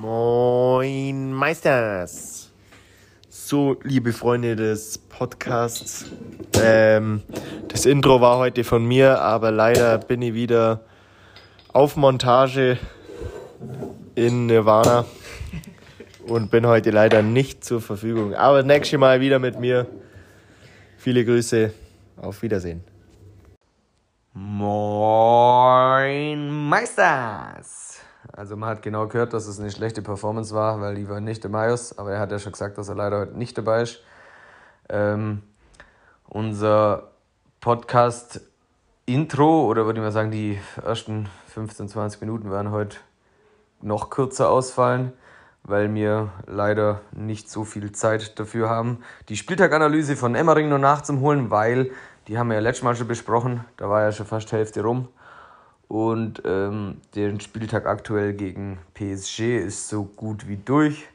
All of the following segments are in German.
Moin Meisters. So, liebe Freunde des Podcasts. Ähm, das Intro war heute von mir, aber leider bin ich wieder auf Montage in Nirvana und bin heute leider nicht zur Verfügung. Aber das nächste Mal wieder mit mir. Viele Grüße. Auf Wiedersehen. Moin Meisters! Also man hat genau gehört, dass es eine schlechte Performance war, weil die war nicht der Majos, aber er hat ja schon gesagt, dass er leider heute nicht dabei ist. Ähm, unser Podcast-Intro, oder würde ich mal sagen, die ersten 15, 20 Minuten werden heute noch kürzer ausfallen, weil wir leider nicht so viel Zeit dafür haben, die Spieltaganalyse von Emmering noch nachzuholen, weil die haben wir ja letztes Mal schon besprochen, da war ja schon fast die Hälfte rum. Und ähm, der Spieltag aktuell gegen PSG ist so gut wie durch.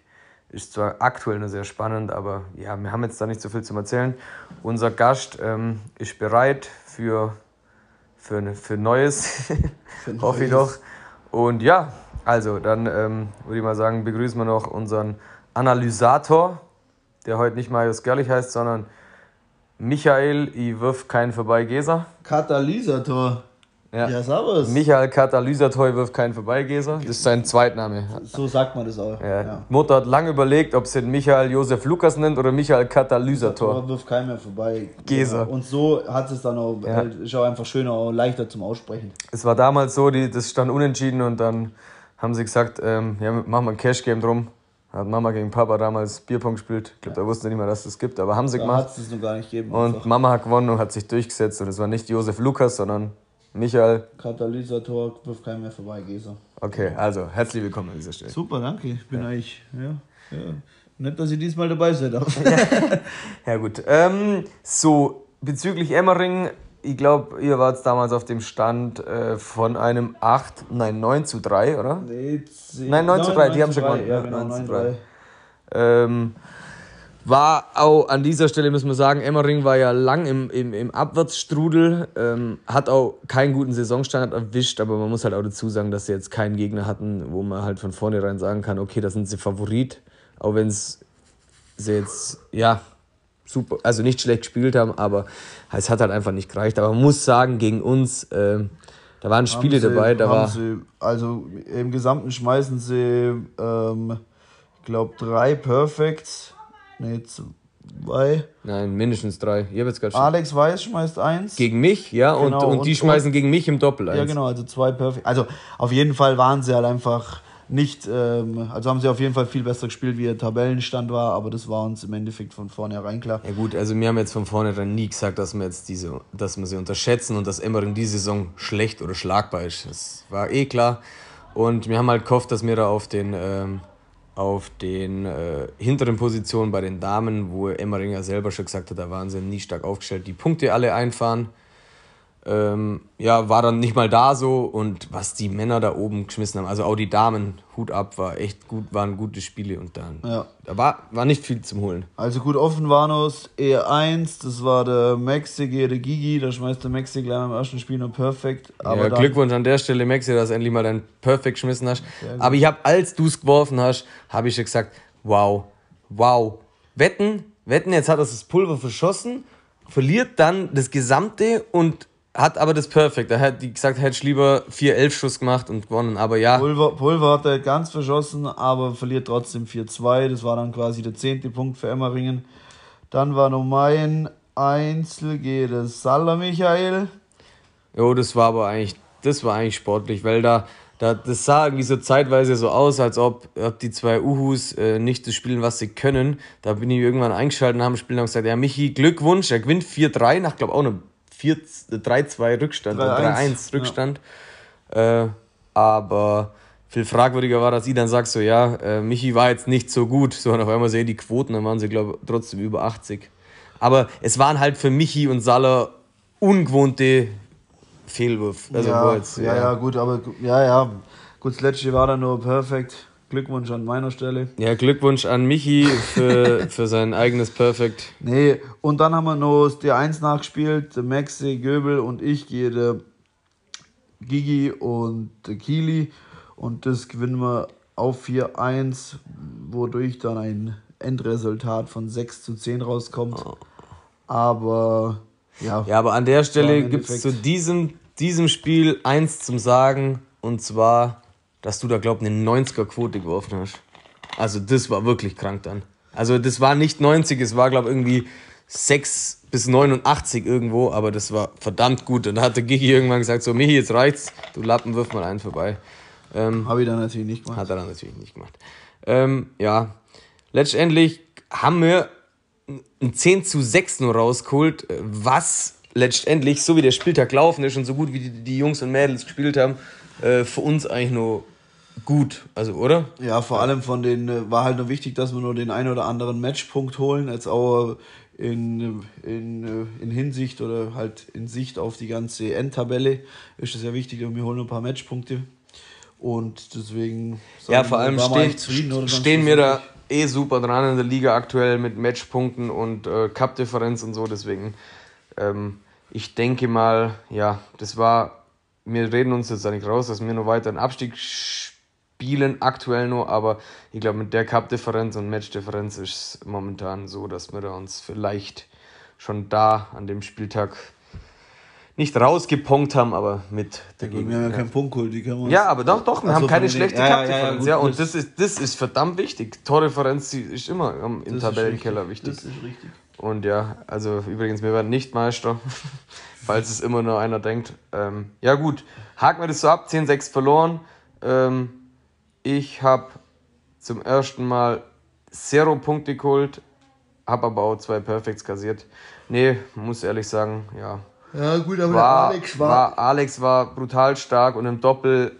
Ist zwar aktuell nur sehr spannend, aber ja, wir haben jetzt da nicht so viel zu erzählen. Unser Gast ähm, ist bereit für, für, für Neues, für hoffe ich doch. Und ja, also dann ähm, würde ich mal sagen, begrüßen wir noch unseren Analysator, der heute nicht Marius Gerlich heißt, sondern Michael, ich wirf keinen vorbei, Geser. Katalysator. Ja, ja servus. Michael Katalysator wirft keinen vorbei, Geser. Das ist sein Zweitname. So sagt man das auch. Ja. ja. Mutter hat lange überlegt, ob sie den Michael Josef Lukas nennt oder Michael Katalysator. wirft keinen mehr vorbei. Geser. Ja. Und so hat es dann auch, ja. ist auch einfach schöner, auch leichter zum Aussprechen. Es war damals so, die, das stand unentschieden und dann haben sie gesagt, ähm, ja, machen wir ein Cash-Game drum. Hat Mama gegen Papa damals Bierpong gespielt. Ich glaube, da wussten sie nicht mehr, dass es das gibt, aber haben sie da gemacht. Hat es noch gar nicht gegeben. Und einfach. Mama hat gewonnen und hat sich durchgesetzt. Und es war nicht Josef Lukas, sondern Michael. Katalysator wirft keinen mehr vorbei, Geser. Okay, also herzlich willkommen an dieser Stelle. Super, danke. Ich bin ja. eigentlich, ja, ja. Nett, dass ich diesmal dabei sein darf. ja, gut. Ähm, so, bezüglich Emmering, ich glaube, ihr wart damals auf dem Stand äh, von einem 8, nein, 9 zu 3, oder? Nee, 10, Nein, 9, 9 zu 3, 9 die haben schon gewonnen. Ja, genau, 9 zu 3. 3. Ähm, war auch an dieser Stelle, müssen wir sagen, Emmering war ja lang im, im, im Abwärtsstrudel, ähm, hat auch keinen guten Saisonstandard erwischt, aber man muss halt auch dazu sagen, dass sie jetzt keinen Gegner hatten, wo man halt von vornherein sagen kann, okay, da sind sie Favorit, auch wenn es sie jetzt, ja, super, also nicht schlecht gespielt haben, aber es hat halt einfach nicht gereicht. Aber man muss sagen, gegen uns, äh, da waren Spiele sie, dabei, da war. Sie, also im Gesamten schmeißen sie, ähm, ich glaube, drei Perfects. Nee, zwei. Nein, mindestens drei. Ich jetzt Alex Weiß schmeißt eins. Gegen mich, ja, genau, und, und, die schmeißen und, gegen mich im Doppel eins. Ja, genau, also zwei Perfect. Also auf jeden Fall waren sie halt einfach nicht, ähm, also haben sie auf jeden Fall viel besser gespielt, wie der Tabellenstand war, aber das war uns im Endeffekt von vornherein klar. Ja gut, also wir haben jetzt von vornherein nie gesagt, dass wir jetzt diese, dass wir sie unterschätzen und dass Emmering diese Saison schlecht oder schlagbar ist. Das war eh klar. Und wir haben halt gehofft, dass wir da auf den, ähm, auf den äh, hinteren Positionen bei den Damen, wo Emmeringer selber schon gesagt hat, da waren sie nie stark aufgestellt, die Punkte alle einfahren ähm, ja, war dann nicht mal da so und was die Männer da oben geschmissen haben, also auch die Damen, Hut ab, war echt gut, waren gute Spiele und dann ja. da war, war nicht viel zum Holen. Also gut, offen war noch E1, das war der Maxi gegen der Gigi, da schmeißt der Maxi gleich im ersten Spiel noch perfekt. Aber ja, Glückwunsch an der Stelle, Maxi, dass du endlich mal dein Perfekt geschmissen hast. Aber ich habe, als du es geworfen hast, habe ich schon gesagt, wow, wow, wetten, wetten, jetzt hat er das Pulver verschossen, verliert dann das Gesamte und hat aber das Perfekt. Er hat gesagt, er hätte lieber 4-11 Schuss gemacht und gewonnen. Aber ja. Pulver, Pulver hat er ganz verschossen, aber verliert trotzdem 4-2. Das war dann quasi der zehnte Punkt für Emmeringen. Dann war noch mein Einzel gegen das Salah Michael. Jo, das war aber eigentlich, das war eigentlich sportlich, weil da, da das sah irgendwie so zeitweise so aus, als ob, ob die zwei Uhus äh, nicht das spielen, was sie können. Da bin ich irgendwann eingeschaltet und haben Spiel und gesagt, ja, Michi, Glückwunsch, er gewinnt 4-3 nach, glaube auch eine 3-2 Rückstand, 3-1 Rückstand. Ja. Äh, aber viel fragwürdiger war, dass ich dann sage, so ja, äh, Michi war jetzt nicht so gut, so und auf einmal sehen die Quoten, dann waren sie, glaube ich, trotzdem über 80. Aber es waren halt für Michi und Salah ungewohnte Fehlwürfe. Also ja, ja, ja, gut, aber ja, ja. Gut, das letzte war dann nur perfekt. Glückwunsch an meiner Stelle. Ja, Glückwunsch an Michi für, für sein eigenes Perfect. Nee, und dann haben wir noch die 1 nachgespielt. Maxi, Göbel und ich gehe der Gigi und Kili. Und das gewinnen wir auf 4-1, wodurch dann ein Endresultat von 6 zu 10 rauskommt. Aber ja. Ja, aber an der Stelle gibt es zu diesem, diesem Spiel eins zum Sagen. Und zwar, dass du da, glaub ich, eine 90er-Quote geworfen hast. Also, das war wirklich krank dann. Also, das war nicht 90, es war, glaube ich, irgendwie 6 bis 89 irgendwo, aber das war verdammt gut. Und da hat der Gigi irgendwann gesagt: So, Michi, jetzt reicht's, du Lappen, wirf mal einen vorbei. Ähm, Habe ich dann natürlich nicht gemacht. Hat er dann natürlich nicht gemacht. Ähm, ja, letztendlich haben wir ein 10 zu 6 nur rausgeholt, was letztendlich, so wie der Spieltag laufen ist und so gut wie die, die Jungs und Mädels gespielt haben, äh, für uns eigentlich nur gut, also oder? Ja, vor allem von den äh, war halt nur wichtig, dass wir nur den einen oder anderen Matchpunkt holen, als auch in, in, äh, in Hinsicht oder halt in Sicht auf die ganze Endtabelle ist es ja wichtig, wir holen ein paar Matchpunkte. Und deswegen Ja, vor allem stehen, stehen wir da eh super dran in der Liga aktuell mit Matchpunkten und äh, Cup-Differenz und so. Deswegen, ähm, ich denke mal, ja, das war, wir reden uns jetzt da nicht raus, dass wir noch weiter einen Abstieg spielen, aktuell nur, aber ich glaube, mit der Cup-Differenz und Match-Differenz ist es momentan so, dass wir da uns vielleicht schon da an dem Spieltag nicht rausgepunkt haben, aber mit dagegen. Wir haben ja keinen Punkt geholt, die können wir Ja, aber doch, doch, wir Also haben keine schlechte ja, ja, Cup-Differenz. ja, Ja, gut, und das ist, das ist verdammt wichtig. Tordifferenz ist immer im Das Tabellenkeller wichtig. Das ist richtig. Und ja, also übrigens, wir werden nicht Meister, falls es immer nur einer denkt. Ähm, ja gut, haken wir das so ab, 10-6 verloren. Ähm, ich habe zum ersten Mal Zero Punkte geholt, habe aber auch zwei Perfects kassiert. Nee, muss ehrlich sagen, ja. Ja, gut, aber War, Alex war, war, Alex war brutal stark und im Doppel,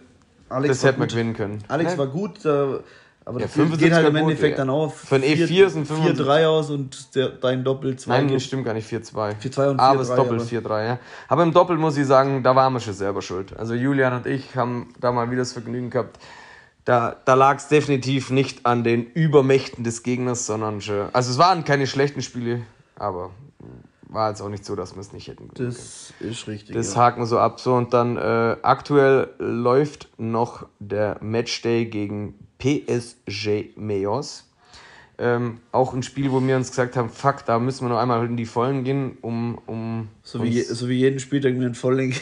Alex das hätten wir gewinnen können. Alex Ne? war gut, äh, aber Ja, das geht halt im 75er Endeffekt Quote, dann auch Für ein E4 sind 4-3 aus und der, dein Doppel 2 Nein, das stimmt gar nicht, 4-2. 4-2 und Aber es 4-3, Doppel aber- 4-3, ja. Aber im Doppel muss ich sagen, da waren wir schon selber schuld. Also Julian und ich haben da mal wieder das Vergnügen gehabt. Da, da lag es definitiv nicht an den Übermächten des Gegners, sondern schon. Also es waren keine schlechten Spiele, aber war jetzt auch nicht so, dass wir es nicht hätten gewinnen können. Das ist richtig. Das ja. haken wir so ab. So, und dann äh, aktuell läuft noch der Matchday gegen PSG Mayos. Ähm, auch ein Spiel, wo wir uns gesagt haben, fuck, da müssen wir noch einmal in die Vollen gehen, um, um so, wie, je- so wie jeden Spieltag mit einem Volllink.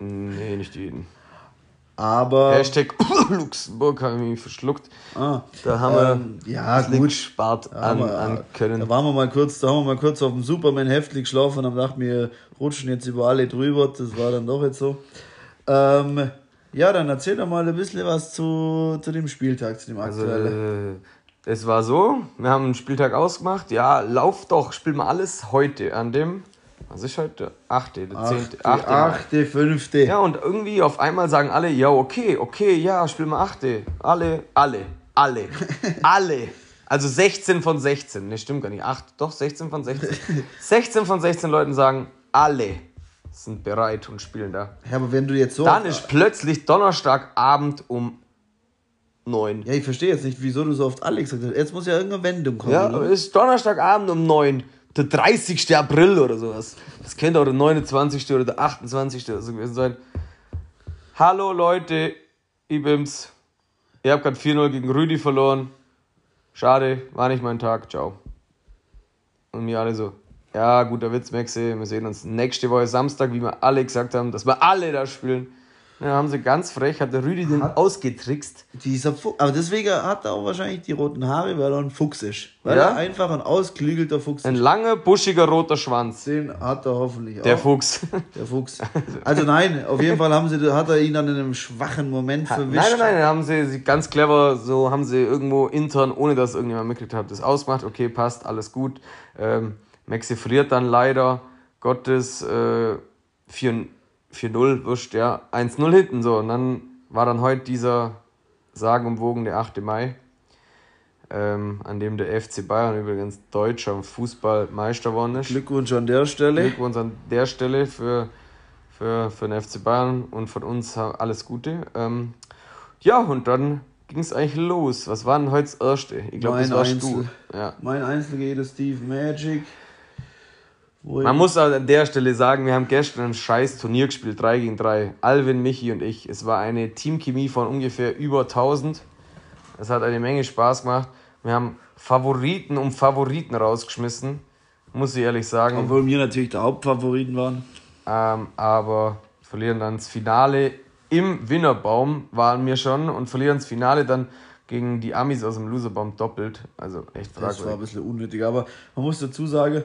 Nee, nicht jeden. aber Hashtag Luxemburg habe ich mich verschluckt. ah, Da haben wir ähm, ja das Lick gut. gespart Da an, haben wir- an Können. Da waren wir mal kurz, da haben wir mal kurz auf dem Superman Heftling geschlafen und haben gedacht, wir rutschen jetzt über alle drüber. Das war dann doch jetzt so. Ähm, ja, dann erzähl doch mal ein bisschen was zu, zu dem Spieltag, zu dem Also, aktuellen. äh, es war so, wir haben einen Spieltag ausgemacht. Ja, lauf doch, spiel mal alles heute an dem, was ist heute? Der 8., der 10., achte, 8. Mai. achte, fünfte. Ja, und irgendwie auf einmal sagen alle, ja, okay, okay, ja, spiel mal 8. Alle, alle, alle, alle. Also 16 von 16. Ne, stimmt gar nicht. 8, doch, 16 von 16. 16 von 16 Leuten sagen, alle sind bereit und spielen da. Ja, aber wenn du jetzt so. Dann ist plötzlich Donnerstagabend um 9. ja, ich verstehe jetzt nicht, wieso du so oft Alex gesagt hast. Jetzt muss ja irgendeine Wendung kommen. Ja, oder? ist Donnerstagabend um 9. Der 30. April oder sowas. Das könnte auch der 29. oder der 28. oder so gewesen sein. Hallo Leute, ich bin's. Ihr habt gerade 4-0 gegen Rüdi verloren. Schade, war nicht mein Tag. Ciao. Und mir alle so, ja, guter Witz, Maxi. Wir sehen uns nächste Woche Samstag, wie wir alle gesagt haben, dass wir alle da spielen. Ja, haben sie ganz frech, hat der Rüdi den ausgetrickst. Dieser Fuchs, aber deswegen hat er auch wahrscheinlich die roten Haare, weil er ein Fuchs ist. Weil Ja. er einfach ein ausklügelter Fuchs Ein ist. langer, buschiger, roter Schwanz. Den hat er hoffentlich auch. Der Fuchs. Der Fuchs. Also nein, auf jeden Fall haben sie, hat er ihn dann in einem schwachen Moment verwischt. Nein, nein, nein, haben sie sie ganz clever, so haben sie irgendwo intern, ohne dass irgendjemand mitgekriegt hat, das ausgemacht. Okay, passt, alles gut. Ähm, Maxi friert dann leider Gottes äh, 4 4-0, wurscht, ja, 1-0 hinten so. Und dann war dann heute dieser sagenumwogen der 8. Mai, ähm, an dem der FC Bayern übrigens deutscher Fußballmeister geworden ist. Glückwunsch an der Stelle. Glückwunsch an der Stelle für, für, für den FC Bayern und von uns alles Gute. Ähm, ja, und dann ging es eigentlich los. Was war denn heute das Erste? Ich glaube, das Mein warst Einzel. du. Ja. Mein Einzel geht es Steve Magic. Man muss an der Stelle sagen, wir haben gestern ein scheiß Turnier gespielt, 3 gegen 3. Alvin, Michi und ich. Es war eine Teamchemie von ungefähr über 1000. Es hat eine Menge Spaß gemacht. Wir haben Favoriten um Favoriten rausgeschmissen, muss ich ehrlich sagen. Obwohl wir natürlich der Hauptfavoriten waren. Ähm, aber verlieren dann das Finale im Winnerbaum waren wir schon und verlieren das Finale dann gegen die Amis aus dem Loserbaum doppelt. Also echt fragwürdig. Das war ein bisschen unnötig, aber man muss dazu sagen,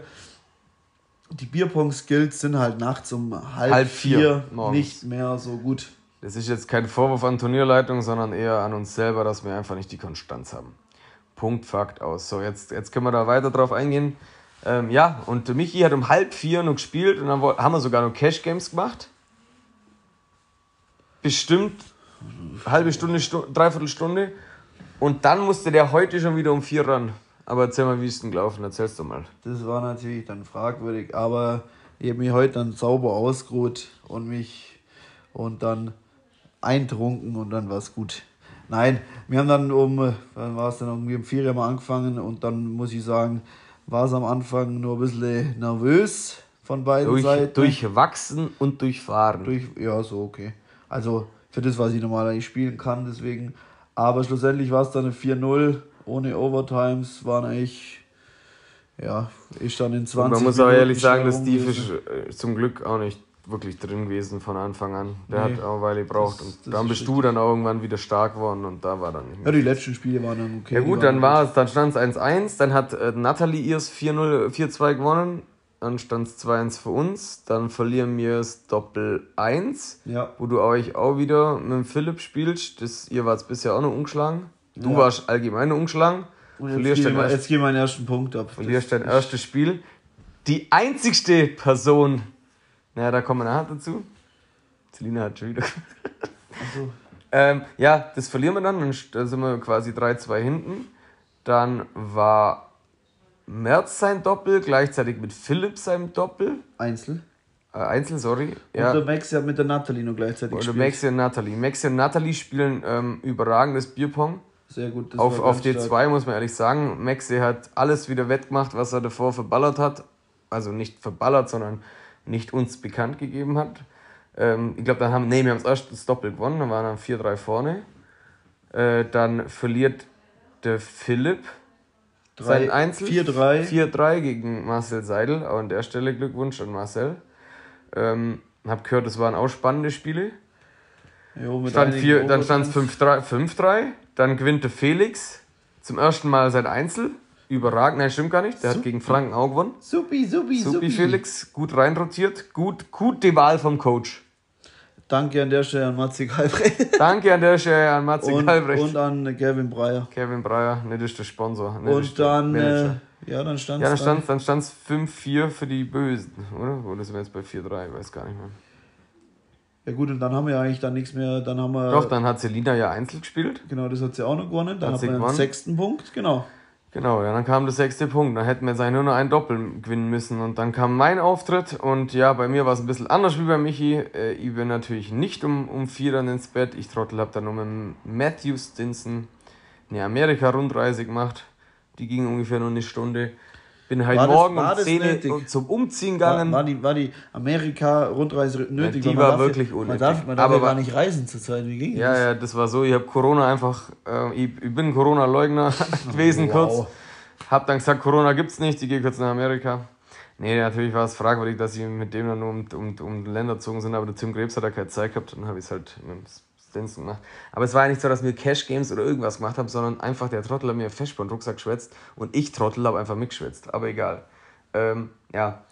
die Bierpong-Skills sind halt nachts um halb, halb vier, vier nicht mehr so gut. Das ist jetzt kein Vorwurf an Turnierleitung, sondern eher an uns selber, dass wir einfach nicht die Konstanz haben. Punkt, Fakt aus. So, jetzt, jetzt können wir da weiter drauf eingehen. Ähm, ja, und Michi hat um halb vier noch gespielt und dann haben wir sogar noch Cash Games gemacht. Bestimmt halbe Stunde, Stunde dreiviertel Stunde. Und dann musste der heute schon wieder um vier ran. Aber erzähl mal, wie ist denn gelaufen? Erzählst du mal. Das war natürlich dann fragwürdig, aber ich habe mich heute dann sauber ausgeruht und mich und dann eintrunken und dann war es gut. Nein, wir haben dann um, wann war es dann, um vier Uhr angefangen und dann muss ich sagen, war es am Anfang nur ein bisschen nervös von beiden durch, Seiten. Durchwachsen und durchfahren. Durch, ja, so okay. Also für das, was ich normalerweise spielen kann, deswegen. Aber schlussendlich war es dann ein 4-0 ohne Overtimes, waren eigentlich, ja, ist dann in 20 und Man muss auch ehrlich sagen, dass Steve ist äh, zum Glück auch nicht wirklich drin gewesen von Anfang an. Der nee, hat auch eine Weile gebraucht. Das, und dann bist du dann auch irgendwann wieder stark geworden und da war dann nicht mehr. Ja, die letzten Spiele waren dann okay. Ja gut, dann war es, dann stand es 1-1, dann hat äh, Natalie ihrs 4-2 gewonnen, dann stand es 2-1 für uns, dann verlieren wir es Doppel 1, ja. wo du euch auch wieder mit dem Philipp spielst. Das, ihr wart bisher auch noch umgeschlagen. Du ja. warst allgemein umgeschlagen. Und jetzt, verlierst geh, jetzt geh meinen ersten Punkt ab. Verlierst dein erstes Spiel. Die einzigste Person, naja, da kommen wir nachher dazu. Selina hat schon wieder. So. ähm, ja, das verlieren wir dann. Dann sind wir quasi 3-2 hinten. Dann war Merz sein Doppel, gleichzeitig mit Philipp seinem Doppel. Einzel. Äh, Einzel, sorry. Ja. Und der Maxi hat mit der Nathalie noch gleichzeitig Oder gespielt. Maxi und Nathalie. Maxi und Nathalie spielen ähm, überragendes Bierpong. Sehr gut. Das auf auf D2 stark. muss man ehrlich sagen. Maxi hat alles wieder wettgemacht, was er davor verballert hat. Also nicht verballert, sondern nicht uns bekannt gegeben hat. Ähm, ich glaube, dann haben, nee, wir haben das erste Doppel gewonnen, dann waren dann 4-3 vorne. Äh, dann verliert der Philipp sein Einzel. 4-3. 4-3 gegen Marcel Seidel. Auch an der Stelle Glückwunsch an Marcel. Ähm, hab gehört, das waren auch spannende Spiele. Jo, stand vier, dann stand es 5-3. Dann gewinnt der Felix zum ersten Mal sein Einzel. Überragend, nein, stimmt gar nicht. Der Supi. hat gegen Franken auch gewonnen. Supi, supi, supi. Supi Felix, gut reinrotiert. Gut, gute Wahl vom Coach. Danke an der Stelle an Matze Galbrecht. Danke an der Stelle an Matze und, Galbrecht. Und an Kevin Breyer. Kevin Breyer, nicht ist der Sponsor. Nicht und dann, äh, ja, dann stand es. Ja, dann stand es 5-4 für die Bösen, oder? Oder sind wir jetzt bei 4-3? Ich weiß gar nicht mehr. Ja gut, und dann haben wir eigentlich dann nichts mehr. Dann haben wir Doch, dann hat Selina ja Einzel gespielt. Genau, das hat sie auch noch gewonnen. Dann hat, sie den sechsten Punkt, genau. Genau, ja, dann kam der sechste Punkt. Dann hätten wir jetzt eigentlich nur noch ein Doppel gewinnen müssen. Und dann kam mein Auftritt. Und ja, bei mir war es ein bisschen anders wie bei Michi. Äh, ich bin natürlich nicht um, um vier dann ins Bett. Ich Trottel habe dann nur mit Matthew Stinson eine Amerika-Rundreise gemacht. Die ging ungefähr nur eine Stunde. Bin halt war morgen das, um 10 zum Umziehen gegangen. War, war die, war die Amerika-Rundreise nötig? Ja, die war wirklich ja, unnötig. Man darf, man darf aber ja gar nicht reisen zurzeit. Wie ging ja, das? Ja, das war so. Ich habe Corona einfach. Äh, ich, ich bin Corona-Leugner gewesen wow. kurz. Hab dann gesagt, Corona gibt's nicht. Ich gehe kurz nach Amerika. Nee, natürlich war es fragwürdig, dass sie mit dem dann nur um, um, um Länder gezogen sind, aber der Tim Krebs hat da keine Zeit gehabt. Dann habe ich es halt mit Stinson gemacht. Aber es war ja nicht so, dass wir Cash Games oder irgendwas gemacht haben, sondern einfach der Trottel hat mir Festband-Rucksack geschwätzt und ich Trottel habe einfach mitgeschwätzt. Aber egal. Ähm, ja.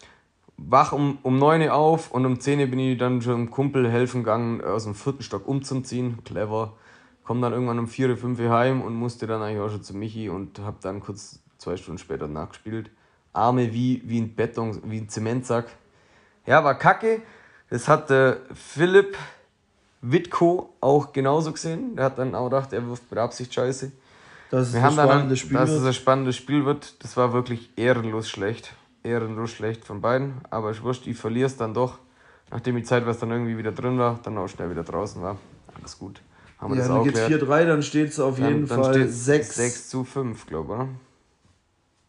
Wach um, um 9 Uhr auf und um 10 Uhr bin ich dann schon einem Kumpel helfen gegangen, aus dem vierten Stock umzuziehen. Clever. Komm dann irgendwann um 4 Uhr, 5 Uhr heim und musste dann eigentlich auch schon zu Michi und habe dann kurz zwei Stunden später nachgespielt. Arme wie, wie ein Beton, wie ein Zementsack. Ja, war kacke. Das hat Philipp Witko auch genauso gesehen. Der hat dann auch gedacht, er wirft mit Absicht Scheiße. Dass es, Wir ein, spannendes Spiel dass es ein spannendes Spiel wird. Das war wirklich ehrenlos schlecht. Ehrenlos schlecht von beiden. Aber ich wusste, ich verliere es dann doch. Nachdem die Zeit, was dann irgendwie wieder drin war, dann auch schnell wieder draußen war. Alles gut. Haben wir ja, das dann geht 4-3, dann steht es auf dann, jeden dann Fall 6. 6 zu 5, glaube ich, oder?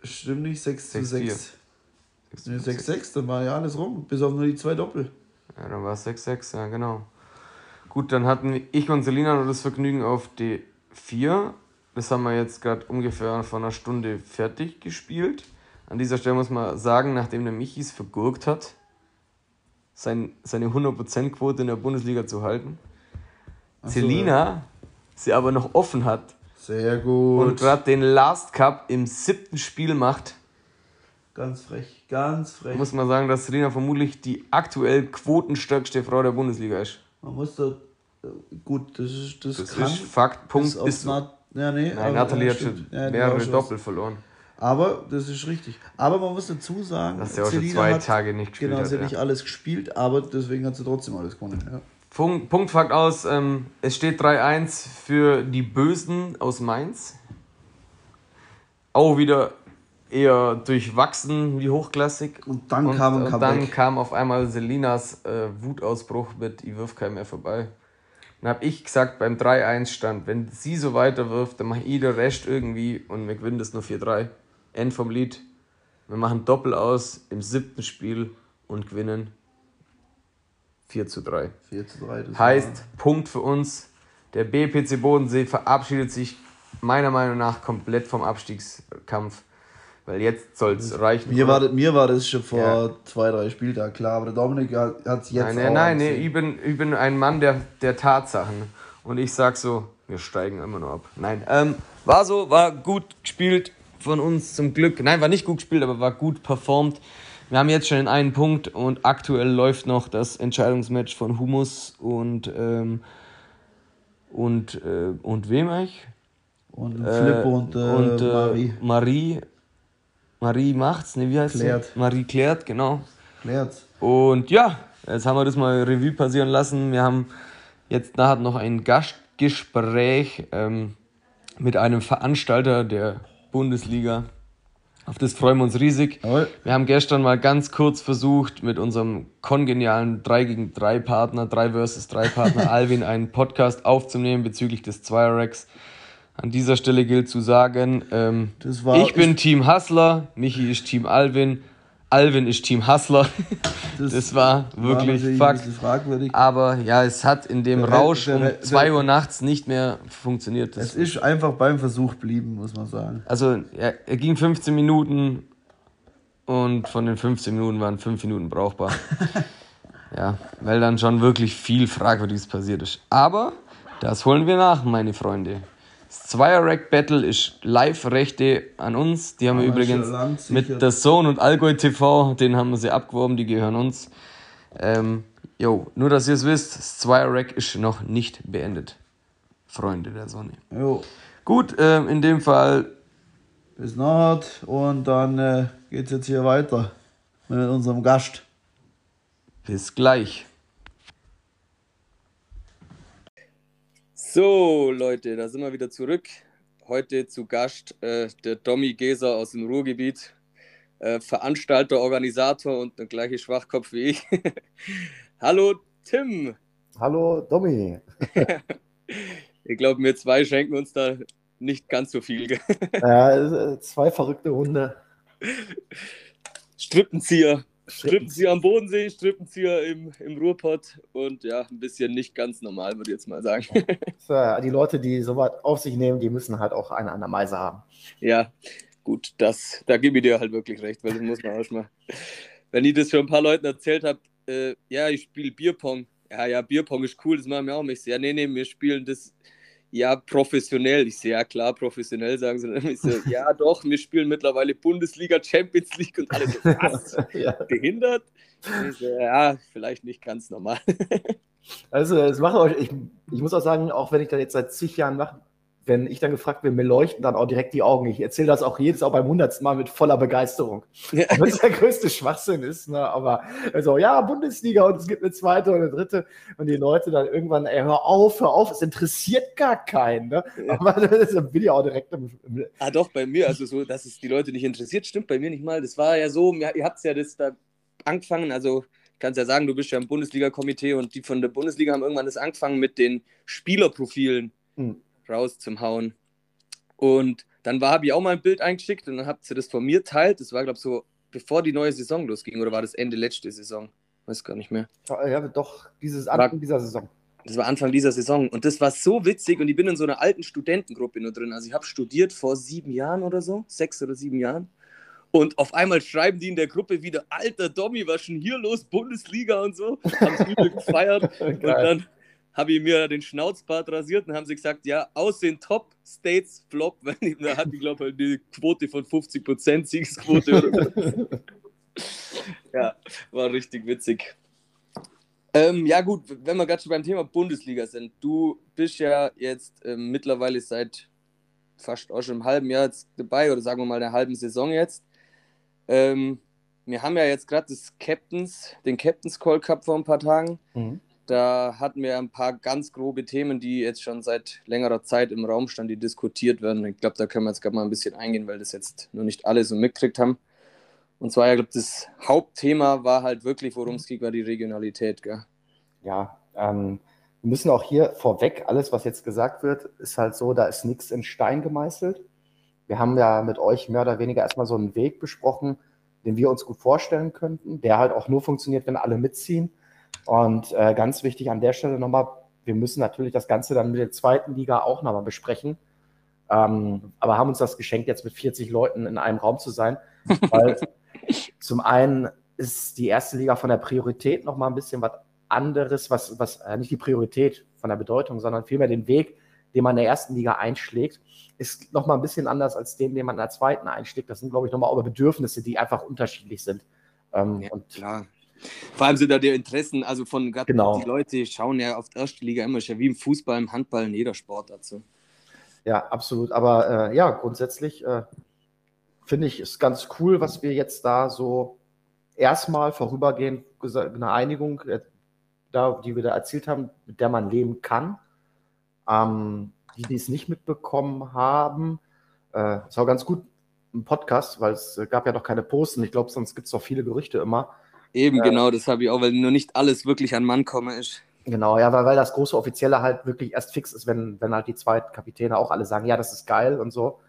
Stimmt nicht, 6, 6 zu 6. 6-6, dann war ja alles rum, bis auf nur die zwei Doppel. Ja, dann war es 6-6, ja genau. Gut, dann hatten ich und Selina noch das Vergnügen auf D4 das haben wir jetzt gerade ungefähr vor einer Stunde fertig gespielt. An dieser Stelle muss man sagen, nachdem der Michis vergurkt hat, sein, seine 100%-Quote in der Bundesliga zu halten. so, Celina sie aber noch offen hat Sehr gut. und gerade den Last Cup im siebten Spiel macht, ganz frech, ganz frech. muss man sagen, dass Celina vermutlich die aktuell quotenstärkste Frau der Bundesliga ist. Man muss da. äh, Gut, das ist. Das, Das ist Fakt, Punkt ist, ist so. Nat- ja, nee, Nein, aber- Nathalie hat schon. Ja, mehrere schon- Doppel verloren. Aber das ist richtig. Aber man muss dazu sagen, Dass sie auch schon Selina zwei hat- Tage nicht gespielt Genau, hat, sie hat nicht alles gespielt, aber deswegen hat sie trotzdem alles gewonnen. Ja. Punkt, Punkt Fakt aus, ähm, es steht 3-1 für die Bösen aus Mainz. Auch wieder eher durchwachsen wie hochklassig. Und dann kam ein und Comeback. dann kam auf einmal Selinas äh, Wutausbruch mit, ich wirf keinen mehr vorbei. Dann habe ich gesagt, beim 3-1 stand, wenn sie so weiterwirft, dann mache ich den Rest irgendwie und wir gewinnen das nur 4-3. End vom Lied. Wir machen Doppel aus im siebten Spiel und gewinnen 4 zu 3. 4 zu 3. Das Heißt, Punkt für uns. Der BPC Bodensee verabschiedet sich meiner Meinung nach komplett vom Abstiegskampf. Weil jetzt soll es reichen. Mir war, das- mir war das schon vor Ja. zwei, drei Spieltagen klar, aber der Dominik hat es jetzt Nein, nein, nein, nee, ich, bin, ich bin ein Mann der, der Tatsachen. Und ich sag so, wir steigen immer noch ab. Nein, ähm, war so, war gut gespielt von uns zum Glück. Nein, war nicht gut gespielt, aber war gut performt. Wir haben jetzt schon den einen Punkt und aktuell läuft noch das Entscheidungsmatch von Humus und, ähm, und, äh, und wem eigentlich? Und Flippo und, äh, und äh, Marie. Marie. Marie macht's, ne, wie heißt Klärt. sie? Marie klärt, genau. Klärt's. Und ja, jetzt haben wir das mal Revue passieren lassen. Wir haben jetzt nachher noch ein Gastgespräch ähm, mit einem Veranstalter der Bundesliga. Auf das freuen wir uns riesig. Jawohl. Wir haben gestern mal ganz kurz versucht, mit unserem kongenialen 3 gegen 3 Partner, 3 versus 3 Partner Alvin, einen Podcast aufzunehmen bezüglich des Zweier-Racks. An dieser Stelle gilt zu sagen, ähm, Das war- ich bin Team Hustler, Michi ist Team Alvin, Alvin ist Team Hustler. Das, war wirklich bisschen fragwürdig. Aber ja, es hat in dem Der- Rausch der- um der- 2 Uhr nachts nicht mehr funktioniert. Das Es ist einfach beim Versuch blieben, muss man sagen. also er, er ging 15 Minuten und von den 15 Minuten waren 5 Minuten brauchbar. ja, weil dann schon wirklich viel Fragwürdiges passiert ist. Aber das holen wir nach, meine Freunde. Zweier-Rack-Battle ist Live-Rechte an uns. Die haben wir übrigens mit der Zone und Allgäu TV, den haben wir sie abgeworben, die gehören uns. Ähm, jo, nur dass ihr es wisst, das Zweier-Rack ist noch nicht beendet. Freunde der Sonne. Jo, Gut, ähm, in dem Fall bis nachher und dann äh, geht's jetzt hier weiter mit unserem Gast. Bis gleich. So, Leute, da sind wir wieder zurück. Heute zu Gast äh, der Domi Geser aus dem Ruhrgebiet. Äh, Veranstalter, Organisator und der gleiche Schwachkopf wie ich. Hallo, Tim. Hallo Domi. Ich glaube, wir zwei schenken uns da nicht ganz so viel. gell? Äh, zwei verrückte Hunde. Strippenzieher. Strippenzieher am Bodensee, Strippenzieher im, im Ruhrpott und ja, ein bisschen nicht ganz normal, würde ich jetzt mal sagen. So, die Leute, die sowas auf sich nehmen, die müssen halt auch eine an der Meise haben. Ja, gut, das, da gebe ich dir halt wirklich recht, weil das muss man auch mal. Wenn ich das schon ein paar Leuten erzählt habe, äh, ja, ich spiele Bierpong. Ja, ja, Bierpong ist cool, das machen wir auch. Ich sehe, ja, nee, nee, wir spielen das ja professionell. Ich sehe, ja klar, professionell sagen sie. dann. Ich so, ja, doch, wir spielen mittlerweile Bundesliga, Champions League und alles so, was? ja. Behindert? So, ja, vielleicht nicht ganz normal. Also macht euch, ich, ich muss auch sagen, auch wenn ich das jetzt seit zig Jahren mache, wenn ich dann gefragt bin, mir leuchten dann auch direkt die Augen. Ich erzähle das auch jedes, auch beim hundertsten Mal mit voller Begeisterung. Ja. Wenn es der größte Schwachsinn ist, ne? aber also ja, Bundesliga und es gibt eine zweite und eine dritte und die Leute dann irgendwann, ey, hör auf, hör auf, es interessiert gar keinen. Ne? Ja. Aber das bin ich auch direkt im, im Ah, doch, bei mir, also so, dass es die Leute nicht interessiert, stimmt bei mir nicht mal. Das war ja so, ihr habt ja das da angefangen, also ich kann es ja sagen, du bist ja im Bundesliga-Komitee und die von der Bundesliga haben irgendwann das angefangen mit den Spielerprofilen Hm. Raus zum Hauen. Und dann habe ich auch mal ein Bild eingeschickt und dann habt ihr das von mir teilt. Das war, glaube ich, so, bevor die neue Saison losging oder war das Ende letzte Saison? Weiß gar nicht mehr. Ja, doch, dieses War- Anfang dieser Saison. Das war Anfang dieser Saison. Und das war so witzig. Und ich bin in so einer alten Studentengruppe nur drin. Also ich habe studiert vor sieben Jahren oder so, sechs oder sieben Jahren. Und auf einmal schreiben die in der Gruppe wieder, alter Dommy, was schon hier los? Bundesliga und so. Haben es übel gefeiert. und dann habe ich mir den Schnauzbart rasiert und haben sie gesagt, ja, aus den Top States Flop, weil da hat ich glaube ich eine Quote von 50% Siegesquote oder so. ja, war richtig witzig. Ähm, ja gut, wenn wir gerade schon beim Thema Bundesliga sind, du bist ja jetzt ähm, mittlerweile seit fast auch schon einem halben Jahr jetzt dabei oder sagen wir mal einer halben Saison jetzt. Ähm, wir haben ja jetzt gerade das Captains, den Captains Call Cup vor ein paar Tagen. Mhm. Da hatten wir ein paar ganz grobe Themen, die jetzt schon seit längerer Zeit im Raum standen, die diskutiert werden. Ich glaube, da können wir jetzt gerade mal ein bisschen eingehen, weil das jetzt nur nicht alle so mitgekriegt haben. Und zwar, ich glaube, das Hauptthema war halt wirklich, worum es ging, war die Regionalität. Gell? Ja, ähm, wir müssen auch hier vorweg, alles, was jetzt gesagt wird, ist halt so, da ist nichts in Stein gemeißelt. Wir haben ja mit euch mehr oder weniger erstmal so einen Weg besprochen, den wir uns gut vorstellen könnten, der halt auch nur funktioniert, wenn alle mitziehen. Und äh, ganz wichtig an der Stelle nochmal, wir müssen natürlich das Ganze dann mit der zweiten Liga auch nochmal besprechen. Ähm, aber haben uns das geschenkt, jetzt mit 40 Leuten in einem Raum zu sein, weil zum einen ist die erste Liga von der Priorität nochmal ein bisschen was anderes, was, was äh, nicht die Priorität von der Bedeutung, sondern vielmehr den Weg, den man in der ersten Liga einschlägt, ist nochmal ein bisschen anders als den, den man in der zweiten einschlägt. Das sind, glaube ich, nochmal auch Bedürfnisse, die einfach unterschiedlich sind. Ähm, ja, und klar. Vor allem sind da die Interessen, also von gerade genau. die Leute schauen ja auf die erste Liga immer schon wie im Fußball, im Handball, in jeder Sport dazu. Ja, absolut. Aber äh, ja, grundsätzlich äh, finde ich es ganz cool, was wir jetzt da so erstmal vorübergehend eine Einigung, äh, da, die wir da erzielt haben, mit der man leben kann. Ähm, die, die es nicht mitbekommen haben, äh, ist auch ganz gut im Podcast, weil es gab ja noch keine Posten. Ich glaube, sonst gibt es auch viele Gerüchte immer. Eben, äh, genau, das habe ich auch, weil nur nicht alles wirklich an Mann komme ist. Genau, ja, weil, weil das große Offizielle halt wirklich erst fix ist, wenn, wenn halt die zwei Kapitäne auch alle sagen, ja, das ist geil und so.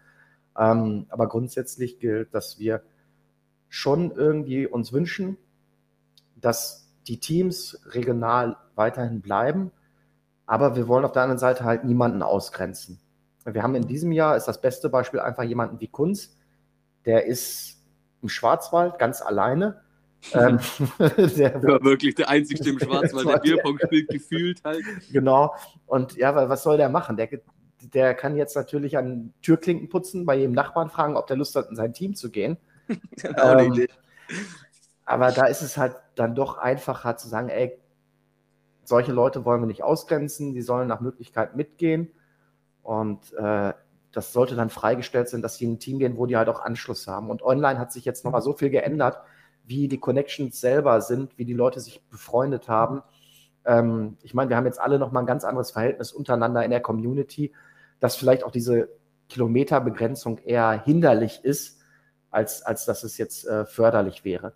Ähm, aber grundsätzlich gilt, dass wir schon irgendwie uns wünschen, dass die Teams regional weiterhin bleiben, aber wir wollen auf der anderen Seite halt niemanden ausgrenzen. Wir haben in diesem Jahr, ist das beste Beispiel einfach jemanden wie Kunz, der ist im Schwarzwald ganz alleine ähm, der war wirklich der Einzige im Schwarzwald, der Bierpong spielt, gefühlt halt. Genau. Und ja, was soll der machen? Der, der kann jetzt natürlich an Türklinken putzen, bei jedem Nachbarn fragen, ob der Lust hat, in sein Team zu gehen. ähm, aber da ist es halt dann doch einfacher zu sagen, ey, solche Leute wollen wir nicht ausgrenzen, die sollen nach Möglichkeit mitgehen. Und äh, das sollte dann freigestellt sein, dass sie in ein Team gehen, wo die halt auch Anschluss haben. Und online hat sich jetzt nochmal so viel geändert wie die Connections selber sind, wie die Leute sich befreundet haben. Ähm, ich meine, wir haben jetzt alle noch mal ein ganz anderes Verhältnis untereinander in der Community, dass vielleicht auch diese Kilometerbegrenzung eher hinderlich ist, als, als dass es jetzt äh, förderlich wäre.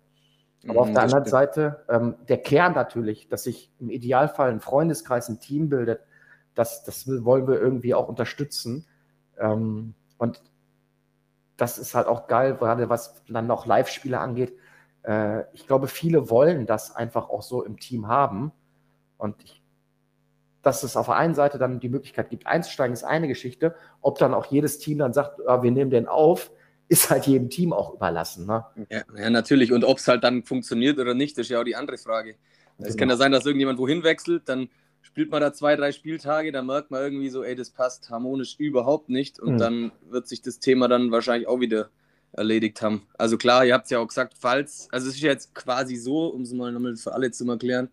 Aber auf mhm, der anderen Seite, ähm, der Kern natürlich, dass sich im Idealfall ein Freundeskreis, ein Team bildet, das, das wollen wir irgendwie auch unterstützen. Ähm, und das ist halt auch geil, gerade was dann noch Live-Spiele angeht äh, ich glaube, viele wollen das einfach auch so im Team haben. Und ich, dass es auf der einen Seite dann die Möglichkeit gibt, einzusteigen, ist eine Geschichte. Ob dann auch jedes Team dann sagt, ah, wir nehmen den auf, ist halt jedem Team auch überlassen. Ne? Ja, ja, natürlich. Und ob es halt dann funktioniert oder nicht, ist ja auch die andere Frage. Es genau. kann ja sein, dass irgendjemand wohin wechselt, dann spielt man da zwei, drei Spieltage, dann merkt man irgendwie so, ey, das passt harmonisch überhaupt nicht. Und mhm. dann wird sich das Thema dann wahrscheinlich auch wieder erledigt haben. Also klar, ihr habt es ja auch gesagt, falls, also es ist jetzt quasi so, um es mal nochmal für alle zu erklären,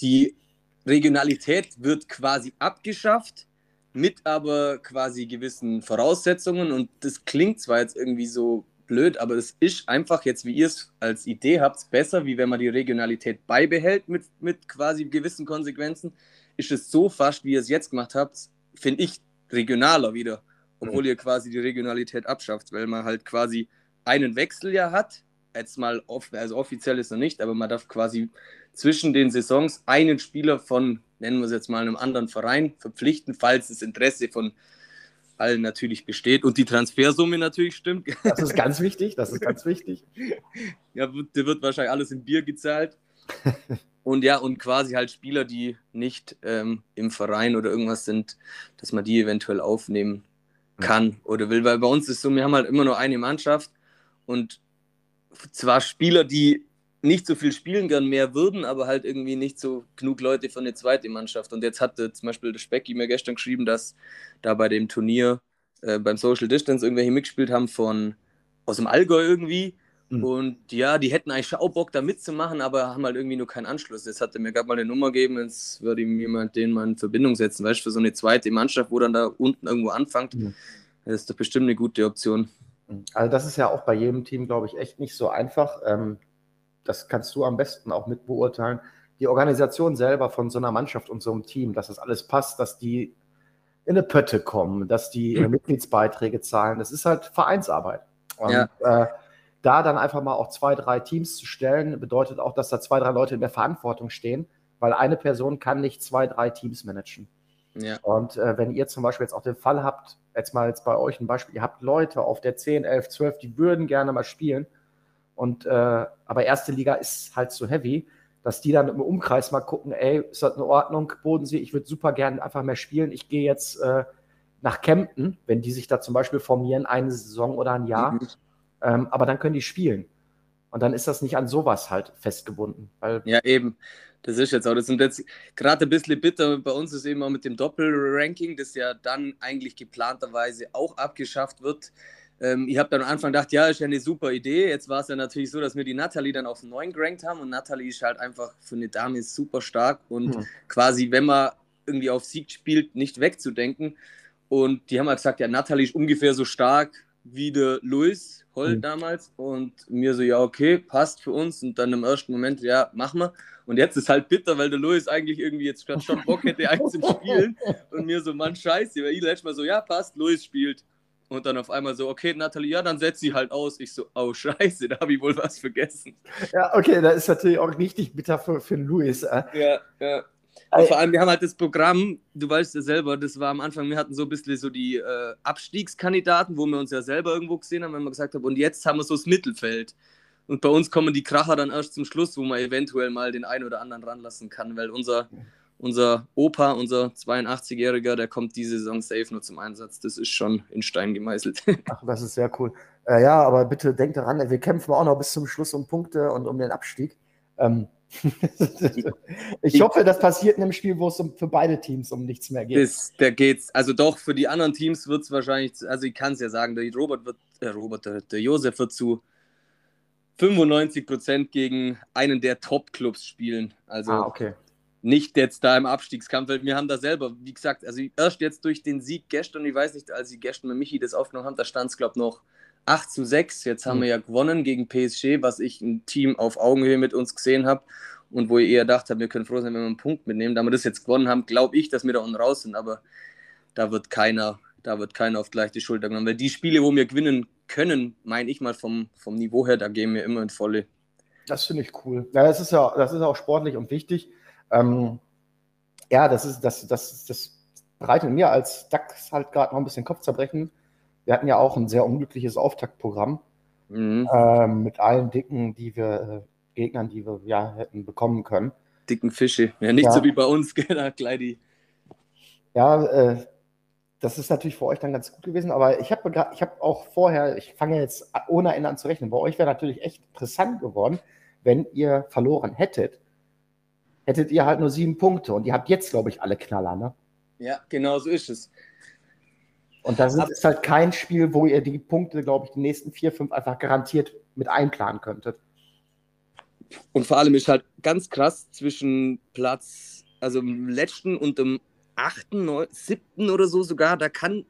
die Regionalität wird quasi abgeschafft, mit aber quasi gewissen Voraussetzungen und das klingt zwar jetzt irgendwie so blöd, aber es ist einfach jetzt, wie ihr es als Idee habt, besser, wie wenn man die Regionalität beibehält mit, mit quasi gewissen Konsequenzen, ist es so fast, wie ihr es jetzt gemacht habt, finde ich regionaler wieder obwohl ihr quasi die Regionalität abschafft, weil man halt quasi einen Wechsel ja hat. Jetzt mal, off also offiziell ist er nicht, aber man darf quasi zwischen den Saisons einen Spieler von, nennen wir es jetzt mal, einem anderen Verein verpflichten, falls das Interesse von allen natürlich besteht und die Transfersumme natürlich stimmt. Das ist ganz wichtig, das ist ganz wichtig. ja, der wird wahrscheinlich alles in Bier gezahlt. Und ja, und quasi halt Spieler, die nicht ähm, im Verein oder irgendwas sind, dass man die eventuell aufnehmen kann oder will. Weil bei uns ist so, wir haben halt immer nur eine Mannschaft und zwar Spieler, die nicht so viel spielen gern mehr würden, aber halt irgendwie nicht so genug Leute für eine zweite Mannschaft. Und jetzt hatte zum Beispiel der Specki mir gestern geschrieben, dass da bei dem Turnier äh, beim Social Distance irgendwelche mitgespielt haben von aus dem Allgäu irgendwie. Mhm. Und ja, die hätten eigentlich auch Bock da mitzumachen, aber haben halt irgendwie nur keinen Anschluss. Jetzt hat er mir gerade mal eine Nummer gegeben, jetzt würde ihm jemand den mal in Verbindung setzen, weißt du, für so eine zweite Mannschaft, wo dann da unten irgendwo anfängt. Mhm. Das ist doch bestimmt eine gute Option. Also das ist ja auch bei jedem Team, glaube ich, echt nicht so einfach. Ähm, das kannst du am besten auch mit beurteilen. Die Organisation selber von so einer Mannschaft und so einem Team, dass das alles passt, dass die in eine Pötte kommen, dass die ihre Mitgliedsbeiträge zahlen, das ist halt Vereinsarbeit. Und ja. äh, da dann einfach mal auch zwei, drei Teams zu stellen, bedeutet auch, dass da zwei, drei Leute in der Verantwortung stehen, weil eine Person kann nicht zwei, drei Teams managen. Ja. Und äh, wenn ihr zum Beispiel jetzt auch den Fall habt, jetzt mal jetzt bei euch ein Beispiel, ihr habt Leute auf der 10, 11, 12, die würden gerne mal spielen, und äh, aber erste Liga ist halt zu heavy, dass die dann im Umkreis mal gucken, ey, ist das in Ordnung, Bodensee, ich würde super gerne einfach mehr spielen. Ich gehe jetzt äh, nach Kempten, wenn die sich da zum Beispiel formieren, eine Saison oder ein Jahr. Mhm. Ähm, aber dann können die spielen. Und dann ist das nicht an sowas halt festgebunden. ja, eben. Das ist jetzt auch. Das sind jetzt gerade ein bisschen bitter. Bei uns ist eben auch mit dem Doppelranking, das ja dann eigentlich geplanterweise auch abgeschafft wird. Ähm, ich habe dann am Anfang gedacht, ja, ist ja eine super Idee. Jetzt war es ja natürlich so, dass wir die Natalie dann auf 9 gerankt haben und Natalie ist halt einfach für eine Dame super stark und mhm. quasi, wenn man irgendwie auf Sieg spielt, nicht wegzudenken. Und die haben halt gesagt, ja, Natalie ist ungefähr so stark wie der Luis Holl mhm. damals. Und mir so, ja, okay, passt für uns. Und dann im ersten Moment, ja, machen wir. Und jetzt ist halt bitter, weil der Luis eigentlich irgendwie jetzt schon Bock hätte, eins zu spielen. Und mir so, Mann, scheiße. Weil ich letztes Mal so, ja, passt, Luis spielt. Und dann auf einmal so, okay, Nathalie, ja, dann setz sie halt aus. Ich so, oh Scheiße, da habe ich wohl was vergessen. Ja, okay, da ist natürlich auch richtig bitter für, für Luis. Äh. Ja, ja. Und vor allem, wir haben halt das Programm, du weißt ja selber, das war am Anfang, wir hatten so ein bisschen so die äh, Abstiegskandidaten, wo wir uns ja selber irgendwo gesehen haben, wenn wir gesagt haben, und jetzt haben wir so das Mittelfeld. Und bei uns kommen die Kracher dann erst zum Schluss, wo man eventuell mal den einen oder anderen ranlassen kann, weil unser unser Opa, unser 82-Jähriger, der kommt diese Saison safe nur zum Einsatz. Das ist schon in Stein gemeißelt. Ach, das ist sehr cool. Äh, ja, aber bitte denkt daran, wir kämpfen auch noch bis zum Schluss um Punkte und um den Abstieg. Ähm, ich hoffe, das passiert in einem Spiel, wo es um, für beide Teams um nichts mehr geht. Das, da geht's. Also doch, für die anderen Teams wird es wahrscheinlich, also ich kann es ja sagen, der Robert wird, äh, Robert, der, der Josef wird zu 95 Prozent gegen einen der Top-Clubs spielen. Also ah, okay nicht jetzt da im Abstiegskampf, weil wir haben da selber, wie gesagt, also erst jetzt durch den Sieg gestern, ich weiß nicht, als sie gestern mit Michi das aufgenommen haben, da stand es, glaube ich, noch 8 zu 6. Jetzt haben mhm. wir ja gewonnen gegen PSG, was ich ein Team auf Augenhöhe mit uns gesehen habe und wo ich eher dachte, wir können froh sein, wenn wir einen Punkt mitnehmen. Da wir das jetzt gewonnen haben, glaube ich, dass wir da unten raus sind, aber da wird keiner, da wird keiner auf gleich die Schulter genommen, weil die Spiele, wo wir gewinnen können, meine ich mal vom, vom Niveau her, da gehen wir immer in volle. Das finde ich cool. Ja, das ist ja, das ist auch sportlich und wichtig. Ähm, ja, das ist, das, das, das bereitet mir als DAX halt gerade noch ein bisschen Kopfzerbrechen. Wir hatten ja auch ein sehr unglückliches Auftaktprogramm mhm. ähm, mit allen Dicken, die wir, äh, Gegnern, die wir ja hätten bekommen können. Dicken Fische. Ja, nicht ja. so wie bei uns, genau, Kleidi. Ja, äh, das ist natürlich für euch dann ganz gut gewesen, aber ich habe ich hab auch vorher, ich fange jetzt ohne Ende an zu rechnen, bei euch wäre natürlich echt interessant geworden, wenn ihr verloren hättet hättet ihr halt nur sieben Punkte und ihr habt jetzt, glaube ich, alle Knaller, ne? Ja, genau so ist es. Und das ist halt kein Spiel, wo ihr die Punkte, glaube ich, die nächsten vier, fünf einfach garantiert mit einplanen könntet. Und vor allem ist halt ganz krass zwischen Platz, also im letzten und dem achten, neun, siebten oder so sogar, da kann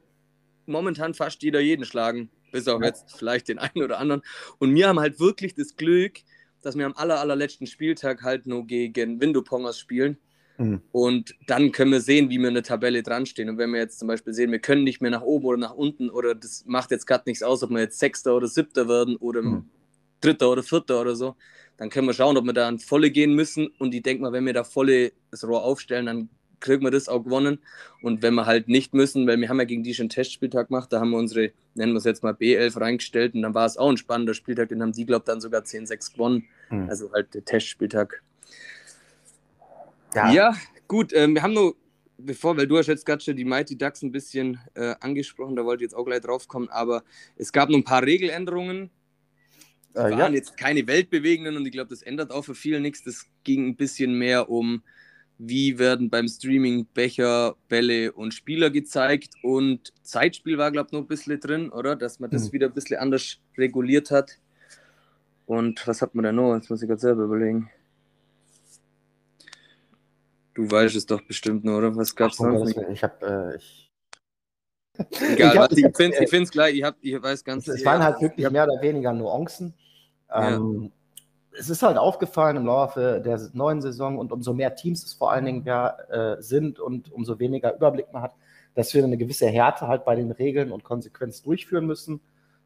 momentan fast jeder jeden schlagen. Bis auf ja. jetzt vielleicht den einen oder anderen. Und wir haben halt wirklich das Glück, dass wir am aller, allerletzten Spieltag halt nur gegen Windupongers spielen. Mhm. Und dann können wir sehen, wie wir in der Tabelle dran stehen. Und wenn wir jetzt zum Beispiel sehen, wir können nicht mehr nach oben oder nach unten oder das macht jetzt gerade nichts aus, ob wir jetzt Sechster oder Siebter werden oder mhm. Dritter oder Vierter oder so, dann können wir schauen, ob wir da an volle gehen müssen. Und ich denke mal, wenn wir da volle das Rohr aufstellen, dann kriegen wir das auch gewonnen. Und wenn wir halt nicht müssen, weil wir haben ja gegen die schon einen Testspieltag gemacht, da haben wir unsere, nennen wir es jetzt mal B11 reingestellt und dann war es auch ein spannender Spieltag, den haben die, glaube ich, dann sogar 10-6 gewonnen. Mhm. Also halt der Testspieltag. Ja, ja gut, ähm, wir haben nur, bevor, weil du hast jetzt gerade schon die Mighty Ducks ein bisschen äh, angesprochen, da wollte ich jetzt auch gleich drauf kommen, aber es gab noch ein paar Regeländerungen. Die äh, waren ja. jetzt keine weltbewegenden und ich glaube, das ändert auch für viele nichts. Das ging ein bisschen mehr um wie werden beim Streaming Becher, Bälle und Spieler gezeigt. Und Zeitspiel war, glaube ich, noch ein bisschen drin, oder? Dass man das mhm. wieder ein bisschen anders reguliert hat. Und was hat man da noch? Jetzt muss ich gerade selber überlegen. Du weißt es doch bestimmt nur, oder? Was gab es noch? Ich habe. Äh, ich... Egal, ich, hab, ich finde es gleich. Ich, hab, ich weiß ganz. Es, es waren halt wirklich mehr oder weniger Nuancen. Ähm, ja es ist halt aufgefallen im Laufe der neuen Saison und umso mehr Teams es vor allen Dingen ja, äh, sind und umso weniger Überblick man hat, dass wir eine gewisse Härte halt bei den Regeln und Konsequenz durchführen müssen.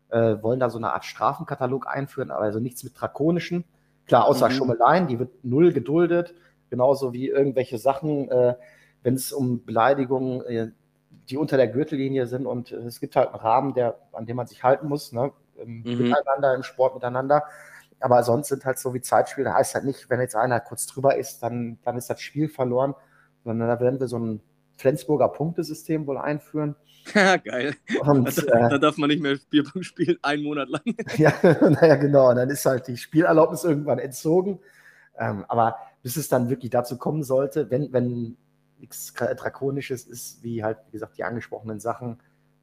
Äh, wollen da so eine Art Strafenkatalog einführen, aber also nichts mit drakonischen. Klar, außer mhm. Schummeleien, die wird null geduldet, genauso wie irgendwelche Sachen, äh, wenn es um Beleidigungen, äh, die unter der Gürtellinie sind und es gibt halt einen Rahmen, der, an dem man sich halten muss, ne? Im, mhm. miteinander, im Sport miteinander. Aber sonst sind halt so wie Zeitspiele, da heißt halt nicht, wenn jetzt einer kurz drüber ist, dann, dann ist das Spiel verloren, sondern da werden wir so ein Flensburger Punktesystem wohl einführen. Geil. Und, da, da, darf man nicht mehr Bierpong spielen, einen Monat lang. ja, naja, genau. Und dann ist halt die Spielerlaubnis irgendwann entzogen. Ähm, aber bis es dann wirklich dazu kommen sollte, wenn, wenn nichts Drakonisches ist, wie halt, wie gesagt, die angesprochenen Sachen,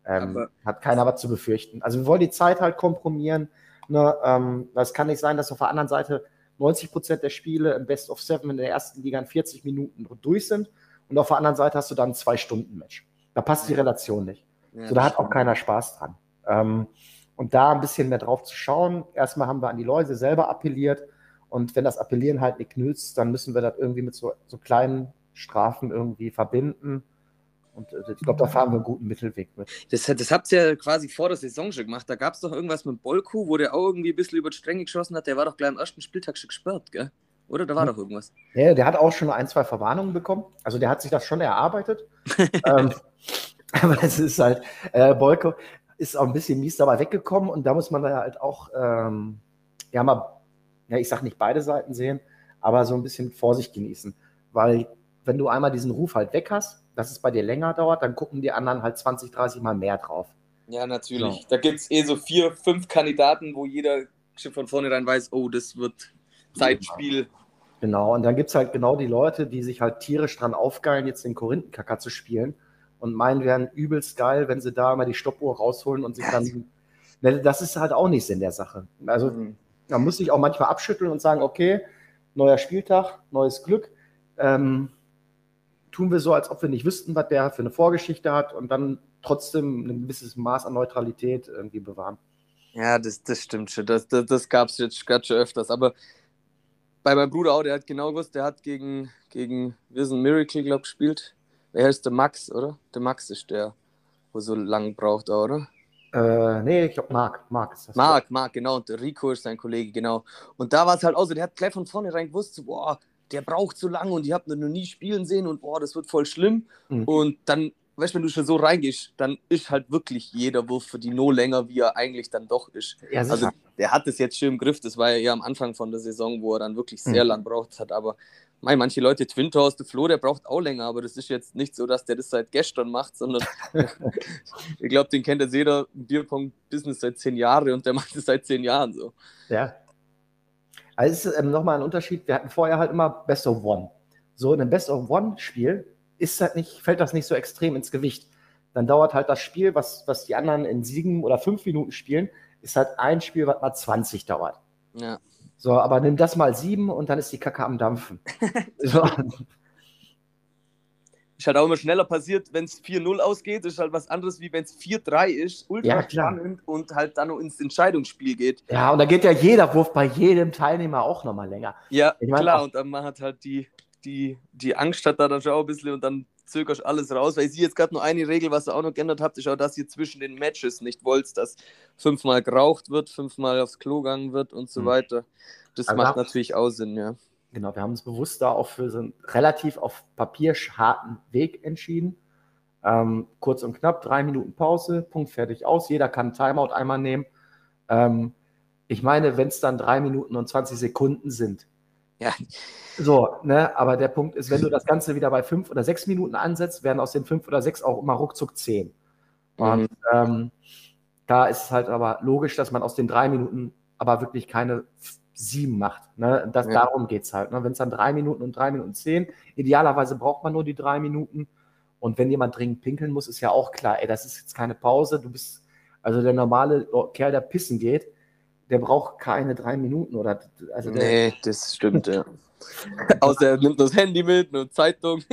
ähm, hat keiner was zu befürchten. Also wir wollen die Zeit halt kompromieren. Ne, ähm, das kann nicht sein, dass auf der anderen Seite 90 Prozent der Spiele im Best of Seven in der ersten Liga in 40 Minuten durch sind und auf der anderen Seite hast du dann ein Zwei-Stunden-Match. Da passt die Relation nicht. Ja, so, da hat auch keiner Spaß dran. Ähm, und da ein bisschen mehr drauf zu schauen. Erstmal haben wir an die Läuse selber appelliert. Und wenn das Appellieren halt nicht nützt, dann müssen wir das irgendwie mit so, so kleinen Strafen irgendwie verbinden. Und äh, ich glaube, da fahren wir einen guten Mittelweg mit. Das, das habt ihr ja quasi vor der Saison schon gemacht. Da gab es doch irgendwas mit Bolku, wo der auch irgendwie ein bisschen über die Stränge geschossen hat. Der war doch gleich am ersten Spieltag schon gesperrt, gell? Oder da war hm. doch irgendwas. Ja, der hat auch schon ein, zwei Verwarnungen bekommen. Also der hat sich das schon erarbeitet. ähm, aber es ist halt, äh, Bolko ist auch ein bisschen mies dabei weggekommen und da muss man da halt auch, ähm, ja, mal, ja, ich sag nicht beide Seiten sehen, aber so ein bisschen Vorsicht genießen. Weil wenn du einmal diesen Ruf halt weg hast, dass es bei dir länger dauert, dann gucken die anderen halt 20, 30 Mal mehr drauf. Ja, natürlich. So. Da gibt es eh so vier, fünf Kandidaten, wo jeder schon von vornherein weiß, oh, das wird Zeitspiel. Genau, und dann gibt es halt genau die Leute, die sich halt tierisch dran aufgeilen, jetzt den Korinthenkacker zu spielen und meinen, wären übelst geil, wenn sie da mal die Stoppuhr rausholen und sich dann. Ne, das ist halt auch nicht Sinn der Sache. Also, mhm. Man muss sich auch manchmal abschütteln und sagen, okay, neuer Spieltag, neues Glück. Ähm, tun wir so, als ob wir nicht wüssten, was der für eine Vorgeschichte hat und dann trotzdem ein gewisses Maß an Neutralität irgendwie bewahren. Ja, das, das stimmt schon. Das, das, das gab es jetzt gerade schon öfters. Aber bei meinem Bruder auch, der hat genau gewusst, der hat gegen, gegen Wissen Miracle, glaube ich, gespielt. Wer heißt der Max, oder? Der Max ist der, wo so lang braucht, oder? Äh, nee, ich glaube Marc. Marc ist das. Marc, Marc, genau. Und der Rico ist sein Kollege, genau. Und da war es halt auch so, der hat gleich von vornherein gewusst, so, boah, der braucht so lange und ich habe ihn noch nie spielen sehen und boah, das wird voll schlimm. Mhm. Und dann, weißt du, wenn du schon so reingehst, dann ist halt wirklich jeder Wurf für die No länger, wie er eigentlich dann doch ist. Ja, also der hat das jetzt schön im Griff. Das war ja eher am Anfang von der Saison, wo er dann wirklich sehr mhm. lang braucht hat. Aber mei, manche Leute, Twin Towers, der Flo, der braucht auch länger, aber das ist jetzt nicht so, dass der das seit gestern macht, sondern ich glaube, den kennt jetzt jeder Bierpong-Business seit zehn Jahren und der macht es seit zehn Jahren so. Ja, also es ist ähm, nochmal ein Unterschied. Wir hatten vorher halt immer Best of One. So in einem Best of One-Spiel ist halt nicht, fällt das nicht so extrem ins Gewicht. Dann dauert halt das Spiel, was, was die anderen in sieben oder fünf Minuten spielen, ist halt ein Spiel, was mal 20 dauert. Ja. So, aber nimm das mal sieben und dann ist die Kacke am Dampfen. so. ist halt auch immer schneller passiert, wenn es 4-0 ausgeht. Ist halt was anderes, wie wenn es 4-3 ist. Ultra ja, spannend und halt dann noch ins Entscheidungsspiel geht. Ja, und da geht ja jeder Wurf bei jedem Teilnehmer auch nochmal länger. Ja, ich mein, klar. Und dann man hat halt die, die, die Angst hat da dann schon auch ein bisschen und dann zögerst alles raus. Weil ich sehe jetzt gerade nur eine Regel, was ihr auch noch geändert habt, ist auch, dass ihr zwischen den Matches nicht wollt, dass fünfmal geraucht wird, fünfmal aufs Klo gegangen wird und so mhm. weiter. Das also macht natürlich auch Sinn, ja. Genau, wir haben uns bewusst da auch für so einen relativ auf Papier harten Weg entschieden. Ähm, kurz und knapp, drei Minuten Pause, Punkt, fertig aus. Jeder kann Timeout einmal nehmen. Ähm, ich meine, wenn es dann drei Minuten und 20 Sekunden sind, Ja. So, ne, aber der Punkt ist, wenn du das Ganze wieder bei fünf oder sechs Minuten ansetzt, werden aus den fünf oder sechs auch immer ruckzuck zehn. Und mhm. ähm, da ist es halt aber logisch, dass man aus den drei Minuten aber wirklich keine sieben macht. Ne? Das, ja. Darum geht es halt. Ne? Wenn es dann drei Minuten und drei Minuten zehn, idealerweise braucht man nur die drei Minuten. Und wenn jemand dringend pinkeln muss, ist ja auch klar, ey, das ist jetzt keine Pause. Du bist, also der normale Kerl, der pissen geht, der braucht keine drei Minuten oder. Also der, nee, das stimmt, ja. Außer er nimmt das Handy mit, eine Zeitung.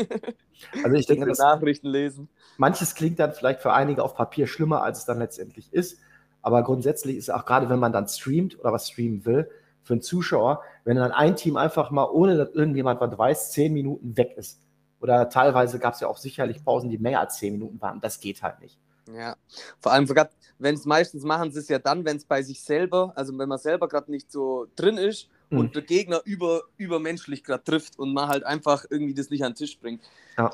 Also ich denke, das Nachrichten lesen. Manches klingt dann vielleicht für einige auf Papier schlimmer, als es dann letztendlich ist. Aber grundsätzlich ist auch gerade, wenn man dann streamt oder was streamen will, für einen Zuschauer, wenn dann ein Team einfach mal, ohne dass irgendjemand was weiß, zehn Minuten weg ist oder teilweise gab es ja auch sicherlich Pausen, die mehr als zehn Minuten waren. Das geht halt nicht. Ja, vor allem, wenn es meistens machen sie es ja dann, wenn es bei sich selber, also wenn man selber gerade nicht so drin ist mhm. und der Gegner über, übermenschlich gerade trifft und man halt einfach irgendwie das nicht an den Tisch bringt. Ja.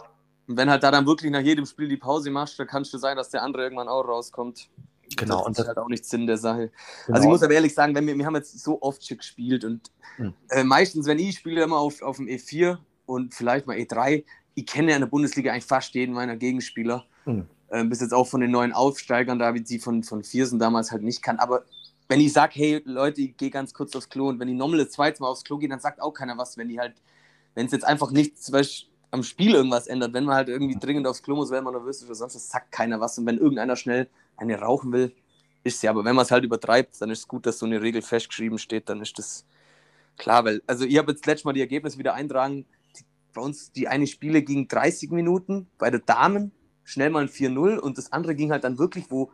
Und wenn halt da dann wirklich nach jedem Spiel die Pause machst, dann kann es sein, dass der andere irgendwann auch rauskommt. Genau. Das und das ist halt auch nicht Sinn der Sache. Genau. Also ich muss aber ehrlich sagen, wenn wir, wir haben jetzt so oft schon gespielt und mhm. äh, meistens, wenn ich spiele, immer auf, auf dem E4 und vielleicht mal E3. Ich kenne ja in der Bundesliga eigentlich fast jeden meiner Gegenspieler. Mhm. Ähm, bis jetzt auch von den neuen Aufsteigern, da wie sie von, von Viersen damals halt nicht kann. Aber wenn ich sage, hey Leute, ich gehe ganz kurz aufs Klo und wenn die nochmal das zweite Mal aufs Klo gehen, dann sagt auch keiner was, wenn die halt, wenn es jetzt einfach nichts am Spiel irgendwas ändert, wenn man halt irgendwie dringend aufs Klo muss, wenn man nervös ist oder sonst was, sagt keiner was. Und wenn irgendeiner schnell eine rauchen will, ist sie. Aber wenn man es halt übertreibt, dann ist es gut, dass so eine Regel festgeschrieben steht, dann ist das klar, weil, also ich habe jetzt letztes Mal die Ergebnisse wieder eintragen, bei uns die eine Spiele ging 30 Minuten, bei der Damen schnell mal ein 4-0 und das andere ging halt dann wirklich, wo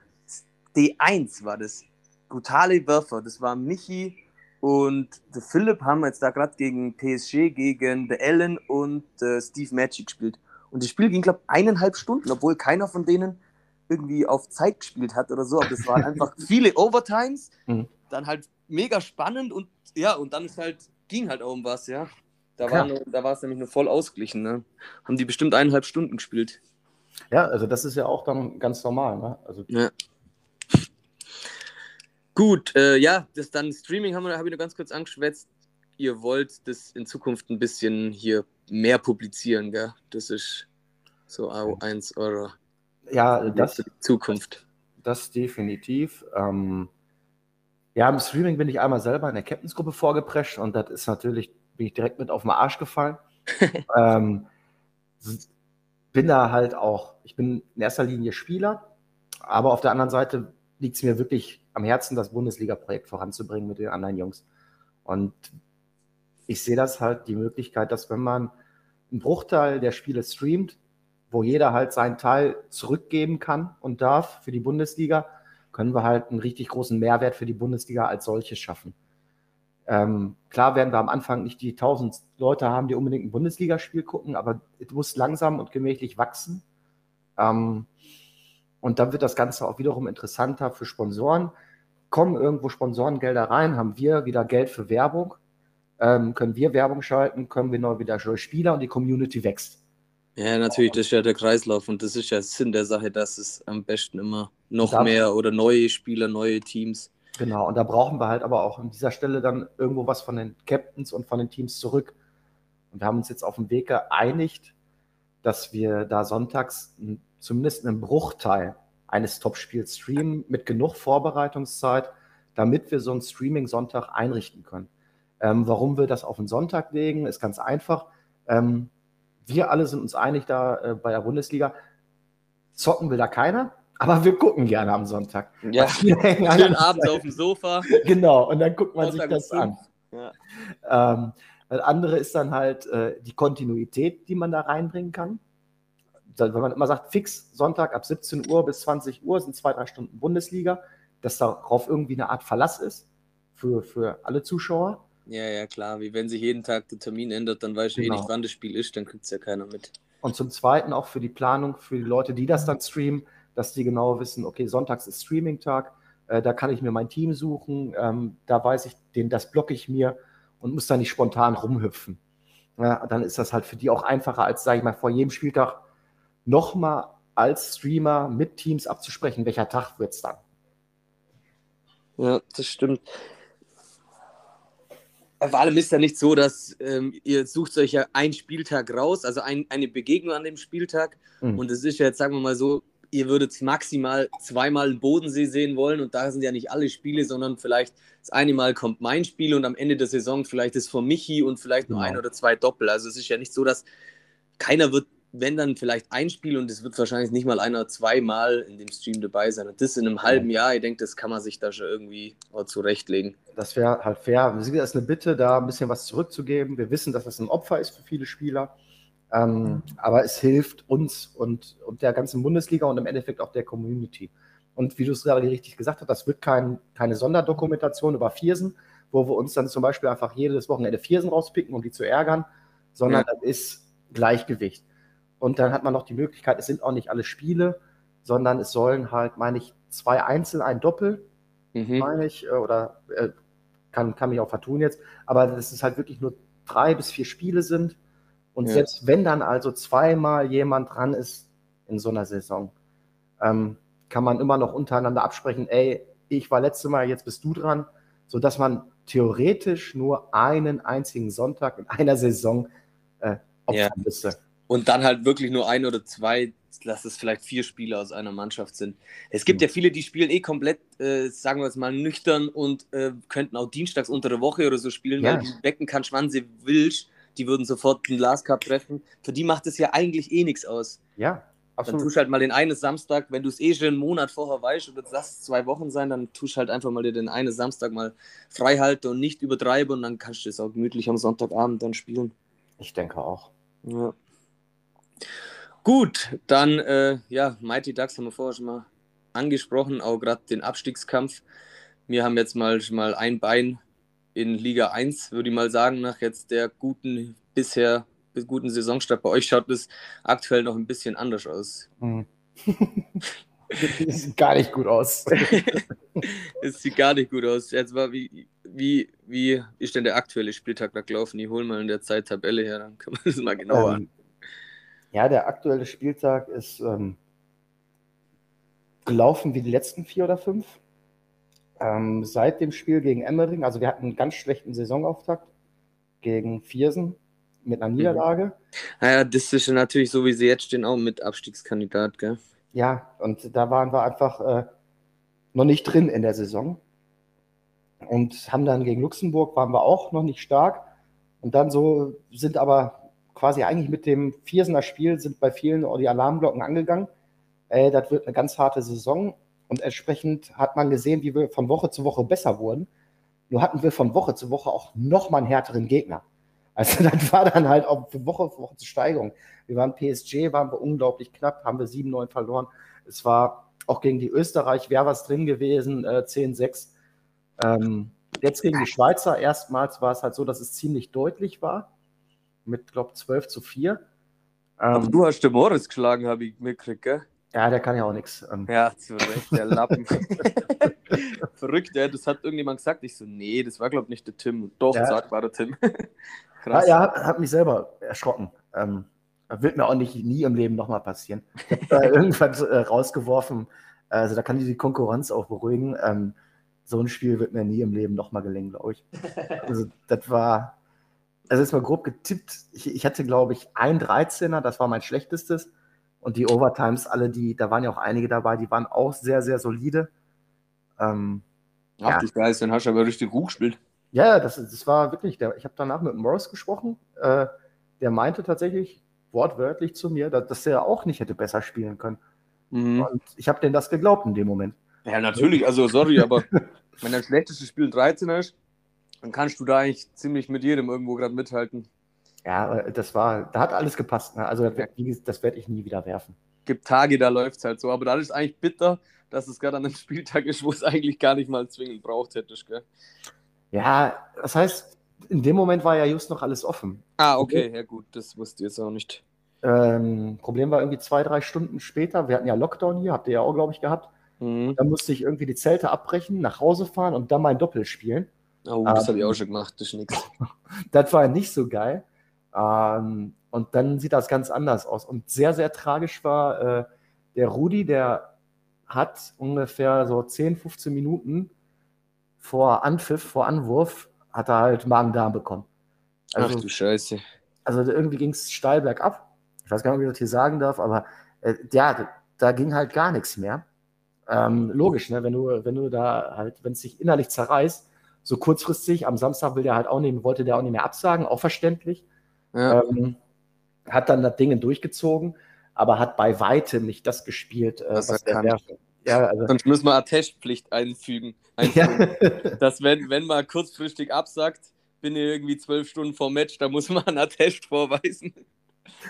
D1 war das. Brutale Werfer, das war Michi und der Philipp haben jetzt da gerade gegen PSG, gegen The Allen und äh, Steve Magic gespielt. Und das Spiel ging, glaube ich, eineinhalb Stunden, obwohl keiner von denen irgendwie auf Zeit gespielt hat oder so. Aber das waren einfach viele Overtimes, mhm. dann halt mega spannend und ja, und dann ist halt, ging halt auch um was, ja. Da war, nur, da war es nämlich nur voll ausgeglichen. Ne? Haben die bestimmt eineinhalb Stunden gespielt. Ja, also das ist ja auch dann ganz normal. Ne? Also ja. Gut, äh, ja, das dann Streaming haben wir, habe ich nur ganz kurz angeschwätzt. Ihr wollt das in Zukunft ein bisschen hier mehr publizieren, gell? Das ist so eins eurer ja, das, Zukunft. Das definitiv. Ähm, ja, im Streaming bin ich einmal selber in der Captains-Gruppe vorgeprescht und das ist natürlich bin ich direkt mit auf den Arsch gefallen. ähm, bin da halt auch, ich bin in erster Linie Spieler, aber auf der anderen Seite liegt es mir wirklich am Herzen, das Bundesliga-Projekt voranzubringen mit den anderen Jungs. Und ich sehe das halt die Möglichkeit, dass wenn man einen Bruchteil der Spiele streamt, wo jeder halt seinen Teil zurückgeben kann und darf für die Bundesliga, können wir halt einen richtig großen Mehrwert für die Bundesliga als solches schaffen. Ähm, klar werden wir am Anfang nicht die 1000 Leute haben, die unbedingt ein Bundesligaspiel gucken, aber es muss langsam und gemächlich wachsen. Ähm, und dann wird das Ganze auch wiederum interessanter für Sponsoren. Kommen irgendwo Sponsorengelder rein, haben wir wieder Geld für Werbung, ähm, können wir Werbung schalten, können wir neu wieder Spieler und die Community wächst. Ja, natürlich, das ist ja der Kreislauf und das ist ja Sinn der Sache, dass es am besten immer noch mehr oder neue Spieler, neue Teams Genau, und da brauchen wir halt aber auch an dieser Stelle dann irgendwo was von den Captains und von den Teams zurück. Und wir haben uns jetzt auf dem Weg geeinigt, dass wir da sonntags zumindest einen Bruchteil eines Topspiels streamen mit genug Vorbereitungszeit, damit wir so einen Streaming-Sonntag einrichten können. Ähm, warum wir das auf den Sonntag legen, ist ganz einfach. Ähm, wir alle sind uns einig da äh, bei der Bundesliga. Zocken will da keiner. Aber wir gucken gerne am Sonntag. Ja, schön abends auf dem Sofa. Genau, und dann guckt man sich das an. Ja. Ähm, das andere ist dann halt äh, die Kontinuität, die man da reinbringen kann. Wenn man immer sagt, fix Sonntag ab 17 Uhr bis 20 Uhr sind zwei, drei Stunden Bundesliga, dass darauf irgendwie eine Art Verlass ist für, für alle Zuschauer. Ja, ja, klar. Wie wenn sich jeden Tag der Termin ändert, dann weiß ich genau. eh nicht, wann das Spiel ist, dann kriegt es ja keiner mit. Und zum Zweiten auch für die Planung, für die Leute, die das dann streamen, dass die genau wissen, okay, sonntags ist Streaming-Tag, äh, da kann ich mir mein Team suchen, ähm, da weiß ich, den, das blocke ich mir und muss da nicht spontan rumhüpfen. Ja, dann ist das halt für die auch einfacher, als, sage ich mal, vor jedem Spieltag nochmal als Streamer mit Teams abzusprechen, welcher Tag wird es dann. Ja, das stimmt. Vor allem ist ja nicht so, dass ähm, ihr sucht euch ja einen Spieltag raus, also ein, eine Begegnung an dem Spieltag. Mhm. Und es ist ja jetzt, sagen wir mal so, ihr würdet maximal zweimal den Bodensee sehen wollen und da sind ja nicht alle Spiele, sondern vielleicht das eine Mal kommt mein Spiel und am Ende der Saison vielleicht ist von Michi und vielleicht nur genau. ein oder zwei Doppel. Also es ist ja nicht so, dass keiner wird wenn dann vielleicht ein Spiel und es wird wahrscheinlich nicht mal einer zweimal in dem Stream dabei sein. Und das in einem halben Jahr, ich denke, das kann man sich da schon irgendwie zurechtlegen. Das wäre halt fair. Das ist eine Bitte, da ein bisschen was zurückzugeben. Wir wissen, dass das ein Opfer ist für viele Spieler. Ähm, mhm. Aber es hilft uns und, und der ganzen Bundesliga und im Endeffekt auch der Community. Und wie du es gerade richtig gesagt hast, das wird kein, keine Sonderdokumentation über Viersen, wo wir uns dann zum Beispiel einfach jedes Wochenende Viersen rauspicken, um die zu ärgern, sondern ja. das ist Gleichgewicht. Und dann hat man noch die Möglichkeit, es sind auch nicht alle Spiele, sondern es sollen halt, meine ich, zwei Einzel, ein Doppel, mhm. meine ich, äh, oder äh, kann, kann mich auch vertun jetzt, aber dass es halt wirklich nur drei bis vier Spiele sind. Und ja. selbst wenn dann also zweimal jemand dran ist in so einer Saison, ähm, kann man immer noch untereinander absprechen, ey, ich war letzte Mal, jetzt bist du dran, sodass man theoretisch nur einen einzigen Sonntag in einer Saison äh, opfern ja. müsste und dann halt wirklich nur ein oder zwei, dass es vielleicht vier Spieler aus einer Mannschaft sind. Es gibt mhm. ja viele, die spielen eh komplett, äh, sagen wir jetzt mal, nüchtern und äh, könnten auch dienstags unter der Woche oder so spielen, ja. weil die wecken kann, wann sie willst. Die würden sofort den Last Cup treffen. Für die macht es ja eigentlich eh nichts aus. Ja, absolut. Dann tust halt mal den einen Samstag, wenn du es eh schon einen Monat vorher weißt oder das zwei Wochen sein, dann tust halt einfach mal dir den einen Samstag mal frei halten und nicht übertreiben und dann kannst du es auch gemütlich am Sonntagabend dann spielen. Ich denke auch. Ja. Gut, dann, äh, ja, Mighty Ducks haben wir vorher schon mal angesprochen, auch gerade den Abstiegskampf. Wir haben jetzt mal, mal ein Bein in Liga 1, würde ich mal sagen, nach jetzt der guten, bisher guten Saisonstart. Bei euch schaut es aktuell noch ein bisschen anders aus. Mhm. sieht gar nicht gut aus. es sieht gar nicht gut aus. Jetzt war, wie, wie, wie ist denn der aktuelle Spieltag da gelaufen? Ich hole mal in der Zeit Tabelle her, dann kann man das mal genauer ähm, ja, der aktuelle Spieltag ist ähm, gelaufen wie die letzten vier oder fünf. Ähm, seit dem Spiel gegen Emmering, also wir hatten einen ganz schlechten Saisonauftakt gegen Viersen mit einer mhm. Niederlage. Naja, das ist natürlich so, wie sie jetzt stehen, auch mit Abstiegskandidat, gell? Ja, und da waren wir einfach äh, noch nicht drin in der Saison. Und haben dann gegen Luxemburg waren wir auch noch nicht stark. Und dann so sind aber quasi eigentlich mit dem Viersener Spiel sind bei vielen die Alarmglocken angegangen. Äh, das wird eine ganz harte Saison und entsprechend hat man gesehen, wie wir von Woche zu Woche besser wurden. Nur hatten wir von Woche zu Woche auch noch mal einen härteren Gegner. Also das war dann halt auch für Woche für Woche zur Steigerung. Wir waren PSG, waren wir unglaublich knapp, haben wir 7-9 verloren. Es war auch gegen die Österreich wäre was drin gewesen, äh, 10-6. Ähm, jetzt gegen die Schweizer erstmals war es halt so, dass es ziemlich deutlich war mit, glaube ich, 12 zu 4. Aber ähm, du hast den Morris geschlagen, habe ich mitgekriegt, gell? Ja, der kann ja auch nichts. Ähm. Ja, zu Recht, der Lappen. Verrückt, ja, das hat irgendjemand gesagt. Ich so, nee, das war, glaube ich, nicht der Tim. Doch, ja. sagt, war der Tim. Krass. Ja, ja, hat mich selber erschrocken. Ähm, wird mir auch nicht nie im Leben nochmal passieren. Ich habe äh, irgendwann äh, rausgeworfen, also da kann ich die Konkurrenz auch beruhigen. Ähm, so ein Spiel wird mir nie im Leben nochmal gelingen, glaube ich. Also das war, also ist mal grob getippt, ich, ich hatte, glaube ich, ein 13er, das war mein schlechtestes. Und die Overtimes, alle, die, da waren ja auch einige dabei, die waren auch sehr, sehr solide. Ähm, Ach, ja. Geist, dann hast du aber richtig gut gespielt. Ja, das, das war wirklich, der, ich habe danach mit Morris gesprochen, äh, der meinte tatsächlich wortwörtlich zu mir, dass, dass er auch nicht hätte besser spielen können. Mhm. Und ich habe denen das geglaubt in dem Moment. Ja, natürlich, also sorry, aber wenn dein schlechtestes Spiel 13 ist, dann kannst du da eigentlich ziemlich mit jedem irgendwo gerade mithalten. Ja, das war, da hat alles gepasst. Ne? Also das, werde ich nie wieder werfen. Gibt Tage, da läuft es halt so, aber da ist eigentlich bitter, dass es gerade an einem Spieltag ist, wo es eigentlich gar nicht mal zwingend braucht hättest, gell? Ja, das heißt, in dem Moment war ja just noch alles offen. Ah, okay, ja gut, das wusste ich jetzt auch nicht. Ähm, Problem war irgendwie zwei, drei Stunden später, wir hatten ja Lockdown hier, habt ihr ja auch, glaube ich, gehabt. Mhm. Da musste ich irgendwie die Zelte abbrechen, nach Hause fahren und dann mein Doppel spielen. Oh, das ähm, habe ich auch schon gemacht, das ist nichts. das war nicht so geil. Ähm, und dann sieht das ganz anders aus. Und sehr, sehr tragisch war äh, der Rudi, der hat ungefähr so 10, 15 Minuten vor Anpfiff, vor Anwurf, hat er halt Magen-Darm bekommen. Also, Ach du Scheiße. Also irgendwie ging es steil bergab. Ich weiß gar nicht, ob ich das hier sagen darf, aber äh, ja, da ging halt gar nichts mehr. Ähm, logisch, ne? wenn, du, wenn du da halt, wenn es sich innerlich zerreißt, so kurzfristig, am Samstag will der halt auch nicht, wollte der auch nicht mehr absagen, auch verständlich. Ja. Ähm, hat dann das Ding durchgezogen, aber hat bei weitem nicht das gespielt, äh, was, was er kann. Ja, also. Sonst müssen wir Attestpflicht einfügen. einfügen. Ja. Dass wenn, wenn man kurzfristig absagt, bin ich irgendwie zwölf Stunden vor Match, da muss man einen Attest vorweisen.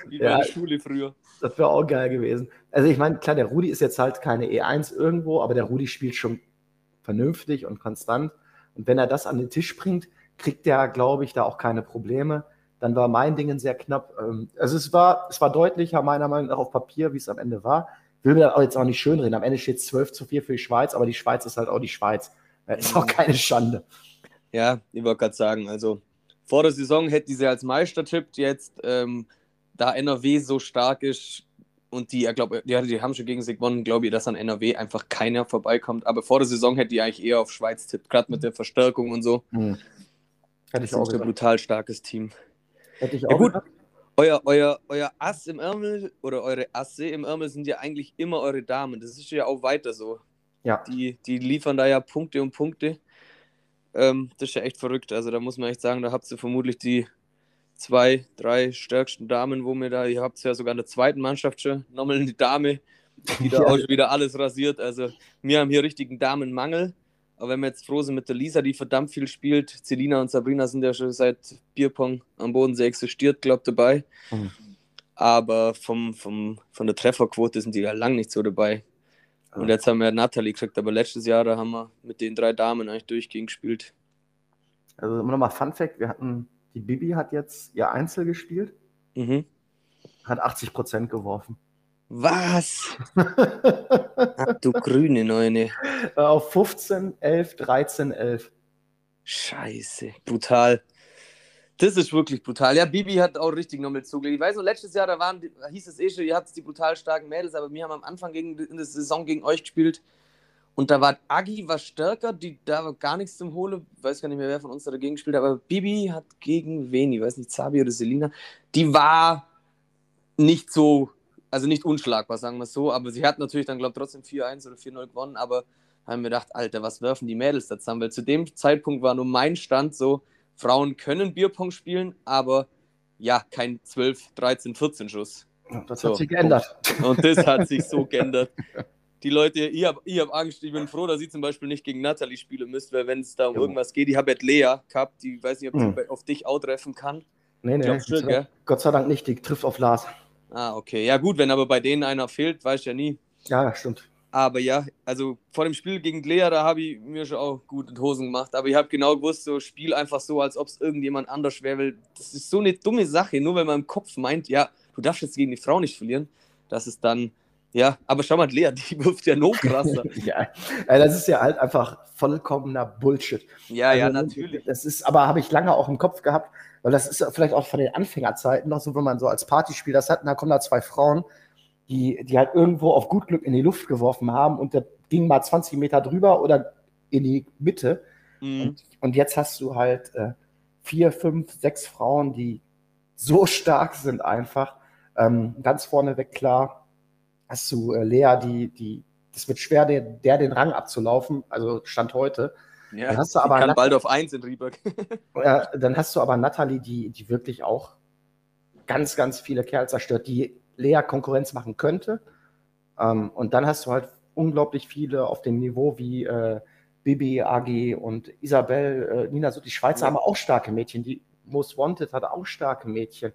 Wie bei ja, der Schule früher. Das wäre auch geil gewesen. Also ich meine, klar, der Rudi ist jetzt halt keine E1 irgendwo, aber der Rudi spielt schon vernünftig und konstant. Und wenn er das an den Tisch bringt, kriegt er, glaube ich, da auch keine Probleme. Dann war mein Ding sehr knapp. Ähm, also es war, es war deutlicher meiner Meinung nach auf Papier, wie es am Ende war. Will mir jetzt auch nicht schönreden. Am Ende steht es 12 zu 4 für die Schweiz, aber die Schweiz ist halt auch die Schweiz. Ist auch keine Schande. Ja, ich wollte gerade sagen, also vor der Saison hätte sie als Meister tippt, jetzt ähm, da NRW so stark ist und die, ich glaube, die, die haben schon gegen sich gewonnen, glaube ich, dass an NRW einfach keiner vorbeikommt. Aber vor der Saison hätte ich eigentlich eher auf Schweiz tippt, gerade mit der Verstärkung und so. Hm. Hätte ich auch ein brutal starkes Team. Hätte ich auch ja, gut. Euer, euer, euer Ass im Ärmel oder eure Asse im Ärmel sind ja eigentlich immer eure Damen. Das ist ja auch weiter so. Ja. Die, die liefern da ja Punkte und Punkte. Ähm, das ist ja echt verrückt. Also da muss man echt sagen, da habt ihr vermutlich die zwei, drei stärksten Damen, wo mir da, ihr habt ja sogar in der zweiten Mannschaft schon nochmal eine Dame, die da auch schon wieder alles rasiert. Also wir haben hier richtigen Damenmangel. Aber wenn wir jetzt froh sind mit der Lisa, die verdammt viel spielt, Celina und Sabrina sind ja schon seit Bierpong am Bodensee existiert, glaube dabei. Mhm. Aber vom, vom, von der Trefferquote sind die ja lang nicht so dabei. Und jetzt haben wir Natalie gekriegt, aber letztes Jahr, da haben wir mit den drei Damen eigentlich durchgehend gespielt. Also immer nochmal Fun Fact, wir hatten die Bibi hat jetzt ihr Einzel gespielt. Mhm. Hat 80 Prozent geworfen. Was? Ach, du grüne Neune. Äh, auf 15, 11, 13, 11. Scheiße, brutal. Das ist wirklich brutal. Ja, Bibi hat auch richtig nochmal zugelegt. Ich weiß noch, letztes Jahr, da, waren, hieß es eh schon, ihr habt die brutal starken Mädels, aber wir haben am Anfang gegen, in der Saison gegen euch gespielt. Und da war Agi was stärker, die, da war gar nichts zum Holen. Ich weiß gar nicht mehr, wer von uns da dagegen gespielt hat, aber Bibi hat gegen wen, ich weiß nicht, Zabi oder Selina, die war nicht so, also nicht unschlagbar, sagen wir es so, aber sie hat natürlich dann, glaube ich, trotzdem 4-1 oder 4-0 gewonnen, aber haben wir gedacht, Alter, was werfen die Mädels da zusammen? Weil zu dem Zeitpunkt war nur mein Stand so, Frauen können Bierpong spielen, aber ja, kein 12, 13, 14 Schuss. Das so. hat sich geändert. Und das hat sich so geändert. die Leute, ich habe ich hab Angst, ich bin froh, dass ich zum Beispiel nicht gegen Natalie spielen müsste, weil wenn es da um ja. irgendwas geht, ich habe jetzt Lea gehabt, die weiß nicht, ob hm. auf dich auch treffen kann. Nee, nee, Gott, Gott sei Dank nicht, die trifft auf Lars. Ah, okay. Ja, gut, wenn aber bei denen einer fehlt, weiß ich ja nie. Ja, stimmt. Aber ja, also vor dem Spiel gegen Lea, da habe ich mir schon auch gut in Hosen gemacht. Aber ich habe genau gewusst, so Spiel einfach so, als ob es irgendjemand anders wäre. Weil das ist so eine dumme Sache, nur wenn man im Kopf meint, ja, du darfst jetzt gegen die Frau nicht verlieren, dass es dann ja, aber schau mal, Lea, die wirft ja noch krasser. ja, das ist ja halt einfach vollkommener Bullshit. Ja, also, ja, natürlich. Das ist, aber habe ich lange auch im Kopf gehabt, weil das ist vielleicht auch von den Anfängerzeiten noch so, wenn man so als Partyspiel das hat, da kommen da zwei Frauen, die, die halt irgendwo auf gut Glück in die Luft geworfen haben und der ging mal 20 Meter drüber oder in die Mitte. Mhm. Und, und, jetzt hast du halt äh, vier, fünf, sechs Frauen, die so stark sind einfach. Ähm, ganz vorneweg klar, hast du äh, Lea, die, die, das wird schwer, der, der den Rang abzulaufen, also Stand heute. Ja, dann hast du aber kann bald auf 1 in Rieberg. ja, dann hast du aber Natalie, die, die wirklich auch ganz, ganz viele Kerl zerstört, die Lea Konkurrenz machen könnte. Ähm, und dann hast du halt unglaublich viele auf dem Niveau wie äh, Bibi, Agi und Isabel, äh, Nina, so die Schweizer ja. haben auch starke Mädchen. Die Most Wanted hat auch starke Mädchen.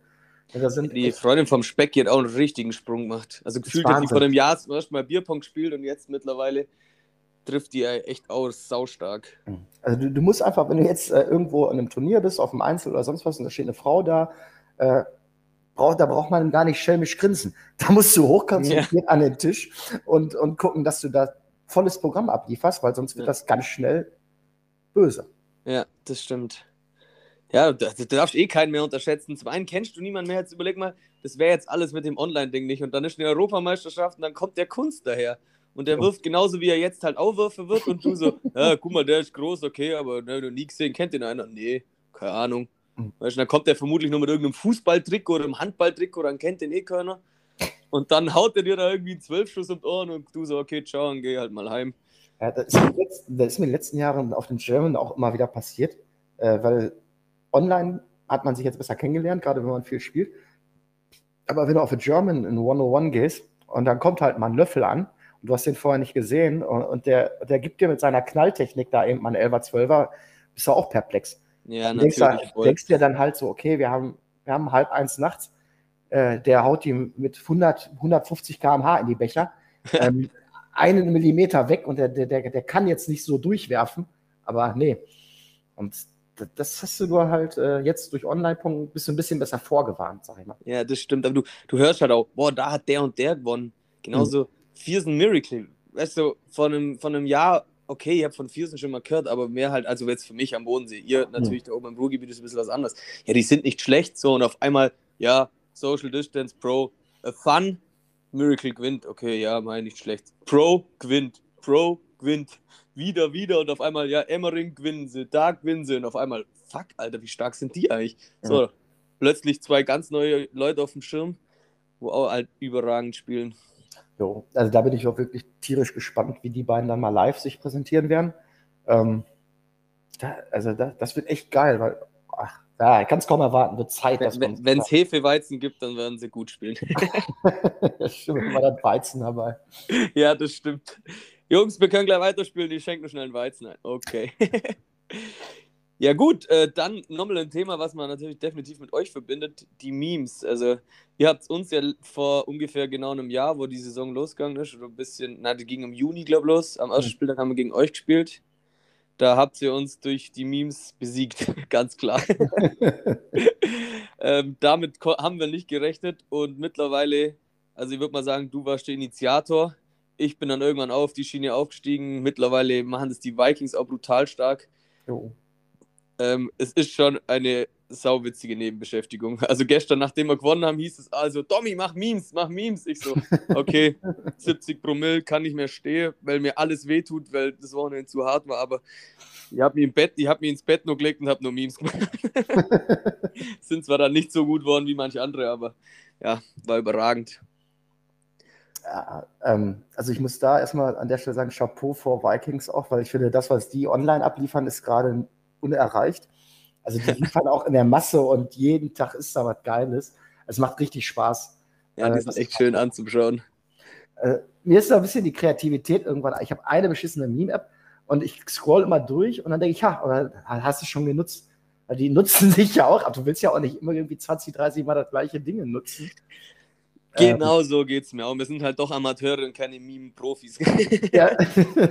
Ja, die Freundin vom Speck, die hat auch einen richtigen Sprung gemacht. Also gefühlt hat die vor einem Jahr zum ersten Mal Bierpong gespielt und jetzt mittlerweile trifft die echt aus, saustark. Also du, du musst einfach, wenn du jetzt äh, irgendwo an einem Turnier bist, auf dem Einzel oder sonst was, und da steht eine Frau da, äh, brauch, da braucht man gar nicht schelmisch grinsen. Da musst du hochkonzentriert ja. an den Tisch und, und gucken, dass du da volles Programm ablieferst, weil sonst wird ja. das ganz schnell böse. Ja, das stimmt. Ja, da, da darfst du eh keinen mehr unterschätzen. Zum einen kennst du niemanden mehr. Jetzt überleg mal, das wäre jetzt alles mit dem Online-Ding nicht. Und dann ist eine Europameisterschaft und dann kommt der Kunst daher. Und der wirft genauso, wie er jetzt halt auch Würfe wird und du so, ja, guck mal, der ist groß, okay, aber ne, noch nie gesehen, kennt den einer? Nee, keine Ahnung. Hm. Weißt du, dann kommt der vermutlich nur mit irgendeinem Fußballtrick oder einem Handballtrick oder dann kennt den eh keiner. Und dann haut er dir da irgendwie einen Zwölfschuss um die Ohren und du so, okay, ciao, und geh halt mal heim. Ja, das, ist letzten, das ist mir in den letzten Jahren auf den German auch immer wieder passiert, äh, weil online hat man sich jetzt besser kennengelernt, gerade wenn man viel spielt. Aber wenn du auf den German in 101 gehst und dann kommt halt mal ein Löffel an du hast den vorher nicht gesehen und, der, der gibt dir mit seiner Knalltechnik da eben mal einen 11er, 12er, bist du auch perplex. Ja, du denkst, natürlich. Du denkst dir dann halt so, okay, wir haben, wir haben halb eins nachts, äh, der haut die mit 100, 150 km/h in die Becher. ähm, einen Millimeter weg und der, der, der kann jetzt nicht so durchwerfen, aber nee. Und das hast du nur halt äh, jetzt durch Online-Punkt bist du ein bisschen besser vorgewarnt, sag ich mal. Ja, das stimmt. Aber du, du hörst halt auch, boah, da hat der und der gewonnen. Genauso hm. Viersen Miracle. Weißt du, von einem, von einem Jahr, okay, ich habe von Viersen schon mal gehört, aber mehr halt, also jetzt für mich am Bodensee. Ihr natürlich hm. da oben im Ruhrgebiet ist ein bisschen was anderes. Ja, die sind nicht schlecht so und auf einmal, ja, Social Distance Pro, äh, Fun, Miracle gewinnt. Okay, ja, meine nicht schlecht. Pro gewinnt. Pro gewinnt. Wieder, wieder und auf einmal, ja, Emmering gewinnen sie, da gewinnen sie und auf einmal, fuck, Alter, wie stark sind die eigentlich? Ja. So, plötzlich zwei ganz neue Leute auf dem Schirm, wo auch halt überragend spielen. Jo, also da bin ich auch wirklich tierisch gespannt, wie die beiden dann mal live sich präsentieren werden. Ähm, da, also da, das wird echt geil, weil, ach, ja, ich kann es kaum erwarten, wird Zeit. Wenn es Hefeweizen gibt, dann werden sie gut spielen. stimmt, immer dann Weizen dabei. Ja, das stimmt. Jungs, wir können gleich weiterspielen, die schenken schnell einen Weizen ein. Okay. ja, gut, äh, dann nochmal ein Thema, was man natürlich definitiv mit euch verbindet: die Memes. Also, ihr habt uns ja vor ungefähr genau einem Jahr, wo die Saison losgegangen ist, oder ein bisschen, na, die ging im Juni, glaube ich, los. Am ersten mhm. Spieltag haben wir gegen euch gespielt. Da habt ihr uns durch die Memes besiegt, ganz klar. ähm, damit haben wir nicht gerechnet und mittlerweile, also ich würde mal sagen, du warst der Initiator. Ich bin dann irgendwann auf die Schiene aufgestiegen. Mittlerweile machen das die Vikings auch brutal stark. Ähm, es ist schon eine sauwitzige Nebenbeschäftigung. Also gestern, nachdem wir gewonnen haben, hieß es also, Tommy, mach Memes, mach Memes. Ich so, okay, 70 Promille kann nicht mehr stehen, weil mir alles wehtut, weil das Wochenende zu hart war, aber ich habe mich im Bett, ich habe mich ins Bett nur gelegt und habe nur Memes gemacht. Sind zwar dann nicht so gut geworden wie manche andere, aber ja, war überragend. Ja, ähm, also ich muss da erstmal an der Stelle sagen, Chapeau vor Vikings auch, weil ich finde, das, was die online abliefern, ist gerade unerreicht. Also die liefern auch in der Masse und jeden Tag ist da was Geiles. Es macht richtig Spaß. Ja, die äh, sind echt schön anzuschauen. Äh, mir ist da ein bisschen die Kreativität irgendwann. Ich habe eine beschissene Meme-App und ich scroll immer durch und dann denke ich, ja, aber hast du schon genutzt? Die nutzen sich ja auch, aber du willst ja auch nicht immer irgendwie 20, 30 Mal das gleiche Ding nutzen. Genau ähm, so geht es mir auch. Wir sind halt doch Amateure und keine Meme-Profis. ja.